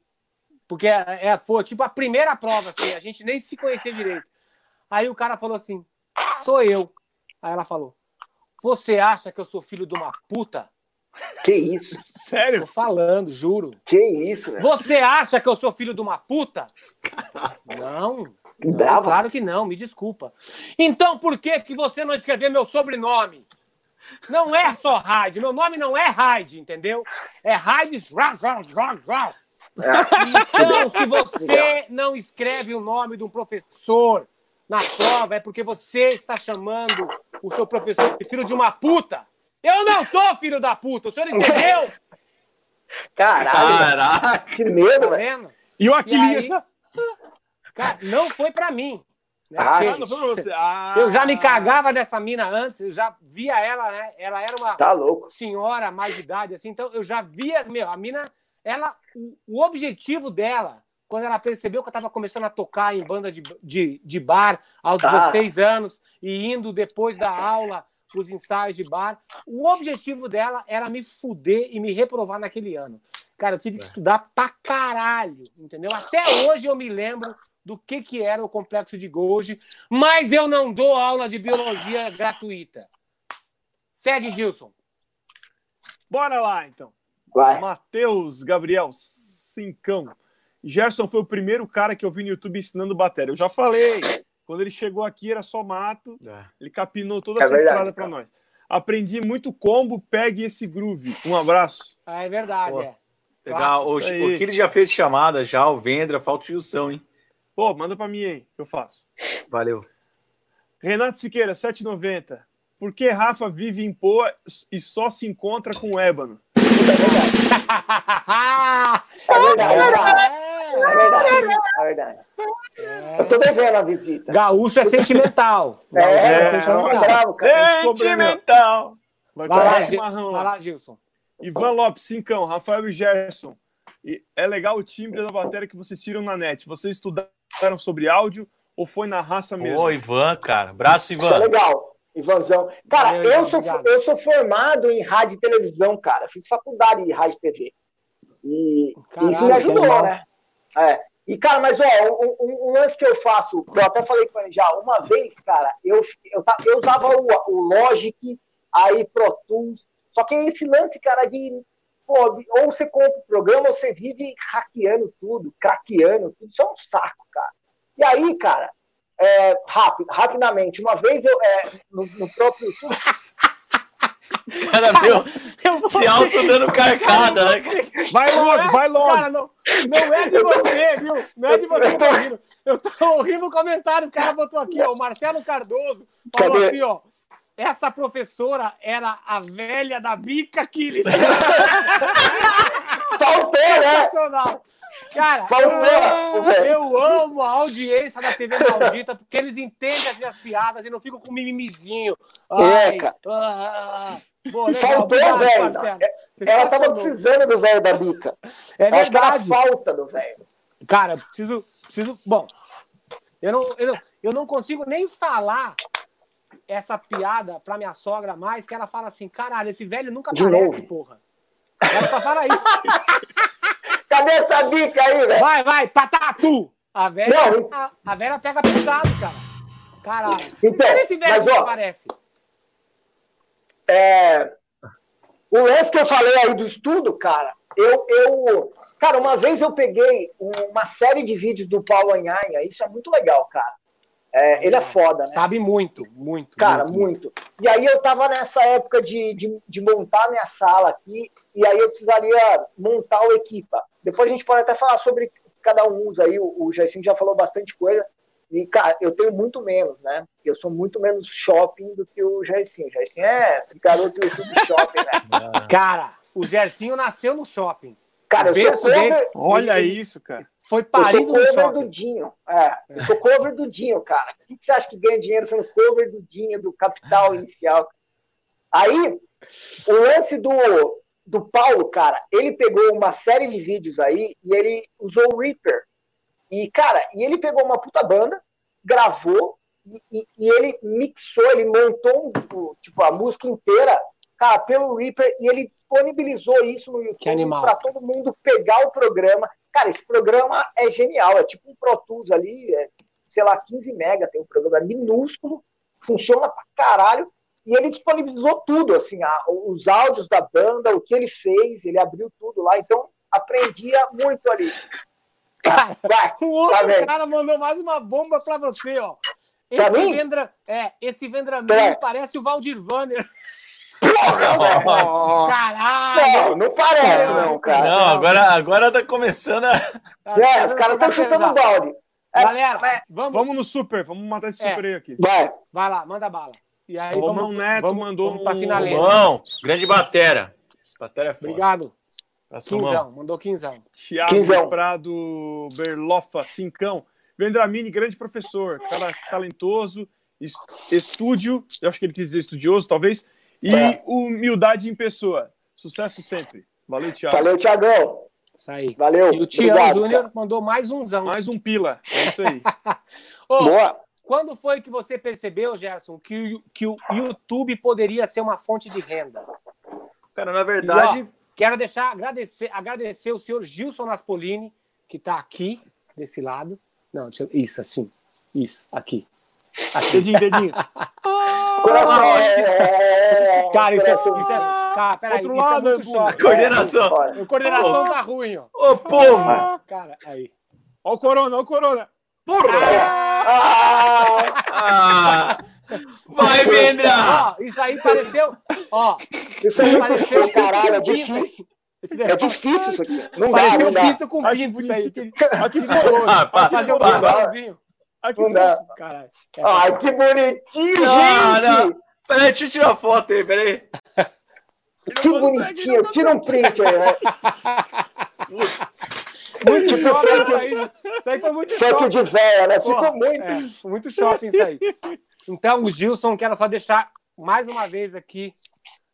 porque é, é- foi tipo a primeira prova, assim, a gente nem se conhecia direito. Aí o cara falou assim, sou eu. Aí ela falou, você acha que eu sou filho de uma puta? que isso? Sério? Tô falando, juro. Que isso, velho? Você acha que eu sou filho de uma puta? Não. Que Não, brava. claro que não, me desculpa. Então por que, que você não escreveu meu sobrenome? Não é só Hyde, meu nome não é Hyde, entendeu? É Hyde. Então, se você não escreve o nome de um professor na prova, é porque você está chamando o seu professor de filho de uma puta. Eu não sou filho da puta, o senhor entendeu? Caralho. Caraca. que medo, Tá velho. E o Aquilinhas. aí- Cara, não foi pra mim. né? Ah, Porque Ah, não foi pra você. Ah. Eu já me cagava dessa mina antes, eu já via ela, né? Ela era uma Tá louco. senhora mais de idade, assim, então eu já via, meu, a mina, ela, o, o objetivo dela, quando ela percebeu que eu tava começando a tocar em banda de, de, de bar aos Ah. 16 anos e indo depois da aula os ensaios de bar, o objetivo dela era me fuder e me reprovar naquele ano. Cara, eu tive que estudar pra caralho, entendeu? Até hoje eu me lembro do que, que era o complexo de Golgi, mas eu não dou aula de biologia gratuita. Segue, Gilson. Bora lá, então. Vai. Matheus Gabriel Cincão. Gerson foi o primeiro cara que eu vi no YouTube ensinando bateria. Eu já falei. Quando ele chegou aqui era só mato. Ele capinou toda É essa verdade, estrada para nós. Aprendi muito combo, pegue esse groove. Um abraço. Ah, é verdade, Pô. é. Legal. O, o que ele já fez chamada já, o Vendra, falta o Gilson, hein? Pô, manda para mim aí, que eu faço. Valeu. Renato Siqueira, 790. Por que Rafa vive em Poa e só se encontra com o Ébano? É verdade, é verdade. É, É verdade. É verdade. Eu tô devendo a visita. Gaúcho é sentimental. É, Gaúcho é, sentimental, é. Sentimental. Vai Vai lá, tomar Gil- chimarrão vai lá. Gilson. Ivan Lopes, Cincão, Rafael e Gerson. E é legal o timbre da bateria que vocês tiram na net. Vocês estudaram sobre áudio ou foi na raça mesmo? Ô, Ivan, cara. Braço, Isso é Ivan. legal. Ivanzão. Cara, eu, sou, obrigado. eu sou formado em rádio e televisão, cara. Fiz faculdade de rádio e TV. E Caralho, isso me ajudou, que né? É. E, cara, mas, ó, um, um- um lance que eu faço, eu até falei com ele já, uma vez, cara, eu, eu, eu usava o, o Logic, aí Pro Tools, só que esse lance, cara, de, pô, ou você compra o programa, ou você vive hackeando tudo, craqueando tudo, isso é um saco, cara. E aí, cara, é, rápido, rapidamente, uma vez eu, é, no, no próprio Cara, meu, Eu se auto dando carcada, né? Vai logo, vai logo. Cara, não, não é de você, viu? Não é de você que eu tô rindo. Eu tô ouvindo o comentário, o cara botou aqui, ó. O Marcelo Cardoso falou Cadê? assim, ó. Essa professora era a velha da bica Aquiles. faltou, né? Cara, Faltou, eu, eu amo a audiência da TV Maldita, porque eles entendem as minhas piadas e não ficam com mimimizinho. Ai, É, cara. ah, boa, legal, faltou, obrigado, velho. Marcelo. Ela tava precisando do velho da bica. É acho verdade. falta do velho. Cara, eu preciso, preciso. Bom, eu não, eu, não, eu não consigo nem falar essa piada pra minha sogra mais, que ela fala assim: caralho, esse velho nunca De aparece, novo. porra. Fala isso. Cadê essa bica aí, velho? Vai, vai, patatu! A velha, Não. a, a velha pega pesado, cara. Caralho. Então, Cadê esse velho mas que ó, aparece? é, o lance que eu falei aí do estudo, cara, eu, eu. Cara, uma vez eu peguei uma série de vídeos do Paulo Anhanha, isso é muito legal, cara. É, ele é foda, né? Sabe muito, muito. Cara, muito. E aí eu tava nessa época de, de, de montar minha sala aqui, e aí eu precisaria montar o equipa. Depois a gente pode até falar sobre cada um usa aí, o, o Jairzinho já falou bastante coisa. E, cara, eu tenho muito menos, né? Eu sou muito menos shopping do que o Jairzinho. O Jairzinho é garoto YouTube shopping, né? Cara, o Gersinho nasceu no shopping. Cara, eu sou cover. Olha isso, cara. Foi eu sou parido cover do. Dinho. É, eu sou cover do Dinho, cara. O que você acha que ganha dinheiro sendo cover do Dinho, do capital inicial? Aí, o lance do, do Paulo, cara, ele pegou uma série de vídeos aí e ele usou o Reaper. E, cara, e ele pegou uma puta banda, gravou e, e- e ele mixou, ele montou um, tipo, a música inteira, cara, pelo Reaper e ele disponibilizou isso no YouTube para todo mundo pegar o programa. Cara, esse programa é genial, é tipo um Pro Tools ali, é, sei lá, 15 mega, tem um programa minúsculo, funciona pra caralho. E ele disponibilizou tudo, assim, a- os áudios da banda, o que ele fez, ele abriu tudo lá, então aprendia muito ali. Cara, Vai, o outro Tá cara mandou mais uma bomba pra você, ó. Pra Esse mim? Vendra, é, esse Vendramin É. parece o Valdir Vanner. Caralho! não, não parece, não, cara. Não, agora, agora tá começando a. É, os caras estão chutando balde. É, Galera, mas- vamos, Vamos no super, vamos matar esse É. super aí aqui. Vai. vai lá, manda bala. E aí, Romão vamos, Neto vamos, mandou vamos pra um- finaleira. Romão, grande batera. Esse batera é foda. Obrigado. Quinzão, mandou quinzão. Thiago Quinzão. Prado Berlofa, Cincão. Vendramini, grande professor, cara talentoso, es- estúdio, eu acho que ele quis dizer estudioso, talvez, e É. humildade em pessoa. Sucesso sempre. Valeu, Thiago. Valeu, Tiagão. Isso aí. Valeu. E o Obrigado, Júnior mandou mais umzão. Mais um pila. É isso aí. Ô, Boa. quando foi que você percebeu, Gerson, que o, que o YouTube poderia ser uma fonte de renda? Cara, na verdade, Quero deixar agradecer, agradecer o senhor Gilson Naspolini, que está aqui, desse lado. Não, deixa eu- isso, assim. Isso, aqui. Dedinho, dedinho. Coração, Ah, é... Cara, isso é. Isso é cara, peraí, Outro isso lado, é muito coordenação. A coordenação tá ruim, ó. Ô, povo! Cara, aí. Ó o Corona, ó o Corona. Porra! Ah, Ah, vai, Vendra! Ó, isso aí pareceu. Ó, isso é muito pareceu caralho. É pinto. difícil. É difícil isso aqui. Não dá, Pareceu não um dá. pinto com pinto, isso aí. Aqui fofo. Ah, pá, Fazer um pá. pingalzinho. Aqui Não dá. Caralho. Ai, que bonitinho, Ah, gente! Peraí, deixa eu tirar uma foto aí, peraí. Que bonitinho. Tira um print aí, né? Muito Tipo, shopping isso aí. Isso aí foi muito Só que shopping. de véia, né? Ficou muito. é, muito shopping isso aí. Então, o Gilson, quero só deixar mais uma vez aqui.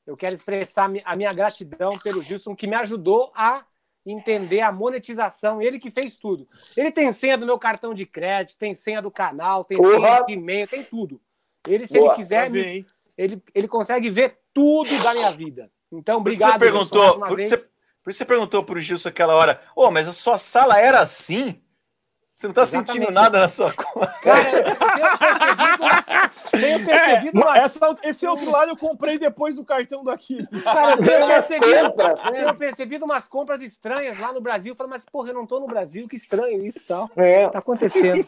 Eu quero expressar a minha gratidão pelo Gilson, que me ajudou a entender a monetização. Ele que fez tudo. Ele tem senha do meu cartão de crédito, tem senha do canal, tem Porra. senha de e-mail, tem tudo. Ele, se Boa. ele quiser, ver, hein? Ele, ele consegue ver tudo da minha vida. Então, Por que obrigado. você Gilson, mais perguntou, uma por que você, por que você perguntou pro Gilson aquela hora, ô, mas a sua sala era assim? Você não tá sentindo nada na sua conta. Cara, eu tenho percebido tenho percebido É, essa, esse outro lado eu comprei depois do cartão daqui. cara, eu tenho percebido, compras, né? tenho percebido umas compras estranhas lá no Brasil. Eu falo, mas porra, eu não tô no Brasil, que estranho isso e tal. É. Tá acontecendo.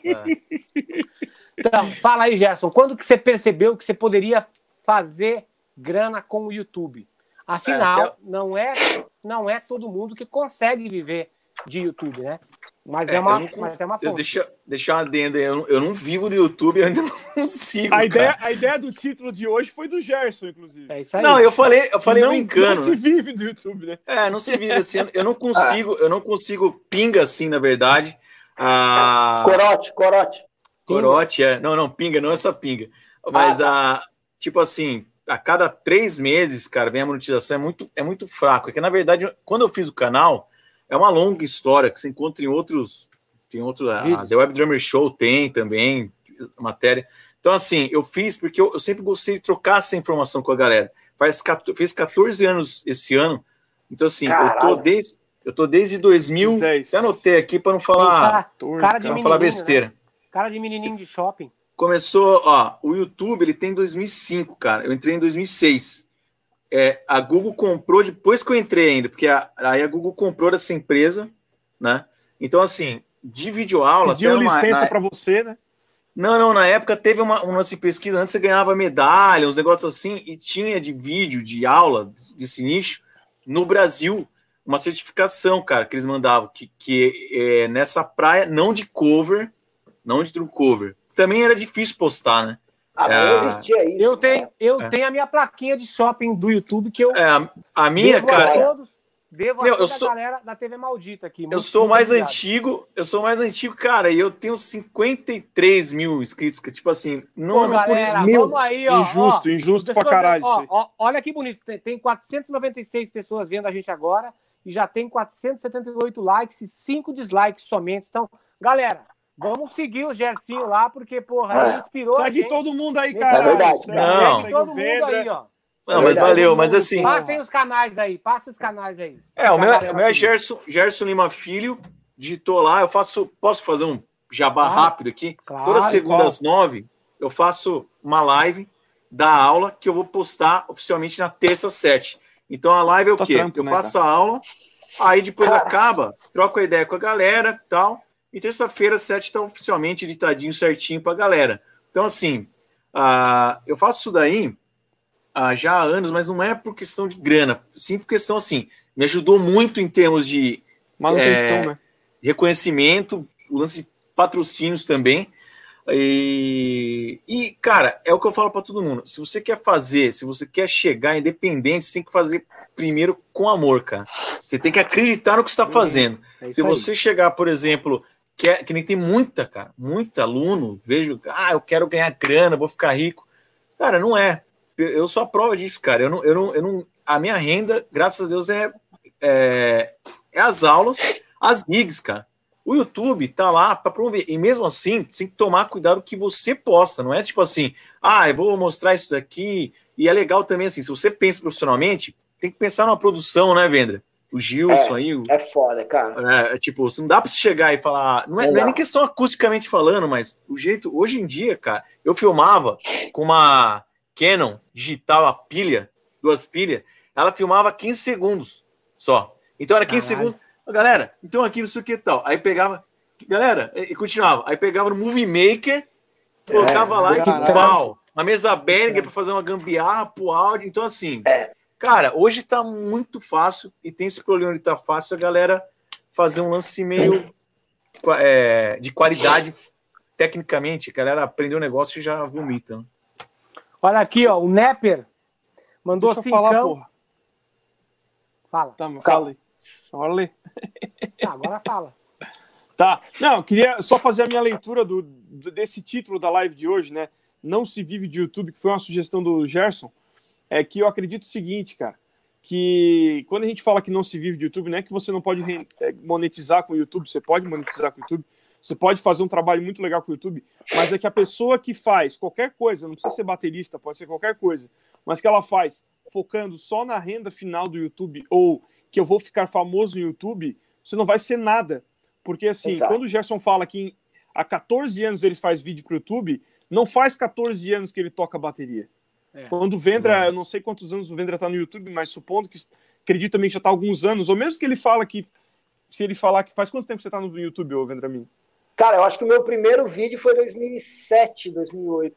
Então, fala aí, Gerson, quando que você percebeu que você poderia fazer grana com o YouTube? Afinal, É, eu- não, é, não é todo mundo que consegue viver de YouTube, né? Mas é, É, uma, eu não mas é uma Eu fonte. deixa, deixar uma adenda aí, eu não, eu não vivo no YouTube, eu ainda não consigo. A cara. ideia, a ideia do título de hoje foi do Gerson, inclusive. É isso aí. Não, eu falei, eu falei não, brincando. Não se né? vive do YouTube, né? É, não se vive assim. Eu não consigo, eu não consigo pinga assim, na verdade. A Corote, corote. corote é. Não, não, pinga, não essa pinga. Mas a tipo assim, a cada três meses, cara, vem a monetização é muito, é muito fraco. É que na verdade, quando eu fiz o canal, é uma longa história que você encontra em outros, tem outros, a. The Web Drummer Show tem também matéria. Então assim, eu fiz porque eu, eu sempre gostei de trocar essa informação com a galera. Faz 14, fiz 14 anos esse ano. Então assim, eu tô Caralho. desde eu tô desde 2000, Uns 10. até anotei aqui para não falar, cara, cara de pra não falar né? besteira. Cara de menininho de shopping. Começou, ó, o YouTube ele tem 2005, cara. Eu entrei em 2006. É, a Google comprou depois que eu entrei ainda, porque a- aí a Google comprou essa empresa, né? Então, assim, de videoaula. Pediu uma- licença na- pra você, né? Não, não, na época teve uma, um lance de pesquisa, antes você ganhava medalha, uns negócios assim, e tinha de vídeo, de aula desse nicho, no Brasil, uma certificação, cara, que eles mandavam, que, que é, nessa praia, não de cover, não de true cover. Também era difícil postar, né? Ah, É. existia isso. Eu tenho, eu É. tenho a minha plaquinha de shopping do YouTube que eu É, a, a minha, devo a cara, todos. Devo a eu sou- a galera da TV Maldita aqui. eu sou mais obrigado. antigo, eu sou mais antigo, cara, e eu tenho 53 mil inscritos, que tipo assim, não, Pô, não por isso. galera, mil. vamos aí, ó. injusto, ó, injusto pra caralho. ó, ó, olha que bonito. Tem, tem 496 pessoas vendo a gente agora e já tem 478 likes e 5 dislikes somente. Então, galera, vamos seguir o Gercinho lá, porque, porra, É. ele inspirou a Segue gente. todo mundo aí, cara. É verdade. Não. Segue todo mundo aí, ó. Não, mas valeu, mas assim. Passem os canais aí, passem os canais aí. É, o meu, galera o meu é seguir. Gerson, Gerson Lima Filho, digitou lá, eu faço, posso fazer um jabá Claro. rápido aqui? Claro, Toda segunda às nove, eu faço uma live da aula que eu vou postar oficialmente na terça às sete. Então a live é o Tá quê? trampo, eu né, passo a aula, aí depois acaba, troco a ideia com a galera tal, e terça-feira às sete está oficialmente editadinho certinho pra galera. Então assim, ah, eu faço isso daí ah, já há anos, mas não é por questão de grana, sim por questão assim, me ajudou muito em termos de Manutenção, É, né? reconhecimento, o lance de patrocínios também. E, e, cara, é o que eu falo para todo mundo. Se você quer fazer, se você quer chegar independente, você tem que fazer primeiro com amor, cara. Você tem que acreditar no que está fazendo. É Se aí. você chegar, por exemplo, que, é- que nem tem muita, cara, muito aluno, vejo, ah, eu quero ganhar grana, vou ficar rico. Cara, não é. Eu- sou a prova disso, cara. Eu não, eu não, eu não, a minha renda, graças a Deus, é, é, é as aulas, as gigs, cara. O YouTube tá lá para promover. E mesmo assim, tem que tomar cuidado que você posta. Não é tipo assim, ah, eu vou mostrar isso daqui. E é legal também, assim, se você pensa profissionalmente, tem que pensar numa produção, né, Vendra? O Gilson aí, o, É foda, cara. é, tipo, não dá pra você chegar e falar. Não é, não é nem questão acusticamente falando, mas o jeito. Hoje em dia, cara, eu filmava com uma Canon digital, a pilha, duas pilhas, ela filmava 15 segundos só. Então era 15 Caralho. segundos. Galera, então aqui não sei o que tal. Aí pegava. Galera, e continuava. Aí pegava no Movie Maker, colocava lá e pau. Uma mesa Behringer pra fazer uma gambiarra pro áudio. Então, assim, É. cara, hoje tá muito fácil e tem esse problema de tá fácil a galera fazer um lance meio é, de qualidade tecnicamente. A galera aprendeu o negócio e já vomita. né? Olha aqui, ó, o Nepper mandou Deixa eu falar, porra. Fala. Tá, fala aí. Ah, agora fala. Tá. Não, eu queria só fazer a minha leitura do- desse título da live de hoje, né? Não se vive de YouTube, que foi uma sugestão do Gerson. É que eu acredito o seguinte, cara, que quando a gente fala que não se vive de YouTube, não é que você não pode é, monetizar com o YouTube, você pode monetizar com o YouTube, você pode fazer um trabalho muito legal com o YouTube, mas é que a pessoa que faz qualquer coisa, não precisa ser baterista, pode ser qualquer coisa, mas que ela faz focando só na renda final do YouTube ou que eu vou ficar famoso no YouTube, você não vai ser nada. Porque assim, Exato. quando o Gerson fala que há 14 anos ele faz vídeo pro YouTube, não faz 14 anos que ele toca bateria. É. Quando o Vendra, eu não sei quantos anos o Vendra tá no YouTube, mas supondo que acredito também que já tá há alguns anos, ou mesmo que ele fala que se ele falar que faz quanto tempo você tá no YouTube, ô Vendramin? Cara, eu acho que o meu primeiro vídeo foi 2007, 2008.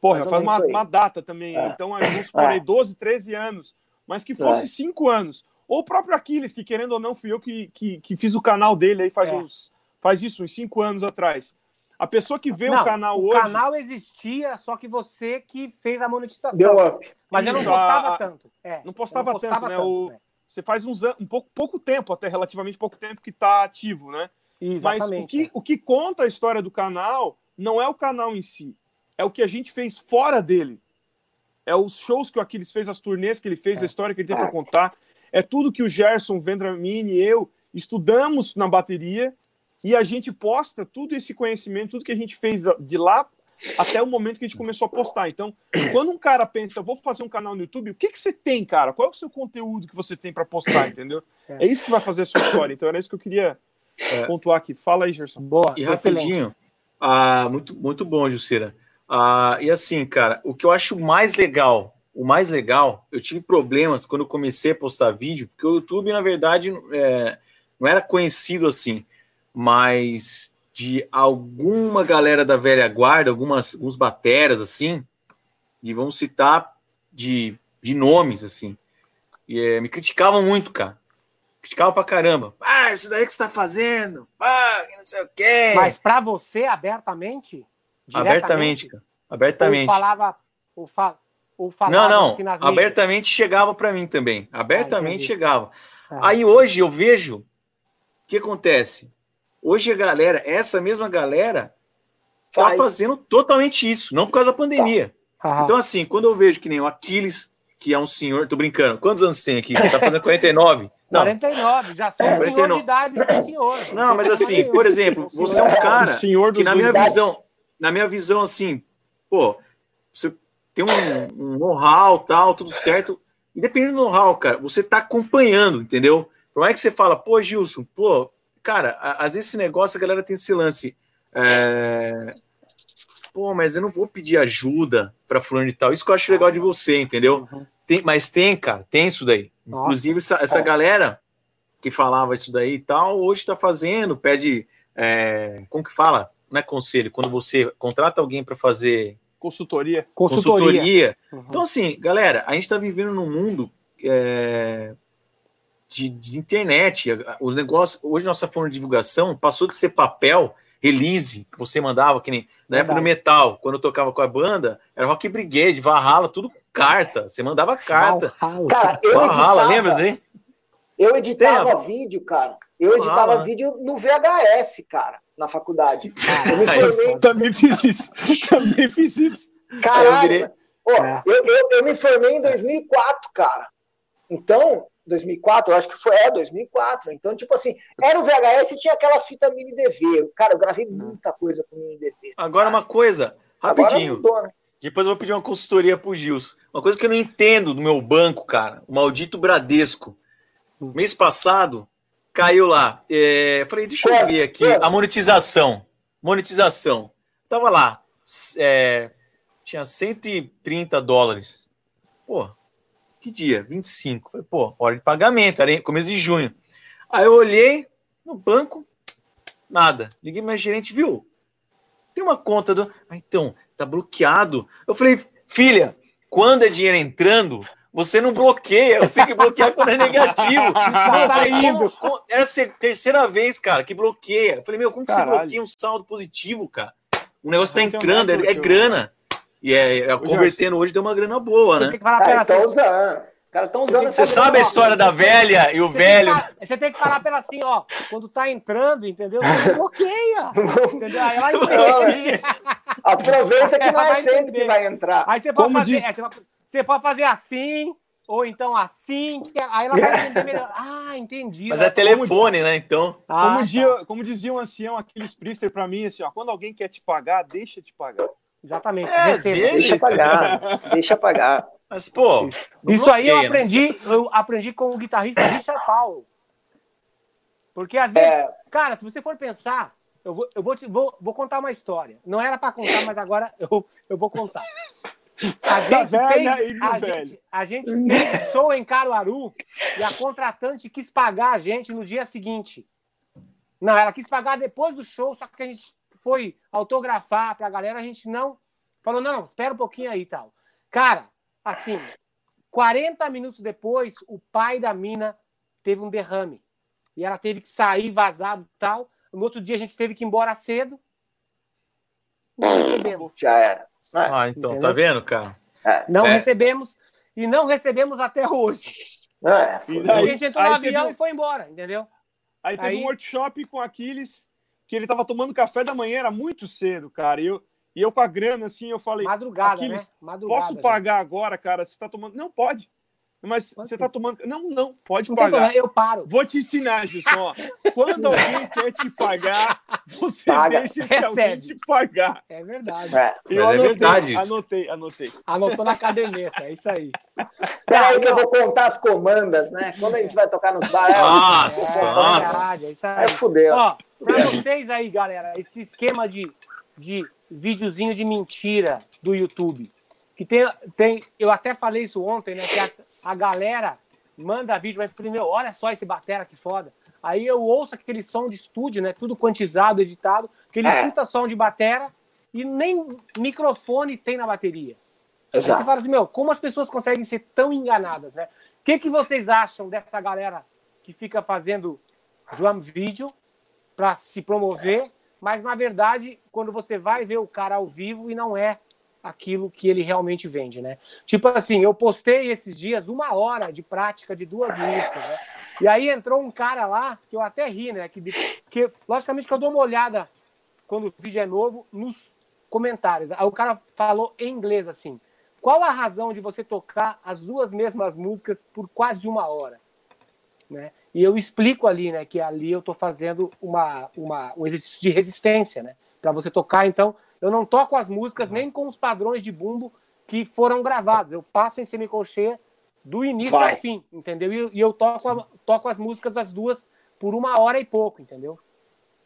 Porra, faz uma, uma data também. É. Então, vamos supor aí, 12, 13 anos. Mas que fosse É. 5 anos. Ou o próprio Aquiles, que querendo ou não, fui eu que, que, que fiz o canal dele aí faz, É. uns, faz isso, uns 5 anos atrás. A pessoa que vê Não, o canal o hoje. canal existia, só que você que fez a monetização. Deu up. Mas eu não postava a- tanto. É, Não postava não tanto, né? O- é. Você faz uns anos, um pouco, pouco tempo, até relativamente pouco tempo que tá ativo, né? Mas o Exatamente. que, o que conta a história do canal não é o canal em si, é o que a gente fez fora dele. É os shows que o Aquiles fez, as turnês que ele fez, a história que ele tem para contar. É tudo que o Gerson, Vendramini e eu estudamos na bateria e a gente posta tudo esse conhecimento, tudo que a gente fez de lá até o momento que a gente começou a postar. Então, quando um cara pensa, vou fazer um canal no YouTube, o que, que você tem, cara? Qual é o seu conteúdo que você tem para postar, entendeu? É. É isso que vai fazer a sua história. Então, era isso que eu queria pontuar aqui. Fala aí, Gerson. Boa, E rapidinho, ah, muito, muito bom, Jucira. Ah, e assim, cara, o que eu acho mais legal, o mais legal, eu tive problemas quando eu comecei a postar vídeo, porque o YouTube, na verdade, é, não era conhecido assim, mas de alguma galera da velha guarda, algumas, alguns bateras, assim, e vamos citar de, de nomes, assim, e é, me criticavam muito, cara. Criticavam pra caramba. Ah, isso daí que você tá fazendo. Ah, não sei o quê. Mas para você, abertamente? Abertamente, cara. Abertamente. Ou falava. Ou, fa, ou falava Não, não. assim nas mídias? Abertamente chegava para mim também. Abertamente entendi. chegava. Ah. Aí hoje eu vejo o que acontece. Hoje a galera, essa mesma galera, tá Faz. fazendo totalmente isso, não por causa da pandemia. Aham. Então, assim, quando eu vejo que nem o Aquiles, que é um senhor, tô brincando, quantos anos tem aqui? Você tá fazendo 49? Não, 49, já sou senhor 49. de idade, sim, senhor. não, mas assim, por exemplo, você é um O cara senhor que na minha unidades. visão, na minha visão, assim, pô, você tem um, um know-how, tal, tudo certo. Independente do know-how, cara, você tá acompanhando, entendeu? Por mais que você fala, pô, Gilson, pô, cara, às vezes esse negócio a galera tem esse lance. é, Pô, mas eu não vou pedir ajuda pra fulano e tal. Isso que eu acho legal de você, entendeu? Tem, mas tem, cara, tem isso daí. Nossa. Inclusive, essa, essa galera que falava isso daí e tal, hoje tá fazendo, pede. é, como que fala? Não é conselho, quando você contrata alguém para fazer Consultoria. Consultoria. consultoria. Uhum. Então, assim, galera, a gente está vivendo num mundo é, de, de internet. Os negócios. Hoje, nossa forma de divulgação passou de ser papel, release, que você mandava, que nem na época do metal, quando eu tocava com a banda, era Rock Brigade, Valhalla, tudo carta. Você mandava carta. Valhalla. Cara, eu Valhalla, editava, lembra aí? eu editava Tem, vídeo, cara. Eu editava Valhalla, né? vídeo no VHS, cara, na faculdade. Eu me formei, Também fiz isso. Também fiz isso. caralho. virei- Ó, É. eu, eu, eu me formei em 2004, cara. Então, 2004, eu acho que foi, é, 2004. Então, tipo assim, era o VHS e tinha aquela fita mini DV. Cara, eu gravei muita coisa com mini DV. Agora, uma coisa, rapidinho. mudou, né? Depois eu vou pedir uma consultoria pro Gilson. Uma coisa que eu não entendo do meu banco, cara. O maldito Bradesco. Mês passado, caiu lá. É, falei, deixa eu ver aqui. A monetização. Monetização. Tava lá. é, tinha 130 dólares. Pô, que dia? 25. Falei, pô, hora de pagamento. Era começo de junho. Aí eu olhei no banco, nada. Liguei meu gerente, viu? Tem uma conta do. Ah, então, tá bloqueado. Eu falei, filha, quando é dinheiro entrando, você não bloqueia, você tem que bloquear quando é negativo. Tá saindo. como- é a terceira vez, cara, que bloqueia. Eu falei, meu, como que você bloqueia um saldo positivo, cara? O negócio tá entrando, é, é grana. E é, é- convertendo hoje deu uma grana boa, né? tem que falar Cara, pela estão assim, usando. Os caras estão usando Você sabe a história da velha e o você tem que velho. falar- Você tem que falar pela assim, ó. Quando tá entrando, entendeu? Você bloqueia. Entendeu? Aí ela entende. Aproveita que Ela não é vai sempre entender. que vai entrar. Aí você pode Como fazer. diz- é, você, vai- você pode fazer assim, ou então assim. que- Aí ela vai entender melhor. Ah, entendi. Mas é telefone, né? Então. Ah, Como, tá. dia, como dizia um ancião, aqueles Priester, pra mim, assim, ó, quando alguém quer te pagar, deixa te pagar. Exatamente. É, receba. deixa. Deixa pagar. Deixa pagar. Mas, pô. não Isso aí eu né? aprendi, eu aprendi com o guitarrista Richard Powell. Porque às vezes, É, cara, se você for pensar, eu vou, eu vou, te, vou, vou contar uma história. Não era para contar, mas agora eu, eu vou contar. A gente, velha fez, a, gente, a gente fez show em Caruaru e a contratante quis pagar a gente no dia seguinte. Não, ela quis pagar depois do show, só que a gente foi autografar pra galera, a gente não. Falou, não, não, espera um pouquinho aí e tal. Cara, assim, 40 minutos depois, o pai da mina teve um derrame. E ela teve que sair vazado e tal. No outro dia a gente teve que ir embora cedo. Não recebemos. Já era. Ah, então, Entendeu? tá vendo, cara? Não É. recebemos e não recebemos até hoje. É, E a daí- gente entrou no avião teve- e foi embora, entendeu? Aí teve Aí- um workshop com Aquiles, que ele tava tomando café da manhã, era muito cedo, cara. E eu, e eu com a grana, assim, eu falei, Madrugada, né? Madrugada. posso né? pagar agora, cara? Você tá tomando... Não, pode. Mas Pode você sim. tá tomando... Não, não, pode Não pagar. problema, eu paro. Vou te ensinar, Gilson. Quando alguém quer te pagar, você Paga. deixa esse alguém Recebe. te pagar. É verdade. é. Eu é anotei, verdade isso. anotei, anotei. Anotou na caderneta, é isso aí. Peraí que eu vou contar as comandas, né? Quando a gente vai tocar nos bar, é, Nossa, É, nossa. verdade, é isso aí. aí fudeu. Ó, pra vocês aí, galera, esse esquema de, de videozinho de mentira do YouTube. Que tem, tem. Eu até falei isso ontem, né? Que a, a galera manda vídeo, vai dizer, meu, olha só esse batera que foda. Aí eu ouço aquele som de estúdio, né? Tudo quantizado, editado, aquele É. puta som de batera e nem microfone tem na bateria. Aí você Exato. fala assim, meu, como as pessoas conseguem ser tão enganadas, né? O que, que vocês acham dessa galera que fica fazendo drum video para se promover, mas na verdade, quando você vai ver o cara ao vivo e não é aquilo que ele realmente vende, né? Tipo assim, eu postei esses dias uma hora de prática de duas músicas, né? E aí entrou um cara lá, que eu até ri, né? Que, que logicamente que eu dou uma olhada quando o vídeo é novo nos comentários. Aí o cara falou em inglês assim: qual a razão de você tocar as duas mesmas músicas por quase uma hora? Né? E eu explico ali, né, que ali eu estou fazendo uma, uma, um exercício de resistência, né, para você tocar. Então, eu não toco as músicas nem com os padrões de bumbo que foram gravados. Eu passo em semicolcheia do início Vai. ao fim, entendeu? E, e eu toco, toco as músicas as duas por uma hora e pouco, entendeu?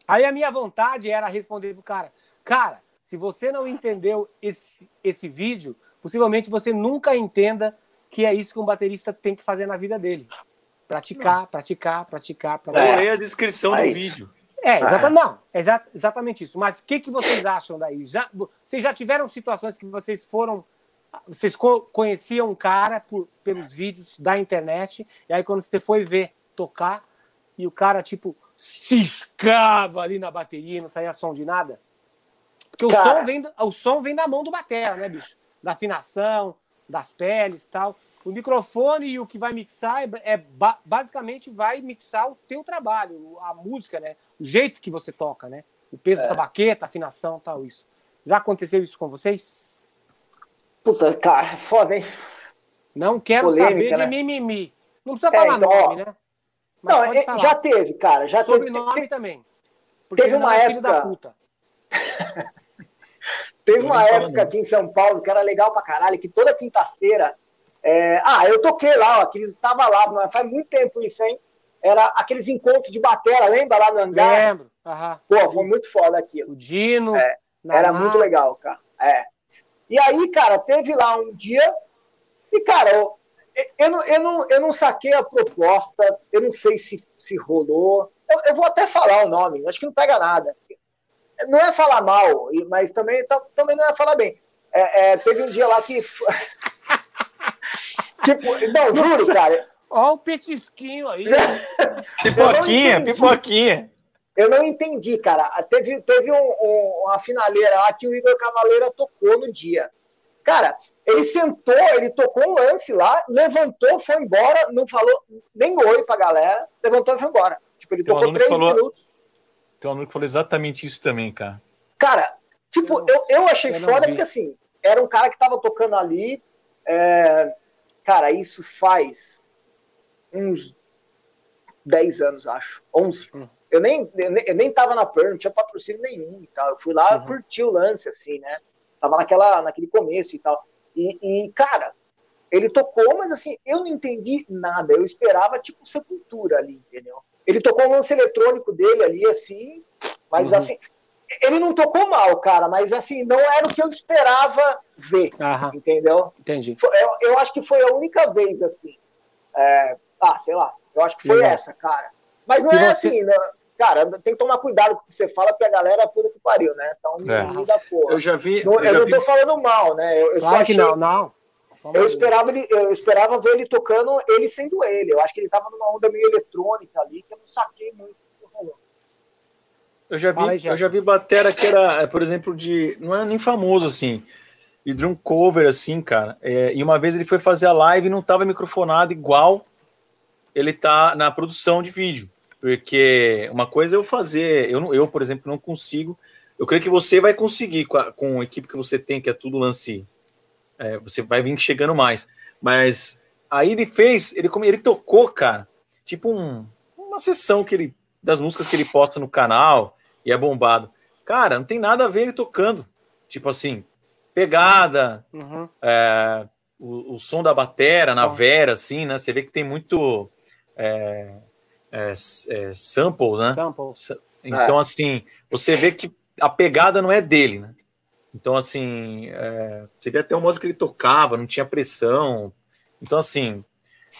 Aí a minha vontade era responder pro cara, cara, se você não entendeu esse, esse vídeo, possivelmente você nunca entenda que é isso que um baterista tem que fazer na vida dele. Praticar, praticar, praticar, praticar. Leia a descrição do Aí. vídeo. É, exata, não, exa- exatamente isso. Mas o que, que vocês acham daí? Já, vocês já tiveram situações que vocês foram. Vocês co- conheciam um cara por, pelos vídeos da internet, e aí quando você foi ver tocar, e o cara, tipo, ciscava ali na bateria não saía som de nada? Porque o, Cara. som vem, o som vem da mão do batera, né, bicho? Da afinação, das peles e tal. O microfone e o que vai mixar é, é ba- basicamente vai mixar o teu trabalho, a música, né? O jeito que você toca, né? O peso da baqueta, a afinação, tal isso. Já aconteceu isso com vocês? Puta, cara, foda, hein? Não quero Polêmica, saber de né? mimimi. Não precisa É, falar então, nome, ó, né? Mas Não, é- já teve, cara, já teve. Sobrenome também. Porque teve uma é época- puta. Teve uma época não. aqui em São Paulo que era legal pra caralho, que toda quinta-feira. é, Ah, eu toquei lá, ó, aqueles tava lá, mas faz muito tempo isso, hein? Era aqueles encontros de batera, lembra lá no hangar? Lembro. Aham. Pô, foi muito foda aquilo. O Dino. É, Era muito legal, cara. É. E aí, cara, teve lá um dia. E, cara, eu, eu, não, eu, não, eu não saquei a proposta, eu não sei se, se rolou. Eu, eu vou até falar o nome, acho que não pega nada. Não é falar mal, mas também, tam- também não é falar bem. É, é, teve um dia lá que. tipo, não, juro, cara, Ó o petisquinho aí. Pipoquinha, pipoquinha. eu não entendi, cara. Teve, teve um- um- uma finaleira lá que o Igor Cavaleira tocou no dia. Cara, ele sentou, ele tocou um lance lá, levantou, foi embora, não falou nem oi pra galera, levantou e foi embora. Tipo, ele Tem um tocou aluno que três falou- minutos. Tem um aluno que falou exatamente isso também, cara. Cara, tipo, Eu eu, eu achei eu foda vi. porque assim, era um cara que tava tocando ali. é, cara, isso faz uns 10 anos, acho. 11. Hum. Eu, nem, eu, nem, eu nem tava na PER, não tinha patrocínio nenhum e tal. Eu fui lá Uhum. curtir o lance, assim, né? Tava naquela, naquele começo e tal. E, e, cara, ele tocou, mas assim, eu não entendi nada. Eu esperava, tipo, sepultura ali, entendeu? Ele tocou um lance eletrônico dele ali, assim, Mas Uhum. assim, ele não tocou mal, cara, mas assim, não era o que eu esperava ver, entendeu? entendi. Eu, eu acho que foi a única vez, assim. É, ah, sei lá, eu acho que foi Legal. essa, cara. Mas não E é você- assim, não- cara, tem que tomar cuidado com o que você fala, porque a galera é puta que pariu, né? Então, É. me dá porra. Eu já vi. Não- Eu eu já não vi tô falando mal, né? Eu, eu só Claro que achei não, não. eu esperava, ele, eu esperava ver ele tocando ele sendo ele. Eu acho que ele tava numa onda meio eletrônica ali, que eu não saquei muito. o que rolou. Eu já vi, eu já vi batera que era, é, por exemplo, de. Não é nem famoso assim. De drum cover, assim, cara. É, e uma vez ele foi fazer a live e não tava microfonado igual ele tá na produção de vídeo. Porque uma coisa é eu fazer. Eu, não- eu por exemplo, não consigo. Eu creio que você vai conseguir com a, com a equipe que você tem, que é tudo lance. é, você vai vir chegando mais. Mas aí ele fez, ele, ele tocou, cara, tipo um- uma sessão que ele das músicas que ele posta no canal e é bombado. Cara, não tem nada a ver ele tocando. Tipo assim, pegada, Uhum. é, o, o som da batera na. Vera, assim, né? Você vê que tem muito é, é, é, samples, né? Sample. Então, assim, você vê que a pegada não é dele, né? Então, assim, é, você vê até o modo que ele tocava, não tinha pressão. Então, assim,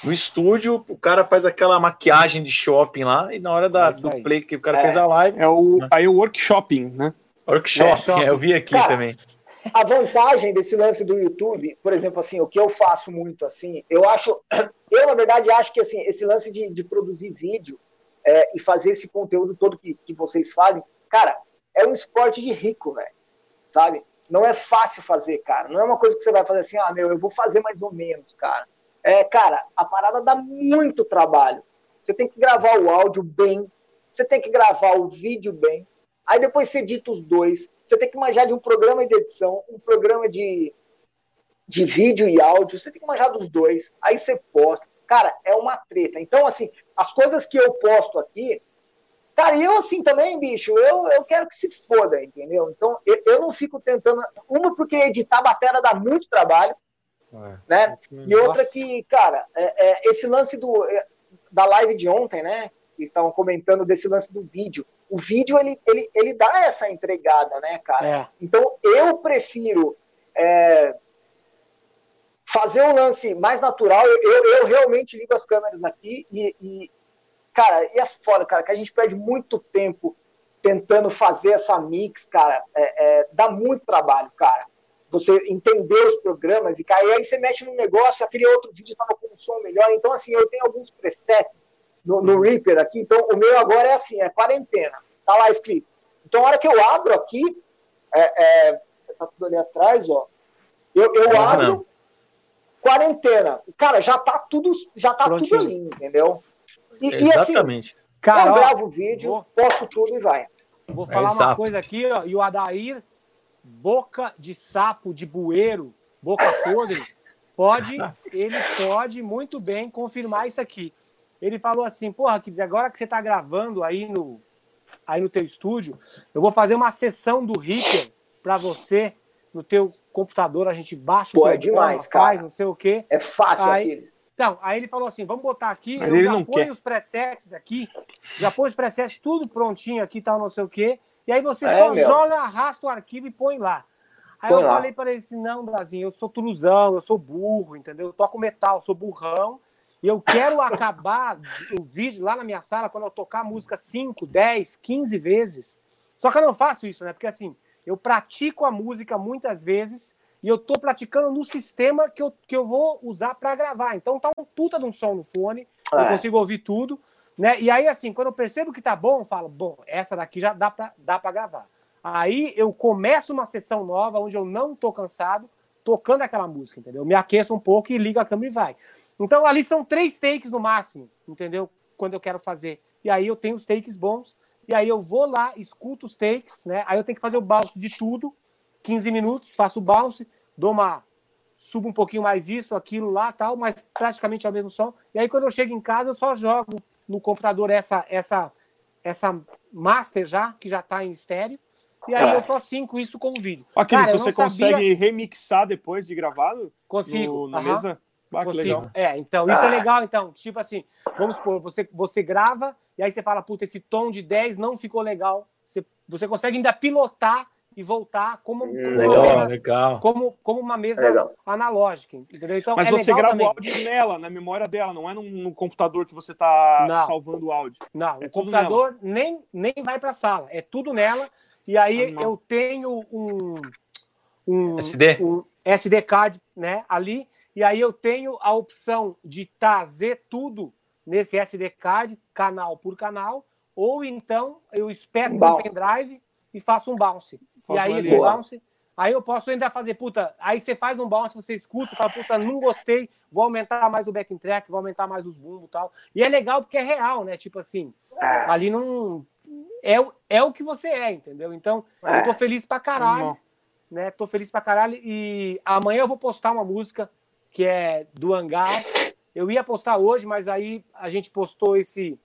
no estúdio, o cara faz aquela maquiagem de shopping lá, e na hora da, É do play que o cara É. fez a live, É o, aí o workshopping, né? Workshop. é, eu vi aqui Cara, também. A vantagem desse lance do YouTube, por exemplo, assim, o que eu faço muito assim, eu acho, eu na verdade acho que assim, esse lance de, de produzir vídeo é, e fazer esse conteúdo todo que, que vocês fazem, cara, é um esporte de rico, velho, sabe? Não é fácil fazer, cara. Não é uma coisa que você vai fazer assim, ah, meu, eu vou fazer mais ou menos, cara. É, cara, a parada dá muito trabalho. Você tem que gravar o áudio bem, você tem que gravar o vídeo bem, aí depois você edita os dois, você tem que manjar de um programa de edição, um programa de, de vídeo e áudio, você tem que manjar dos dois, aí você posta. Cara, é uma treta. Então, assim, as coisas que eu posto aqui, cara, eu assim também, bicho, eu, eu quero que se foda, entendeu? Então, eu, eu não fico tentando. Uma, porque editar a bateria dá muito trabalho, né? E outra que, cara, é, é, esse lance do, é, da live de ontem, né? Que estavam comentando desse lance do vídeo. O vídeo, ele, ele, ele dá essa entregada, né, cara? É. Então, eu prefiro é, fazer um lance mais natural. Eu, eu, eu realmente ligo as câmeras aqui e, e, cara, e é foda, cara, que a gente perde muito tempo tentando fazer essa mix, cara. É, é, dá muito trabalho, cara. Você entender os programas e cara, e aí você mexe num negócio, aquele outro vídeo estava com um som melhor. Então, assim, eu tenho alguns presets no, no Reaper aqui. Então, o meu agora é assim, é quarentena. Tá lá escrito. Então, a hora que eu abro aqui, é, é, tá tudo ali atrás, ó. Eu, eu Ah, abro não. quarentena. Cara, já tá tudo, já tá tudo ali, entendeu? E, e assim, Exatamente. Cara, eu gravo o vídeo, vou- posto tudo e vai. Vou falar uma exato. coisa aqui, ó, e o Adair, boca de sapo, de bueiro, boca podre, pode, ele pode muito bem confirmar isso aqui. Ele falou assim, porra, dizer, agora que você tá gravando aí no, aí no teu estúdio, eu vou fazer uma sessão do Reaper para você no teu computador, a gente baixa Pô, é programa, demais, faz, cara. não sei o quê. É fácil Aí- aqueles. Então, aí ele falou assim: vamos botar aqui, Mas eu ele já não quer. os presets aqui, já põe os presets tudo prontinho aqui, tal, não sei o quê. E aí você É, só meu. joga, arrasta o arquivo e põe lá. Aí Põe eu lá. falei para ele assim: não, Brazinho, eu sou truzão, eu sou burro, entendeu? Eu toco metal, eu sou burrão. E eu quero acabar o vídeo lá na minha sala quando eu tocar a música 5, 10, 15 vezes. Só que eu não faço isso, né? Porque assim, eu pratico a música muitas vezes e eu tô praticando no sistema que eu, que eu vou usar para gravar. Então tá um puta de um som no fone, eu É. consigo ouvir tudo, né? E aí, assim, quando eu percebo que tá bom, eu falo, bom, essa daqui já dá pra, dá pra gravar. Aí eu começo uma sessão nova onde eu não tô cansado, tocando aquela música, entendeu? Me aqueço um pouco e ligo a câmera e vai. Então ali são três takes no máximo, entendeu? Quando eu quero fazer. E aí eu tenho os takes bons, e aí eu vou lá, escuto os takes, né? Aí eu tenho que fazer o bounce de tudo, 15 minutos, faço o bounce, dou uma. subo um pouquinho mais isso, aquilo lá, tal, mas praticamente é o mesmo som. E aí quando eu chego em casa, eu só jogo no computador essa essa essa master já, que já tá em estéreo. E aí É. eu só sinco isso com o vídeo. Aquiles, Cara, você sabia- consegue remixar depois de gravado Consigo. no- na aham. mesa? Ah, que legal. É, então, isso é Ah. legal, então. Tipo assim, vamos supor, você, você grava e aí você fala, puta, esse tom de 10 não ficou legal. você, você consegue ainda pilotar e voltar como, como, Legal, uma, legal. como, como uma mesa Legal. analógica, entendeu? Então, Mas é você legal grava também. o áudio nela, na memória dela, não é no, no computador que você tá Não. salvando o áudio. Não, É o computador nem, nem vai para a sala, é tudo nela. E aí Animal. eu tenho um, um SD? um SD card, né, ali. E aí eu tenho a opção de trazer tudo nesse SD card, canal por canal, ou então eu espeto Um no bounce. pendrive e faço um bounce. Faz e aí um esse ali. bounce, aí eu posso ainda fazer, puta, aí você faz um bounce, você escuta, fala, puta, não gostei, vou aumentar mais o backing track, vou aumentar mais os bumbos e tal. E é legal porque é real, né? Tipo assim, Ah, ali não. É, o- é o que você é, entendeu? Então, eu tô feliz pra caralho, né? Tô feliz pra caralho. E amanhã eu vou postar uma música que é do Hangar. Eu ia postar hoje, mas aí a gente postou esse,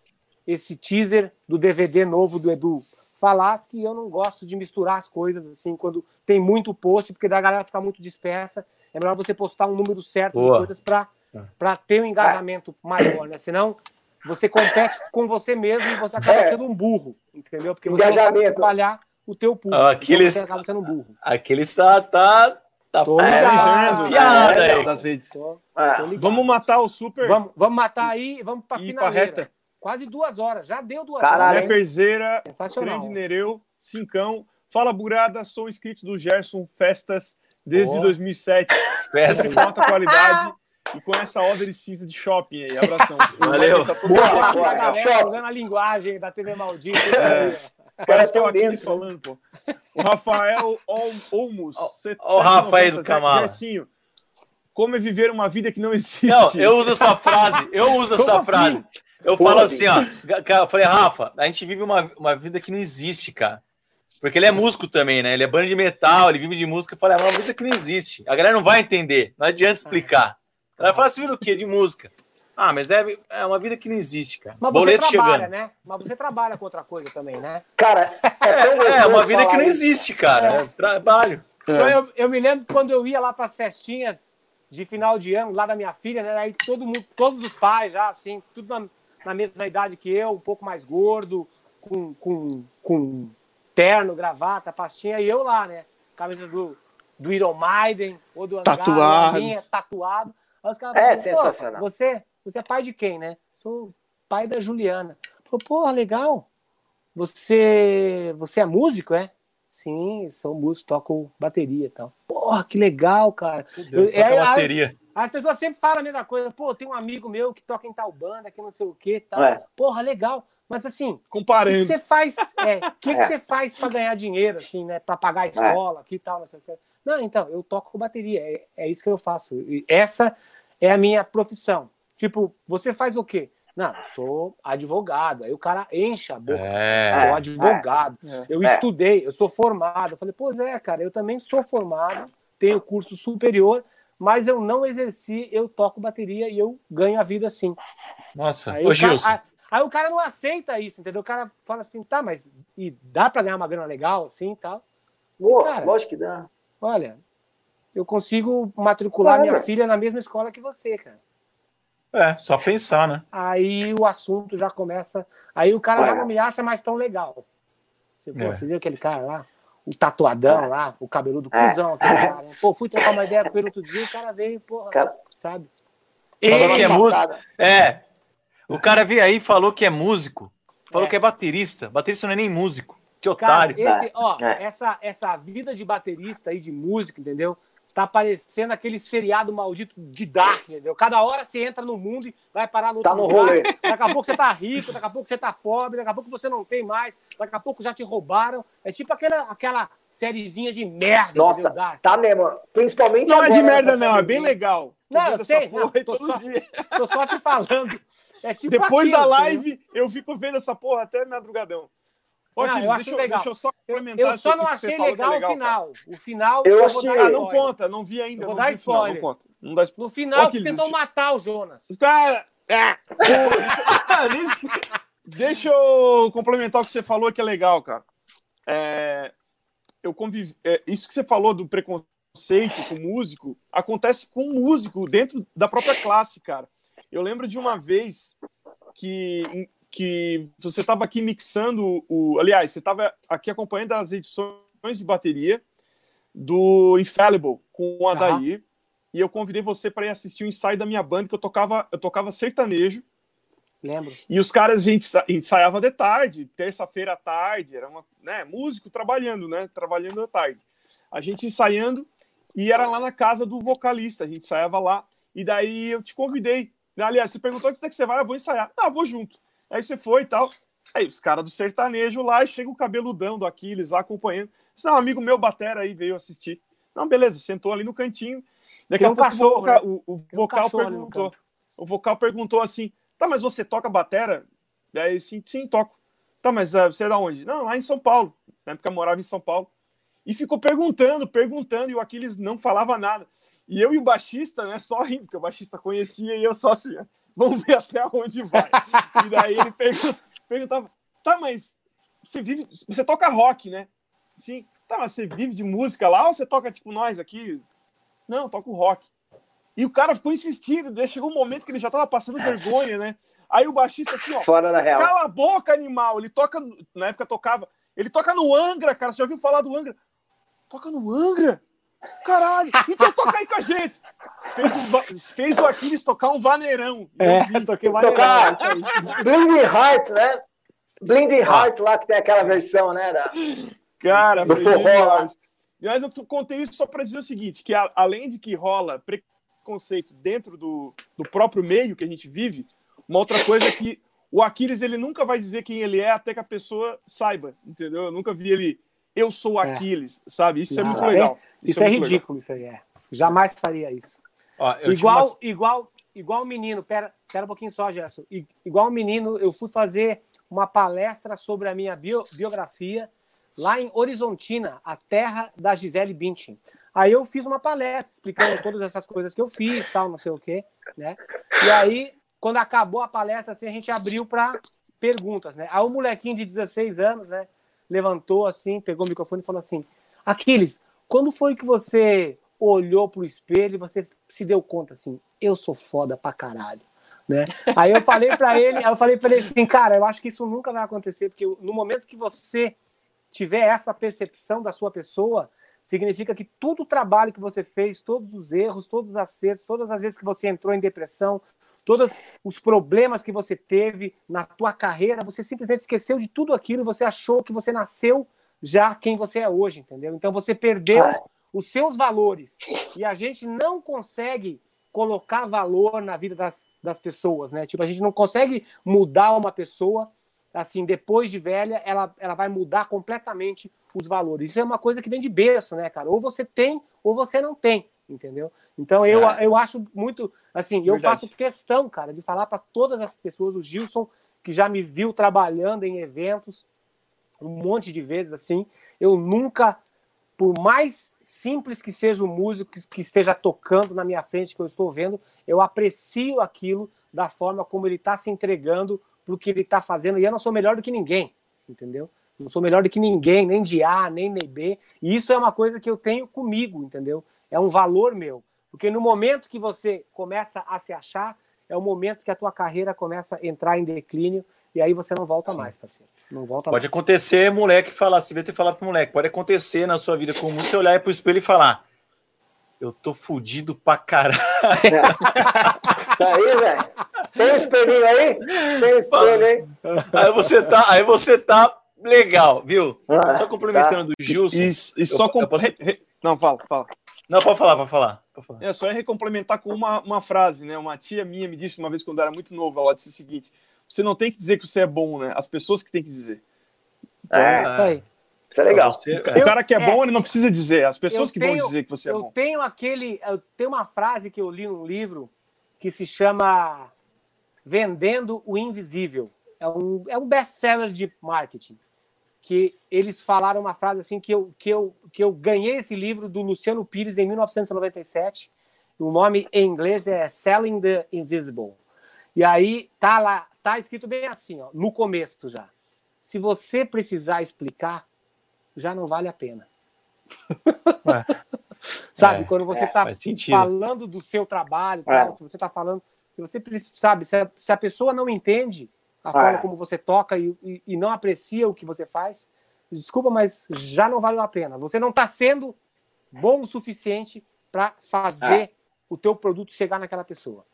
esse teaser do DVD novo do Edu Falas, que eu não gosto de misturar as coisas, assim, quando tem muito post, porque da galera ficar muito dispersa. É melhor você postar um número certo Boa. de coisas pra, pra ter um engajamento maior, né? Senão você compete com você mesmo e você acaba É. sendo um burro, entendeu? Porque você não Engajamento. trabalhar o teu público. Ah, Aquiles- Então você acaba sendo um burro. Aquele está. Tá, tá Tô É, ligado. piada é, aí. das redes. Tô- ah, tô ligado. Vamos matar o Super Vamos, vamos matar aí e vamos pra finaleira. Quase duas horas. Já deu duas Caralho, horas. Leperzeira, Sensacional. Grande Nereu, Cincão. Fala, Burada, sou inscrito do Gerson Festas desde Boa. 2007. Festa. Sempre com alta qualidade e com essa odre cinza de shopping aí. Abração. Valeu. Tá Boa, galera usando a linguagem da TV Maldita. É. Os caras Parece que é o estão Aquiles dentro. falando, pô. O Rafael Ol- Olmos. Ó o Rafa aí do 790, Camala. Gersinho, como é viver uma vida que não existe? Não, eu uso essa frase. Eu uso Como essa assim? frase. Eu Porra, falo assim, ó. Eu falei, Rafa, a gente vive uma, uma vida que não existe, cara. Porque ele é músico também, né? Ele é banda de metal, ele vive de música. Eu falei, é uma vida que não existe. A galera não vai entender. Não adianta explicar. Ela fala assim, vida do quê? De música. Ah, mas deve. É uma vida que não existe, cara. Mas você Boleto trabalha, chegando. né? Mas você trabalha com outra coisa também, né? Cara, é, É, gostoso uma vida que não existe, cara. É trabalho. Então, Eu, eu me lembro quando eu ia lá para as festinhas de final de ano, lá da minha filha, né? Aí todo mundo, todos os pais já, assim, tudo na, na mesma idade que eu, um pouco mais gordo, com, com, com terno, gravata, pastinha, e eu lá, né? Camisa do, do Iron Maiden ou do Hangar, Tatuado. minha, tatuado. Aí os caras É falaram, "Pô, sensacional. Você, você é pai de quem, né? Sou pai da Juliana. Falei, porra, legal. Você, você é músico, é? Sim, sou músico, toco bateria e tal. Porra, que legal, cara. Deus, Eu- toca é, a bateria. As pessoas sempre falam a mesma coisa. Pô, tem um amigo meu que toca em tal banda, que não sei o que tal. É. Porra, legal. Mas assim, o que, que Comparando. você faz? É, o que, que É. você faz para ganhar dinheiro, assim, né? Para pagar a escola aqui e tal, não sei o que. Não, então, eu toco bateria. É, é isso que eu faço. E essa é a minha profissão. Tipo, você faz o quê? Não, eu sou advogado. Aí o cara enche a boca. É. Sou advogado. É. Eu É. estudei, eu sou formado. Eu falei, pois é, cara, eu também sou formado, tenho curso superior, mas eu não exerci, eu toco bateria e eu ganho a vida assim. Nossa. Aí, Ô, o cara, Gilson. aí, aí o cara não aceita isso, entendeu? O cara fala assim, tá, mas e dá pra ganhar uma grana legal assim e tal? Pô, Cara. lógico que dá. Olha, eu consigo matricular Claro. minha filha na mesma escola que você, cara. É, só pensar, né? Aí o assunto já começa. Aí o cara já É. não me acha mais tão legal. Você, pô, É. você viu aquele cara lá? O tatuadão É. lá, o cabeludo É. cuzão, aquele cara. né? Pô, fui trocar uma ideia com ele outro dia, o cara veio, porra, Cara- sabe? Falou E- que é músico. É. O cara veio aí e falou que é músico. Falou É. que é baterista. Baterista não é nem músico. Que Cara, otário. esse, ó, É. essa, essa vida de baterista aí, de músico, entendeu? Tá parecendo aquele seriado maldito de Dark, entendeu? Cada hora você entra no mundo e vai parar no outro Tá no lugar. rolê. Daqui a pouco você tá rico, daqui a pouco você tá pobre, daqui a pouco você não tem mais, daqui a pouco já te roubaram. É tipo aquela, aquela sériezinha de merda, Nossa, entendeu? Dark. tá mesmo. Principalmente Não é de merda, não. É bem legal. Não, eu sei, não, tô todo só- dia. Tô só te falando. É tipo Depois da aquilo, live, eu fico vendo essa porra até madrugadão. Ô, Não, eu acho deixa, legal. deixa eu só Eu, complementar eu só isso não que você achei que é legal, o cara. final. O final Eu vou achei- dar Ah, não spoiler. conta, não vi ainda. Eu vou não dar o final, spoiler. Não conta. Não dá spoiler. No final, tentam matar o Jonas. Cara, é, deixa eu complementar o que você falou que é legal, cara. É, eu convivi, é, isso que você falou do preconceito com músico acontece com músico dentro da própria classe, cara. Eu lembro de uma vez que, que você estava aqui mixando o. Aliás, você estava aqui acompanhando as edições de bateria do Infallible com o Adair. Uhum. E eu convidei você para ir assistir o ensaio da minha banda, que eu tocava, eu tocava sertanejo. Lembro. E os caras, a gente ensaiava de tarde, terça-feira à tarde, era uma, né, músico trabalhando, né, trabalhando à tarde. A gente ensaiando e era lá na casa do vocalista, a gente ensaiava lá. E daí eu te convidei. Aliás, você perguntou onde é que você vai, eu vou ensaiar. Ah, vou junto. Aí você foi e tal. Aí os caras do sertanejo lá, e chega o cabeludão do Aquiles lá acompanhando. É um amigo meu, Batera, aí veio assistir. Não, beleza, sentou ali no cantinho. Daqui Tem a um pouco cachorro, o vocal, né? o, o vocal um perguntou. O vocal perguntou assim: tá, mas você toca batera? Daí sim, sim, toco. Tá, mas uh, você é da onde? Não, lá em São Paulo. Na época eu morava em São Paulo. E ficou perguntando, perguntando, e o Aquiles não falava nada. E eu e o baixista, né, só rindo, porque o baixista conhecia e eu só assim, vamos ver até onde vai. e daí ele perguntava, tá, mas você vive, você toca rock, né? Sim. Tá, mas você vive de música lá ou você toca tipo nós aqui? Não, toco rock. E o cara ficou insistindo, daí chegou um momento que ele já tava passando vergonha, né? Aí o baixista assim, ó, Fora da real. cala a boca, animal. Ele toca, na época tocava, ele toca no Angra, cara. Você já ouviu falar do Angra? Toca no Angra? Caralho, então toca aí com a gente. Fez o, fez o Aquiles tocar um vaneirão. É, toquei vaneirão. Tocar Blinding Heart, né? Blinding Heart lá, que tem aquela versão, né? Da... Cara, do forró lá. Mas eu contei isso só para dizer o seguinte, que a, além de que rola preconceito dentro do, do próprio meio que a gente vive, uma outra coisa é que o Aquiles ele nunca vai dizer quem ele é até que a pessoa saiba, entendeu? Eu nunca vi ele eu sou é. Aquiles, é. sabe? Isso é Não, é muito legal. Isso, isso é, é ridículo, legal. isso aí é. Jamais faria isso. Ó, igual, umas... igual, igual menino, pera, pera um pouquinho só, Gerson. Igual menino, eu fui fazer uma palestra sobre a minha bio, biografia lá em Horizontina, a terra da Gisele Bündchen. Aí eu fiz uma palestra explicando todas essas coisas que eu fiz, tal, não sei o quê, né? E aí, quando acabou a palestra, assim, a gente abriu para perguntas, né? Aí o molequinho de 16 anos, né, levantou assim, pegou o microfone e falou assim: "Aquiles, quando foi que você olhou pro espelho e você se deu conta assim, eu sou foda pra caralho?" Né? Aí eu falei para ele, eu falei para ele assim, cara, eu acho que isso nunca vai acontecer, porque no momento que você tiver essa percepção da sua pessoa, significa que todo o trabalho que você fez, todos os erros, todos os acertos, todas as vezes que você entrou em depressão, todos os problemas que você teve na tua carreira, você simplesmente esqueceu de tudo aquilo você achou que você nasceu já quem você é hoje, entendeu? Então você perdeu os seus valores. E a gente não consegue colocar valor na vida das, das pessoas, né? Tipo, a gente não consegue mudar uma pessoa assim, depois de velha, ela, ela vai mudar completamente os valores. Isso é uma coisa que vem de berço, né, cara? Ou você tem, ou você não tem, entendeu? Então eu, é. eu acho muito, assim, Verdade. eu faço questão, cara, de falar para todas as pessoas, o Gilson, que já me viu trabalhando em eventos um monte de vezes, assim, eu nunca, por mais simples que seja o músico que esteja tocando na minha frente, que eu estou vendo, eu aprecio aquilo da forma como ele está se entregando pro que ele está fazendo. E eu não sou melhor do que ninguém, entendeu? Não sou melhor do que ninguém, nem de A, nem de B. E isso é uma coisa que eu tenho comigo, entendeu? É um valor meu. Porque no momento que você começa a se achar, é o momento que a tua carreira começa a entrar em declínio e aí você não volta Sim. mais, parceiro. Não volta pode mais. acontecer, moleque, falar, se vê ter falado pro moleque, pode acontecer na sua vida comum você olhar pro espelho e falar: Eu tô fudido pra caralho. tá aí, velho. Tem um espelhinho aí? Tem um espelho aí? Aí você tá, aí você tá legal, viu? Ah, só complementando tá. do Gilson. E, e só com... posso... Não, fala, fala. Não, pode falar, pode falar. Pode falar. É só recomplementar com uma, uma frase, né? Uma tia minha me disse uma vez quando eu era muito novo, ela disse o seguinte: você não tem que dizer que você é bom, né? As pessoas que têm que dizer. Então, é, isso aí. Isso é legal. Você, o cara que é, é, bom, ele não precisa dizer. As pessoas que tenho, vão dizer que você é eu bom. Eu tenho aquele. Eu tenho uma frase que eu li num livro que se chama Vendendo o Invisível. É um, é um best-seller de marketing. Que eles falaram uma frase assim que eu, que, eu, que eu ganhei esse livro do Luciano Pires em 1997. O nome em inglês é Selling the Invisible. E aí tá lá, tá escrito bem assim, ó, no começo já. Se você precisar explicar, já não vale a pena. Sabe, é, quando você está é, falando do seu trabalho, é. se você está falando se você sabe, se a, se a pessoa não entende, a forma É. como você toca e, e- e não aprecia o que você faz, desculpa, mas já não valeu a pena. Você não está sendo bom o suficiente para fazer É. o teu produto chegar naquela pessoa.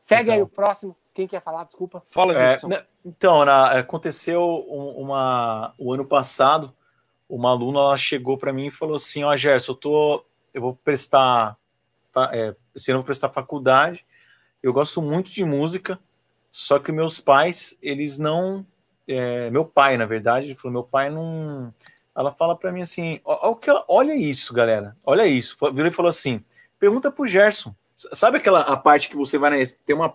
Segue aí Então. o próximo. Quem quer falar? Desculpa. Fala, É, Gerson. né, então, na- aconteceu um- uma, o ano passado, uma aluna ela chegou para mim e falou assim: Ó, Gerson, eu, tô, eu vou prestar, é, ano eu vou prestar faculdade, eu gosto muito de música, só que meus pais, eles não. é, meu pai, na verdade, ele falou: meu pai não. Ela fala para mim assim: ó, ó o que ela- olha isso, galera, olha isso. Virou e falou assim: pergunta pro Gerson. Sabe aquela a parte que você vai na. Tem uma,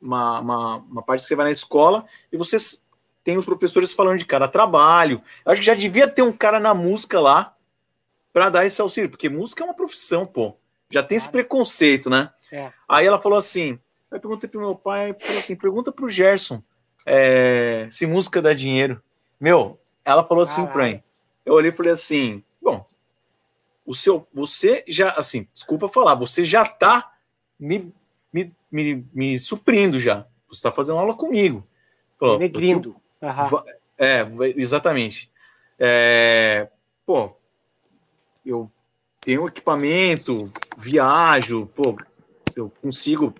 uma, uma, uma parte que você vai na escola e você tem os professores falando de cada trabalho. Eu acho que já devia ter um cara na música lá para dar esse auxílio, porque música é uma profissão, pô. Já tem esse preconceito, né? É. Aí ela falou assim: eu perguntei pro meu pai, falou assim: pergunta pro Gerson é, se música dá dinheiro. Meu, ela falou assim pra Caralho. mim. Eu olhei e falei assim: bom, o seu, você já, assim, desculpa falar, você já tá me, me, me, me suprindo já. Você tá fazendo aula comigo. Falou, Negrindo. É, exatamente. É, pô, eu tenho equipamento, viajo, pô, eu consigo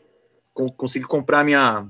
con- consigo comprar minha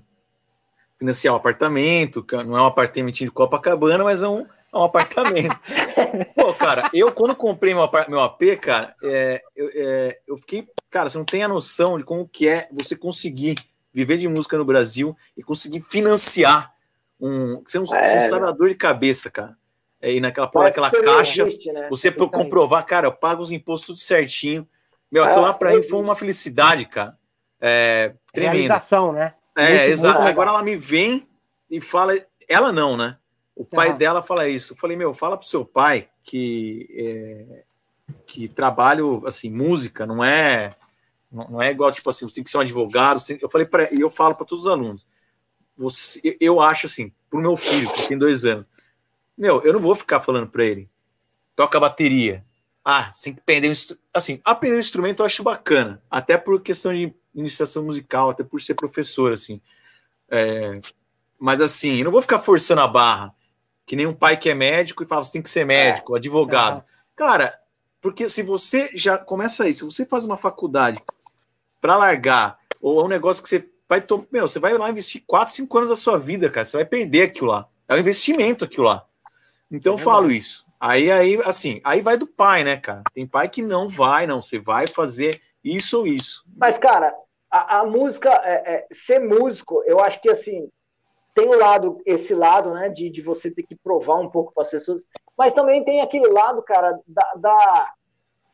financiar um apartamento, que não é um apartamentinho de Copacabana, mas é um, é um apartamento. Pô, cara, eu quando comprei meu, meu AP, cara, é, eu, é, eu fiquei, cara, você não tem a noção de como que é você conseguir viver de música no Brasil e conseguir financiar um, você É, sabe a dor de cabeça, cara. É, e naquela porra, aquela caixa, existe, né? você Exatamente. comprovar, cara, eu pago os impostos tudo certinho. Meu, Ah, aquilo lá pra eu mim foi uma felicidade, cara. É, tremenda. Realização, né? É, Muito, exato. Agora ela me vem e fala. Ela não, né? O pai dela fala isso. Eu falei, meu, fala pro seu pai que, é, que trabalho, assim, música não é. Não é igual, tipo assim, você tem que ser um advogado. você- Eu falei para e eu falo para todos os alunos. Você, eu- acho assim, pro meu filho, que tem dois anos, meu, eu não vou ficar falando para ele, toca bateria. Ah, você tem que aprender um assim, aprender um instrumento eu acho bacana, até por questão de iniciação musical, até por ser professor, assim. É, mas assim, eu não vou ficar forçando a barra, que nem um pai que é médico e fala, você tem que ser médico, advogado. Aham. Cara, porque se você já começa aí, se você faz uma faculdade para largar, ou é um negócio que você vai tomar, meu, você vai lá investir 4, 5 anos da sua vida, cara, você vai perder aquilo lá. É um investimento aquilo lá. Então eu É falo isso. Aí, aí, assim, aí vai do pai, né, cara? Tem pai que não vai, não. Você vai fazer isso ou isso. Mas, cara, a, a música, é, é, ser músico, eu acho que assim, tem o lado, esse lado, né, de, de você ter que provar um pouco para as pessoas, mas também tem aquele lado, cara, da, da-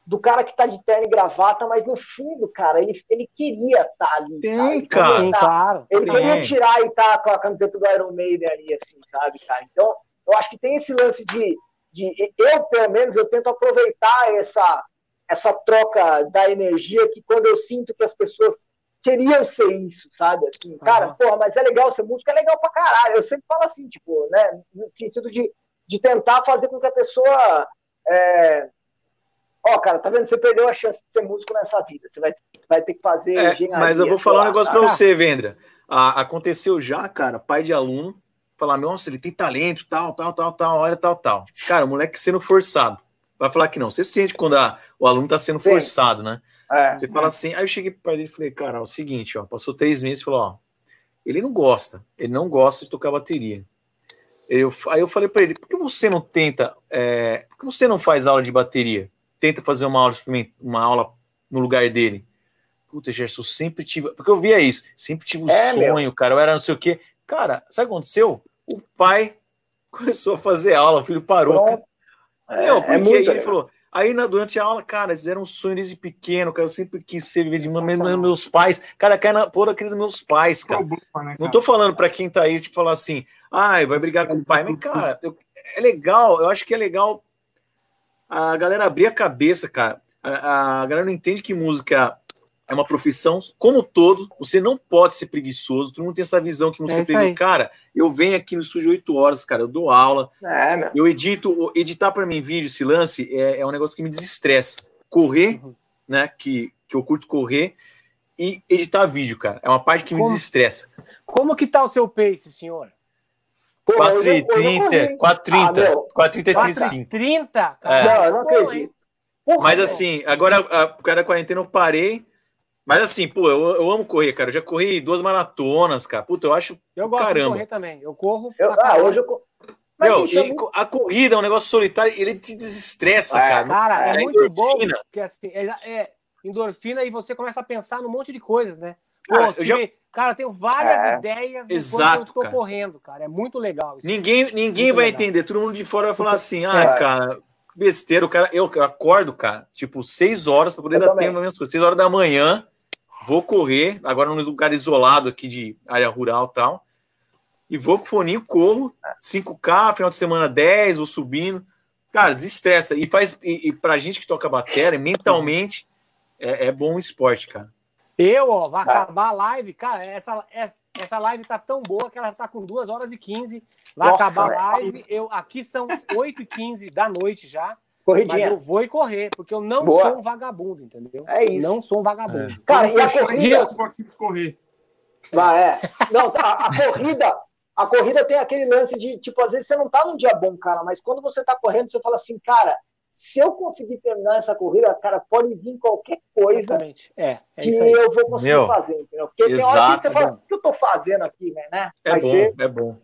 do cara que tá de terno e gravata, mas no fundo, cara, ele, ele queria estar ali. Tem, sabe? Ele cara. queria tá- claro. Ele Tem. queria tirar e tá com a camiseta do Iron Maiden ali, assim, sabe, cara? Então, eu acho que tem esse lance de, de eu, pelo menos, eu tento aproveitar essa, essa troca da energia que quando eu sinto que as pessoas queriam ser isso, sabe? Assim, cara, Aham. porra, mas é legal ser músico, é legal pra caralho. Eu sempre falo assim, tipo, né? No sentido de, de tentar fazer com que a pessoa. é, Ó, cara, tá vendo? Você perdeu a chance de ser músico nessa vida. Você vai, vai ter que fazer É, engenharia. mas eu vou falar um negócio sabe? para você, Vendra. Ah, aconteceu já, cara, pai de aluno, falar, nossa, ele tem talento, tal, tal, tal, tal, olha, tal, tal. Cara, o moleque sendo forçado. Vai falar que não. Você sente quando a- o aluno tá sendo Sim. forçado, né? É. Você fala assim, aí eu cheguei pro pai dele e falei, cara, é o seguinte, ó, passou três meses e falou, ó, ele não gosta, ele não gosta de tocar bateria. Eu, aí eu falei para ele, por que você não tenta, é, por que você não faz aula de bateria? Tenta fazer uma aula, uma aula no lugar dele. Puta, Gerson, eu sempre tive, porque eu via isso, sempre tive um É, sonho, cara, eu era não sei o quê. Cara, sabe o que aconteceu? O pai começou a fazer aula, o filho parou, cara. Pronto. Não, porque é muito aí ele falou. Aí na, durante a aula, cara, eles eram um sonho desde pequeno, cara. Eu sempre quis ser viver de mesmo meus pais. Cara, cai na porra daqueles meus pais, cara. Né, Não tô falando pra quem tá aí, tipo, falar assim, ai, vai brigar com o pai. Mas, cara, eu- é legal, eu acho que é legal a galera abrir a cabeça, cara. A, a galera não entende que música é uma profissão como um todo. Você não pode ser preguiçoso. Todo mundo tem essa visão que música É. Cara, eu venho aqui no estúdio 8 horas, cara. Eu dou aula. É, meu. Eu edito, editar para mim vídeo, esse lance, é, é um negócio que me desestressa. Correr, Uhum. né? Que, que eu curto correr, e editar vídeo, cara. É uma parte que me Como? desestressa. Como que tá o seu pace, senhor? Pô, hoje eu- 4 hoje e eu corri. 30, 4 e Ah, 30, meu. 4 e 30 e 35. 30? É. Não, eu não acredito. Porra, Mas assim, agora por causa da quarentena eu parei. Mas assim, pô, eu, eu amo correr, cara. Eu já corri duas maratonas, cara. Puta, eu acho. Eu gosto Caramba. de correr também. Eu corro. Eu- ah, hoje eu. Mas, Meu, muito- a corrida é um negócio solitário, ele te desestressa, É, cara. Cara, é, É muito bom, endorfina. porque assim, é, é endorfina e você começa a pensar num monte de coisas, né? Pô, Cara, eu já- cara eu tenho várias É. ideias Exato, enquanto eu tô cara. correndo, cara. É muito legal isso. Ninguém, ninguém Muito vai legal. entender. Todo mundo de fora vai falar Você- assim: ah, É. cara, besteira. O cara, eu, eu acordo, cara, tipo, seis horas para poder Eu dar também. tempo das minhas coisas. Seis horas da manhã, vou correr, agora num lugar isolado aqui de área rural e tal. E vou com o foninho, corro, 5K, final de semana 10, vou subindo. Cara, desestressa. E faz. E, e pra gente que toca bateria, mentalmente, é, é bom o esporte, cara. Eu, ó, vai Ah. acabar a live, cara, essa, essa, essa live tá tão boa que ela tá com 2 horas e 15. Vai Nossa, acabar a velho. live. Eu, aqui são 8 e 15 da noite já. Mas Corridinha. eu vou e correr, porque eu não Boa. sou um vagabundo, entendeu? É isso. Não sou um vagabundo. Cara, e a corrida. eu correr. Vai, é. Não, a, a corrida, a corrida tem aquele lance de, tipo, às vezes você não tá num dia bom, cara, mas quando você tá correndo, você fala assim, cara, se eu conseguir terminar essa corrida, cara, pode vir qualquer coisa Exatamente. É, é que isso aí. eu vou conseguir Meu, fazer, entendeu? Porque tem hora exato, que você é fala, o que eu tô fazendo aqui, né? É Vai bom, ser. é bom.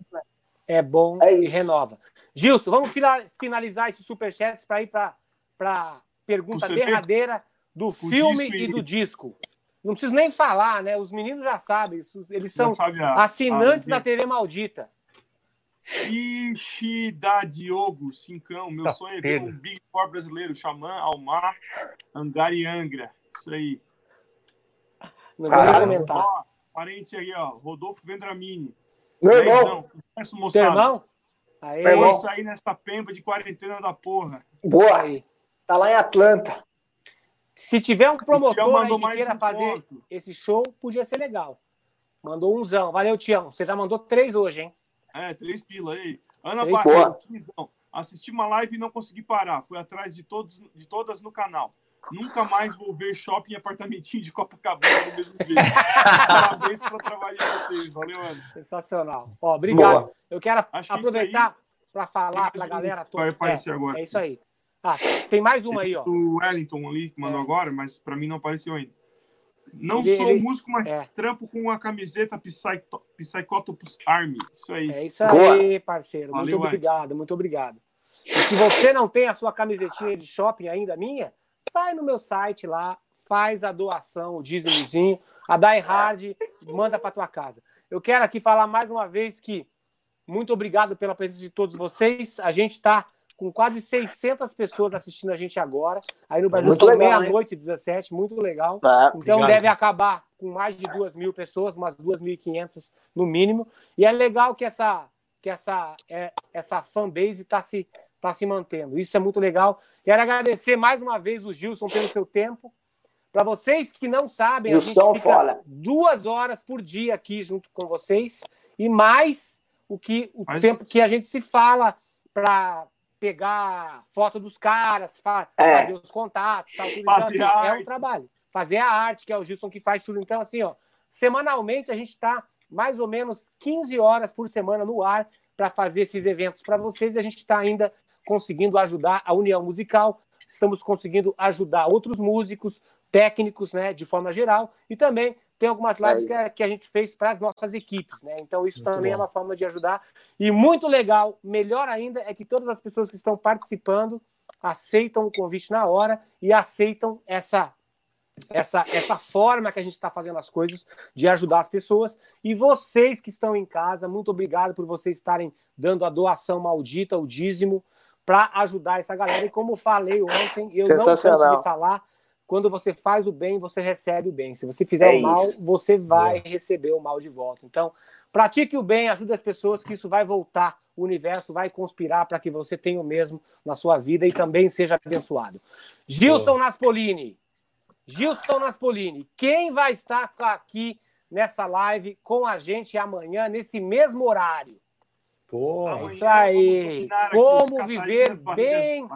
É bom É e isso. renova. Gilson, vamos finalizar esses superchats para ir para a pergunta derradeira do Com filme e do disco. Não preciso nem falar, né? Os meninos já sabem, eles são sabe a- assinantes a- da TV Maldita. Ixi, da Diogo, Cincão. Meu Tá sonho é ver um Big Four brasileiro. Xamã, Almar, Angar e Angra. Isso aí. Não vou Caralho. comentar. Ó, parente aí, ó. Rodolfo Vendramini. Meu irmão, sucesso, moçada. irmão? Aí, irmão. Vamos sair nessa pemba de quarentena da porra. boa, aí. tá lá em Atlanta. Se tiver um promotor aí que queira um fazer ponto. esse show, podia ser legal. Mandou umzão. Valeu, Tião. Você já mandou três hoje, hein? É, três pila aí. Ana quinzão. Assisti uma live e não consegui parar. Fui atrás de, todos, de todas no canal. Nunca mais vou ver shopping e apartamentinho de Copacabana do mesmo jeito. Parabéns pelo trabalho de vocês. Valeu, Ana. Sensacional. Ó, obrigado. Boa. Eu quero Acho que aproveitar para falar para a galera que toda. vai aparecer é, agora. é isso aí. Ah, tem mais uma aí, ó. O Wellington ali que mandou É. agora, mas pra mim não apareceu ainda. Não Ele- sou ele- músico, mas é. trampo com a camiseta Psycho- Psychotopus Army. Isso aí. É isso Boa. aí, parceiro. Valeu, muito obrigado, muito obrigado. E se você não tem a sua camisetinha de shopping ainda, minha, vai no meu site lá, faz a doação, o dízimozinho, a Die Hard, manda para tua casa. Eu quero aqui falar mais uma vez que muito obrigado pela presença de todos vocês. A gente está com quase 600 pessoas assistindo a gente agora. Aí no Brasil Muito são meia-noite e 17, muito legal. É. Então Obrigado. deve acabar com mais de duas mil pessoas, umas 2.500 no mínimo. E é legal que essa, que essa, é, essa fanbase está se, tá se mantendo. Isso é muito legal. Quero agradecer mais uma vez o Gilson pelo seu tempo. Para vocês que não sabem, a gente Gilson, fica foda. duas horas por dia aqui junto com vocês e mais o que o Mas- tempo que a gente se fala para pegar foto dos caras, fa- É. fazer os contatos, tal, tudo. Então, Fazer assim, a é um arte. trabalho. Fazer a arte, que é o Gilson que faz tudo. Então, assim, ó, semanalmente a gente está mais ou menos 15 horas por semana no ar para fazer esses eventos para vocês. E a gente está ainda conseguindo ajudar a União Musical, estamos conseguindo ajudar outros músicos, técnicos, né, de forma geral, e também tem algumas lives É que, a- que a gente fez para as nossas equipes, né? Então isso Muito também bom. é uma forma de ajudar. E muito legal, melhor ainda, é que todas as pessoas que estão participando aceitam o convite na hora e aceitam essa essa, essa forma que a gente está fazendo as coisas de ajudar as pessoas. E vocês que estão em casa, muito obrigado por vocês estarem dando a doação maldita, o dízimo, para ajudar essa galera. E como falei ontem, eu não canso de falar, quando você faz o bem, você recebe o bem. Se você fizer É o mal, isso. você vai receber o mal de volta. Então, pratique o bem, ajude as pessoas, que isso vai voltar. O universo vai conspirar para que você tenha o mesmo na sua vida e também seja abençoado. Gilson Naspolini. Gilson Naspolini, quem vai estar aqui nessa live com a gente amanhã, nesse mesmo horário? Pô, Amanhã isso aí. Como viver bem.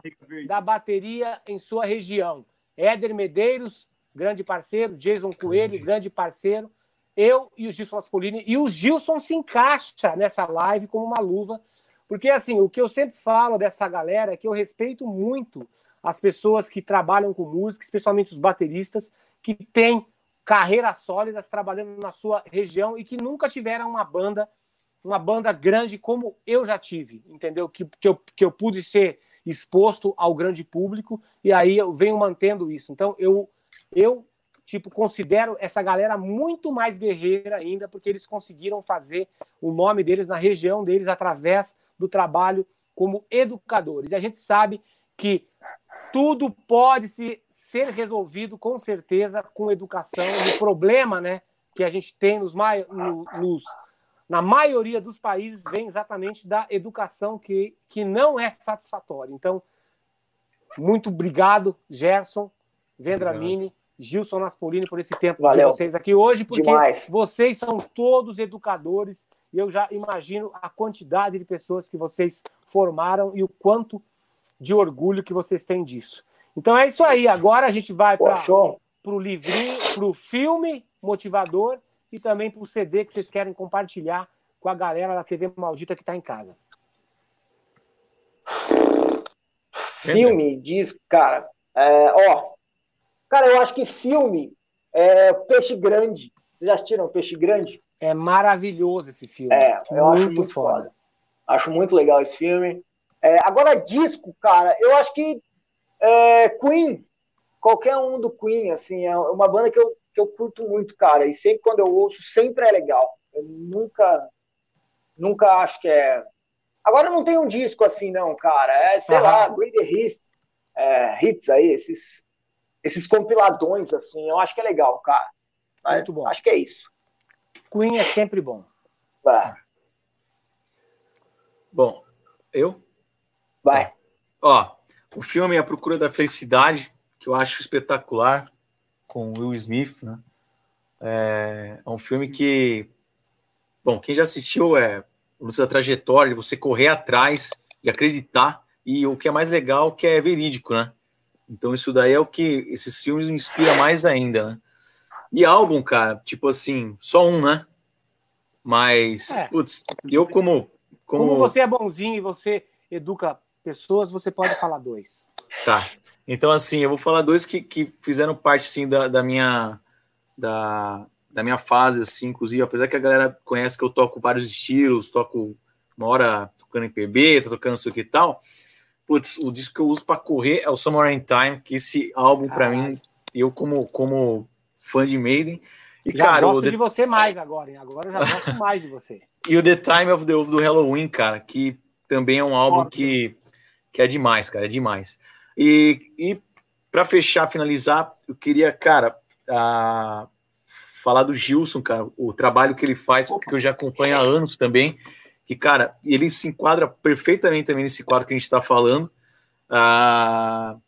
Da bateria em sua região. Éder Medeiros, grande parceiro. Jason Coelho, grande parceiro. eu e o Gilson Aspolini, e o Gilson se encaixa nessa live como uma luva, porque assim, o que eu sempre falo dessa galera é que eu respeito muito as pessoas que trabalham com música, especialmente os bateristas, que têm carreiras sólidas trabalhando na sua região e que nunca tiveram uma banda, uma banda grande como eu já tive, entendeu? Que, que, eu, que eu pude ser exposto ao grande público e aí eu venho mantendo isso. Então eu eu tipo considero essa galera muito mais guerreira ainda porque eles conseguiram fazer o nome deles na região deles através do trabalho como educadores. E a gente sabe que tudo pode se, ser resolvido com certeza com educação. o problema, né, que a gente tem nos, no, nos, na maioria dos países vem exatamente da educação que, que não é satisfatória. Então, muito obrigado, Gerson, Vendramini, Gilson Naspolini, por esse tempo Valeu. de vocês aqui hoje, porque Demais. vocês são todos educadores e eu já imagino a quantidade de pessoas que vocês formaram e o quanto de orgulho que vocês têm disso. Então é isso aí. Agora a gente vai para o livrinho, para o filme motivador e também para o CD que vocês querem compartilhar com a galera da TV Maldita que está em casa. Filme, disco, cara. É, ó, cara, eu acho que filme é Peixe Grande. Vocês já assistiram Peixe Grande? É maravilhoso esse filme. É, eu muito acho muito foda. foda. Acho muito legal esse filme. É, agora, disco, cara, eu acho que é, Queen, qualquer um do Queen, assim, é uma banda que eu, que eu curto muito, cara. E sempre quando eu ouço, sempre é legal. Eu nunca, nunca acho que é. Agora não tem um disco assim, não, cara. É, sei uhum. lá, Great Hits, é, hits aí, esses, esses compiladões, assim, eu acho que é legal, cara. Muito bom. Acho que é isso. Queen é sempre bom. É. Bom, eu? Vai. Ó, o filme A Procura da Felicidade, que eu acho espetacular, com Will Smith, né? É, é um filme que, bom, quem já assistiu é a trajetória de você correr atrás e acreditar, e o que é mais legal que é verídico, né? Então isso daí é o que esses filmes me inspira mais ainda, né? E álbum, cara, tipo assim, só um, né? Mas, é. putz, eu como, como. Como você é bonzinho e você educa pessoas, você pode falar dois. Tá. Então, assim, eu vou falar dois que, que fizeram parte, sim, da, da minha da, da minha fase, assim, inclusive, apesar que a galera conhece que eu toco vários estilos, toco uma hora tocando em PB, tô tocando isso aqui e tal. Putz, o disco que eu uso para correr é o Summer in Time, que esse álbum, para mim, eu como, como fã de Maiden, e, já cara, gosto The... de você mais agora, hein? Agora eu já gosto mais de você. E o The Time of the do Halloween, cara, que também é um álbum que que é demais, cara, é demais. E, e para fechar, finalizar, eu queria, cara, a, falar do Gilson, cara, o trabalho que ele faz, que eu já acompanho há anos também, que, cara, ele se enquadra perfeitamente também nesse quadro que a gente está falando. Ah,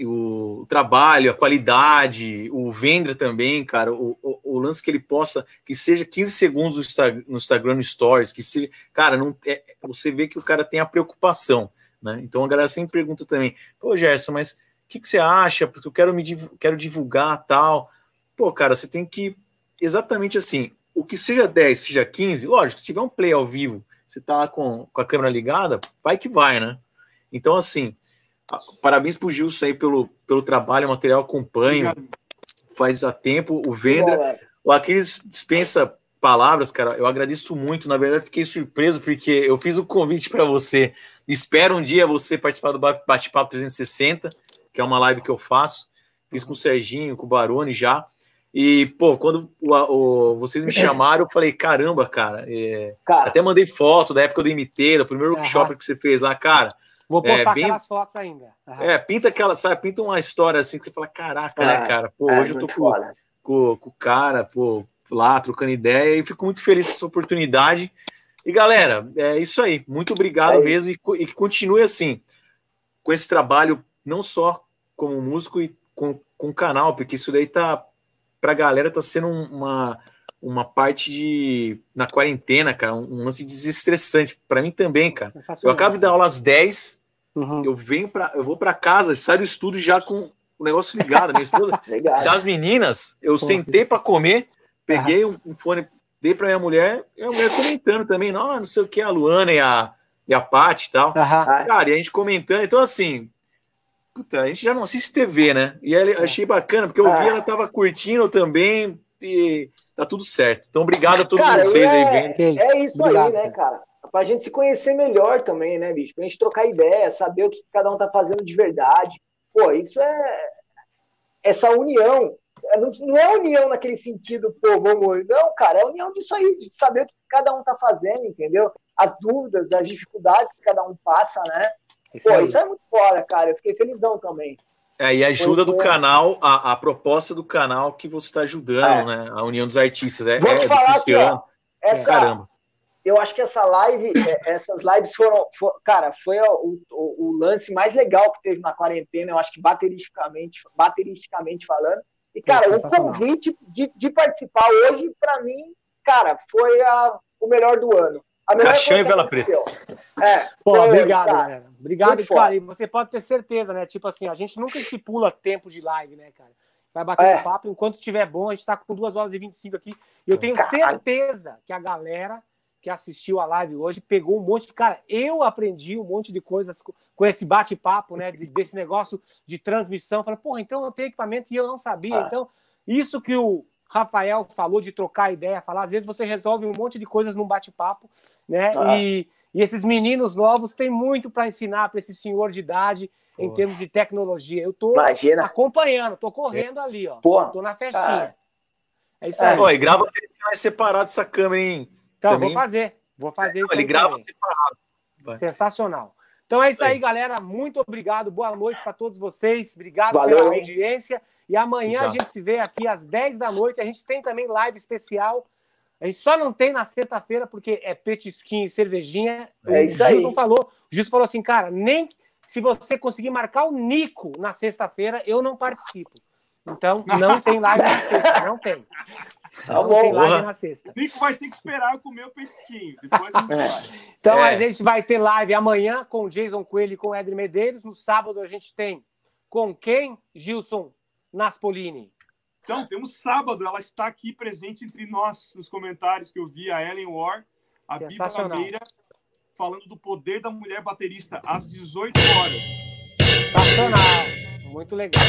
o, o, trabalho, a qualidade, o Vendra também, cara, o, o, o, lance que ele possa, que seja 15 segundos no Instagram, no Instagram Stories, que seja, cara, não, é, você vê que o cara tem a preocupação. Né? Então a galera sempre pergunta também, pô, Gerson, mas o que, que, você acha? Porque eu quero me quero divulgar tal. Pô, cara, você tem que exatamente assim, o que seja 10, seja 15, lógico, se tiver um play ao vivo, você tá lá com, com a câmera ligada, vai que vai, né? Então, assim, parabéns pro Gilson aí pelo, pelo trabalho, o material acompanho, faz a tempo, o Vendra, o Aquiles dispensa palavras, cara, eu agradeço muito, na verdade fiquei surpreso porque eu fiz o convite para você Espero um dia você participar do Bate-Papo 360, que é uma live que eu faço. Fiz com o Serginho, com o Baroni já. E, pô, quando o, o, vocês me chamaram, eu falei, caramba, cara, é... cara. Até mandei foto da época do MT, do primeiro workshop que você fez lá, cara. Vou postar é, bem... aquelas fotos ainda. É, pinta aquela, sabe, pinta uma história assim que você fala, caraca, né, é, cara? Pô, é, hoje eu tô com, com, com, o cara, pô, lá, trocando ideia, e fico muito feliz com essa oportunidade. E galera, é isso aí. Muito obrigado é mesmo e, e que continue assim com esse trabalho, não só como músico e com, com o canal, porque isso daí tá pra galera tá sendo uma uma parte de na quarentena, cara, um lance desestressante para mim também, cara. Eu acabo de dar aula às 10, uhum. eu venho para eu vou para casa, saio do estúdio já com o negócio ligado, minha esposa. das meninas, eu sentei para comer, peguei um, um fone, dei pra minha mulher, e a mulher comentando também, não, não sei o que, a Luana e a, e a Paty e tal. Aham. Cara, e a gente comentando, então assim, puta, a gente já não assiste TV, né? E aí eu achei bacana, porque eu vi Ah. ela tava curtindo também e tá tudo certo. Então, obrigado a todos Cara, vocês aí é- vendo. Que isso. É isso Obrigado, aí, né, cara? Pra gente se conhecer melhor também, né, bicho? Pra gente trocar ideia, saber o que cada um tá fazendo de verdade. Pô, isso é. Essa união. É, Não não é união naquele sentido, pô, vamos. Não, cara, é união disso aí, de saber o que cada um tá fazendo, entendeu? As dúvidas, as dificuldades que cada um passa, né? Isso Pô, aí. isso é muito foda, cara. Eu fiquei felizão também. É, e a ajuda do canal, a, a proposta do canal que você está ajudando, né? A união dos artistas. É, Vou é te falar aqui, Cristiano. Essa, Caramba. eu acho que essa live, é, essas lives foram, fo- cara, foi o, o- o lance mais legal que teve na quarentena, eu acho que bateristicamente, bateristicamente falando. E, cara, o convite de, de participar hoje, pra mim, cara, foi a- o melhor do ano. A melhor Caixão e vela aconteceu. É, Pô, foi, obrigado, cara. galera. Obrigado, Muito cara. foda. E você pode ter certeza, né? Tipo assim, a gente nunca estipula tempo de live, né, cara? Vai bater É. um papo, enquanto estiver bom, a gente tá com 2 horas e 25 aqui. E eu tenho Caralho. certeza que a galera que assistiu a live hoje pegou um monte de. Cara, eu aprendi um monte de coisas co- com esse bate-papo, né? de- desse negócio de transmissão. Falei, porra, então eu tenho equipamento e eu não sabia. Ah. Então, isso que o Rafael falou de trocar ideia, falar, às vezes você resolve um monte de coisas num bate-papo, né? Ah. E, e esses meninos novos têm muito para ensinar para esse senhor de idade em Pô. termos de tecnologia. Eu tô Imagina. acompanhando, tô correndo ali, ó. Porra. Tô na festinha. Cara. É isso aí. Ó, e grava três canais separados essa câmera, hein? Então, também- vou fazer. Vou fazer isso. Ele aí grava também. separado. Vai. Sensacional. Então é isso aí, Aí. galera. Muito obrigado. Boa noite para todos vocês. Obrigado Valeu, pela audiência. E amanhã a Obrigado. gente se vê aqui às 10 da noite. A gente tem também live especial. A gente só não tem na sexta-feira porque é petisquinho e cervejinha. É o isso aí. Gilson falou. O Gilson falou assim, cara, nem se você conseguir marcar o Nico na sexta-feira, eu não participo. Então, não tem live na sexta. Não tem. Tá não bom. tem live na sexta. Nico vai ter que esperar eu comer o petisquinho. Depois a gente É. vai. Então É. a gente vai ter live amanhã com o Jason Coelho e com o Edri Medeiros. No sábado a gente tem com quem, Gilson Naspolini? Então, temos sábado, ela está aqui presente entre nós nos comentários que eu vi, a Ellen War, a Biba. Rabeira, falando do poder da mulher baterista às 18 horas. Sensacional. Muito legal.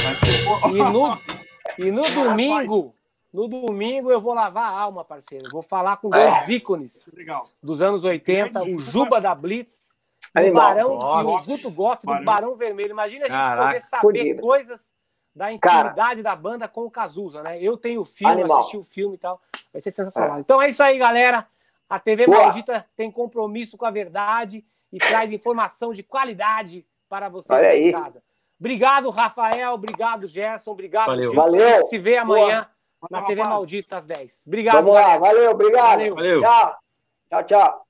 E no, e no domingo, no domingo eu vou lavar a alma, parceiro. Vou falar com dois ícones Legal. dos anos 80, o Juba da Blitz, o. Barão, e o. Guto Goff do Barão. Vermelho. Imagina a gente Caraca. poder saber coisas da Cara. intimidade da banda com o Cazuza, né? Eu tenho o filme, Animal. assisti o filme e tal. Vai ser sensacional. Então é isso aí, galera. A TV Boa. Maldita tem compromisso com a verdade e traz informação de qualidade para você em casa. Obrigado, Rafael. Obrigado, Gerson. Obrigado, Valeu. Gilson. Valeu. A gente se vê amanhã na TV rapaz. Maldita às 10. Obrigado, Vamos lá, valeu, obrigado. Valeu. Valeu. Tchau. Tchau, tchau.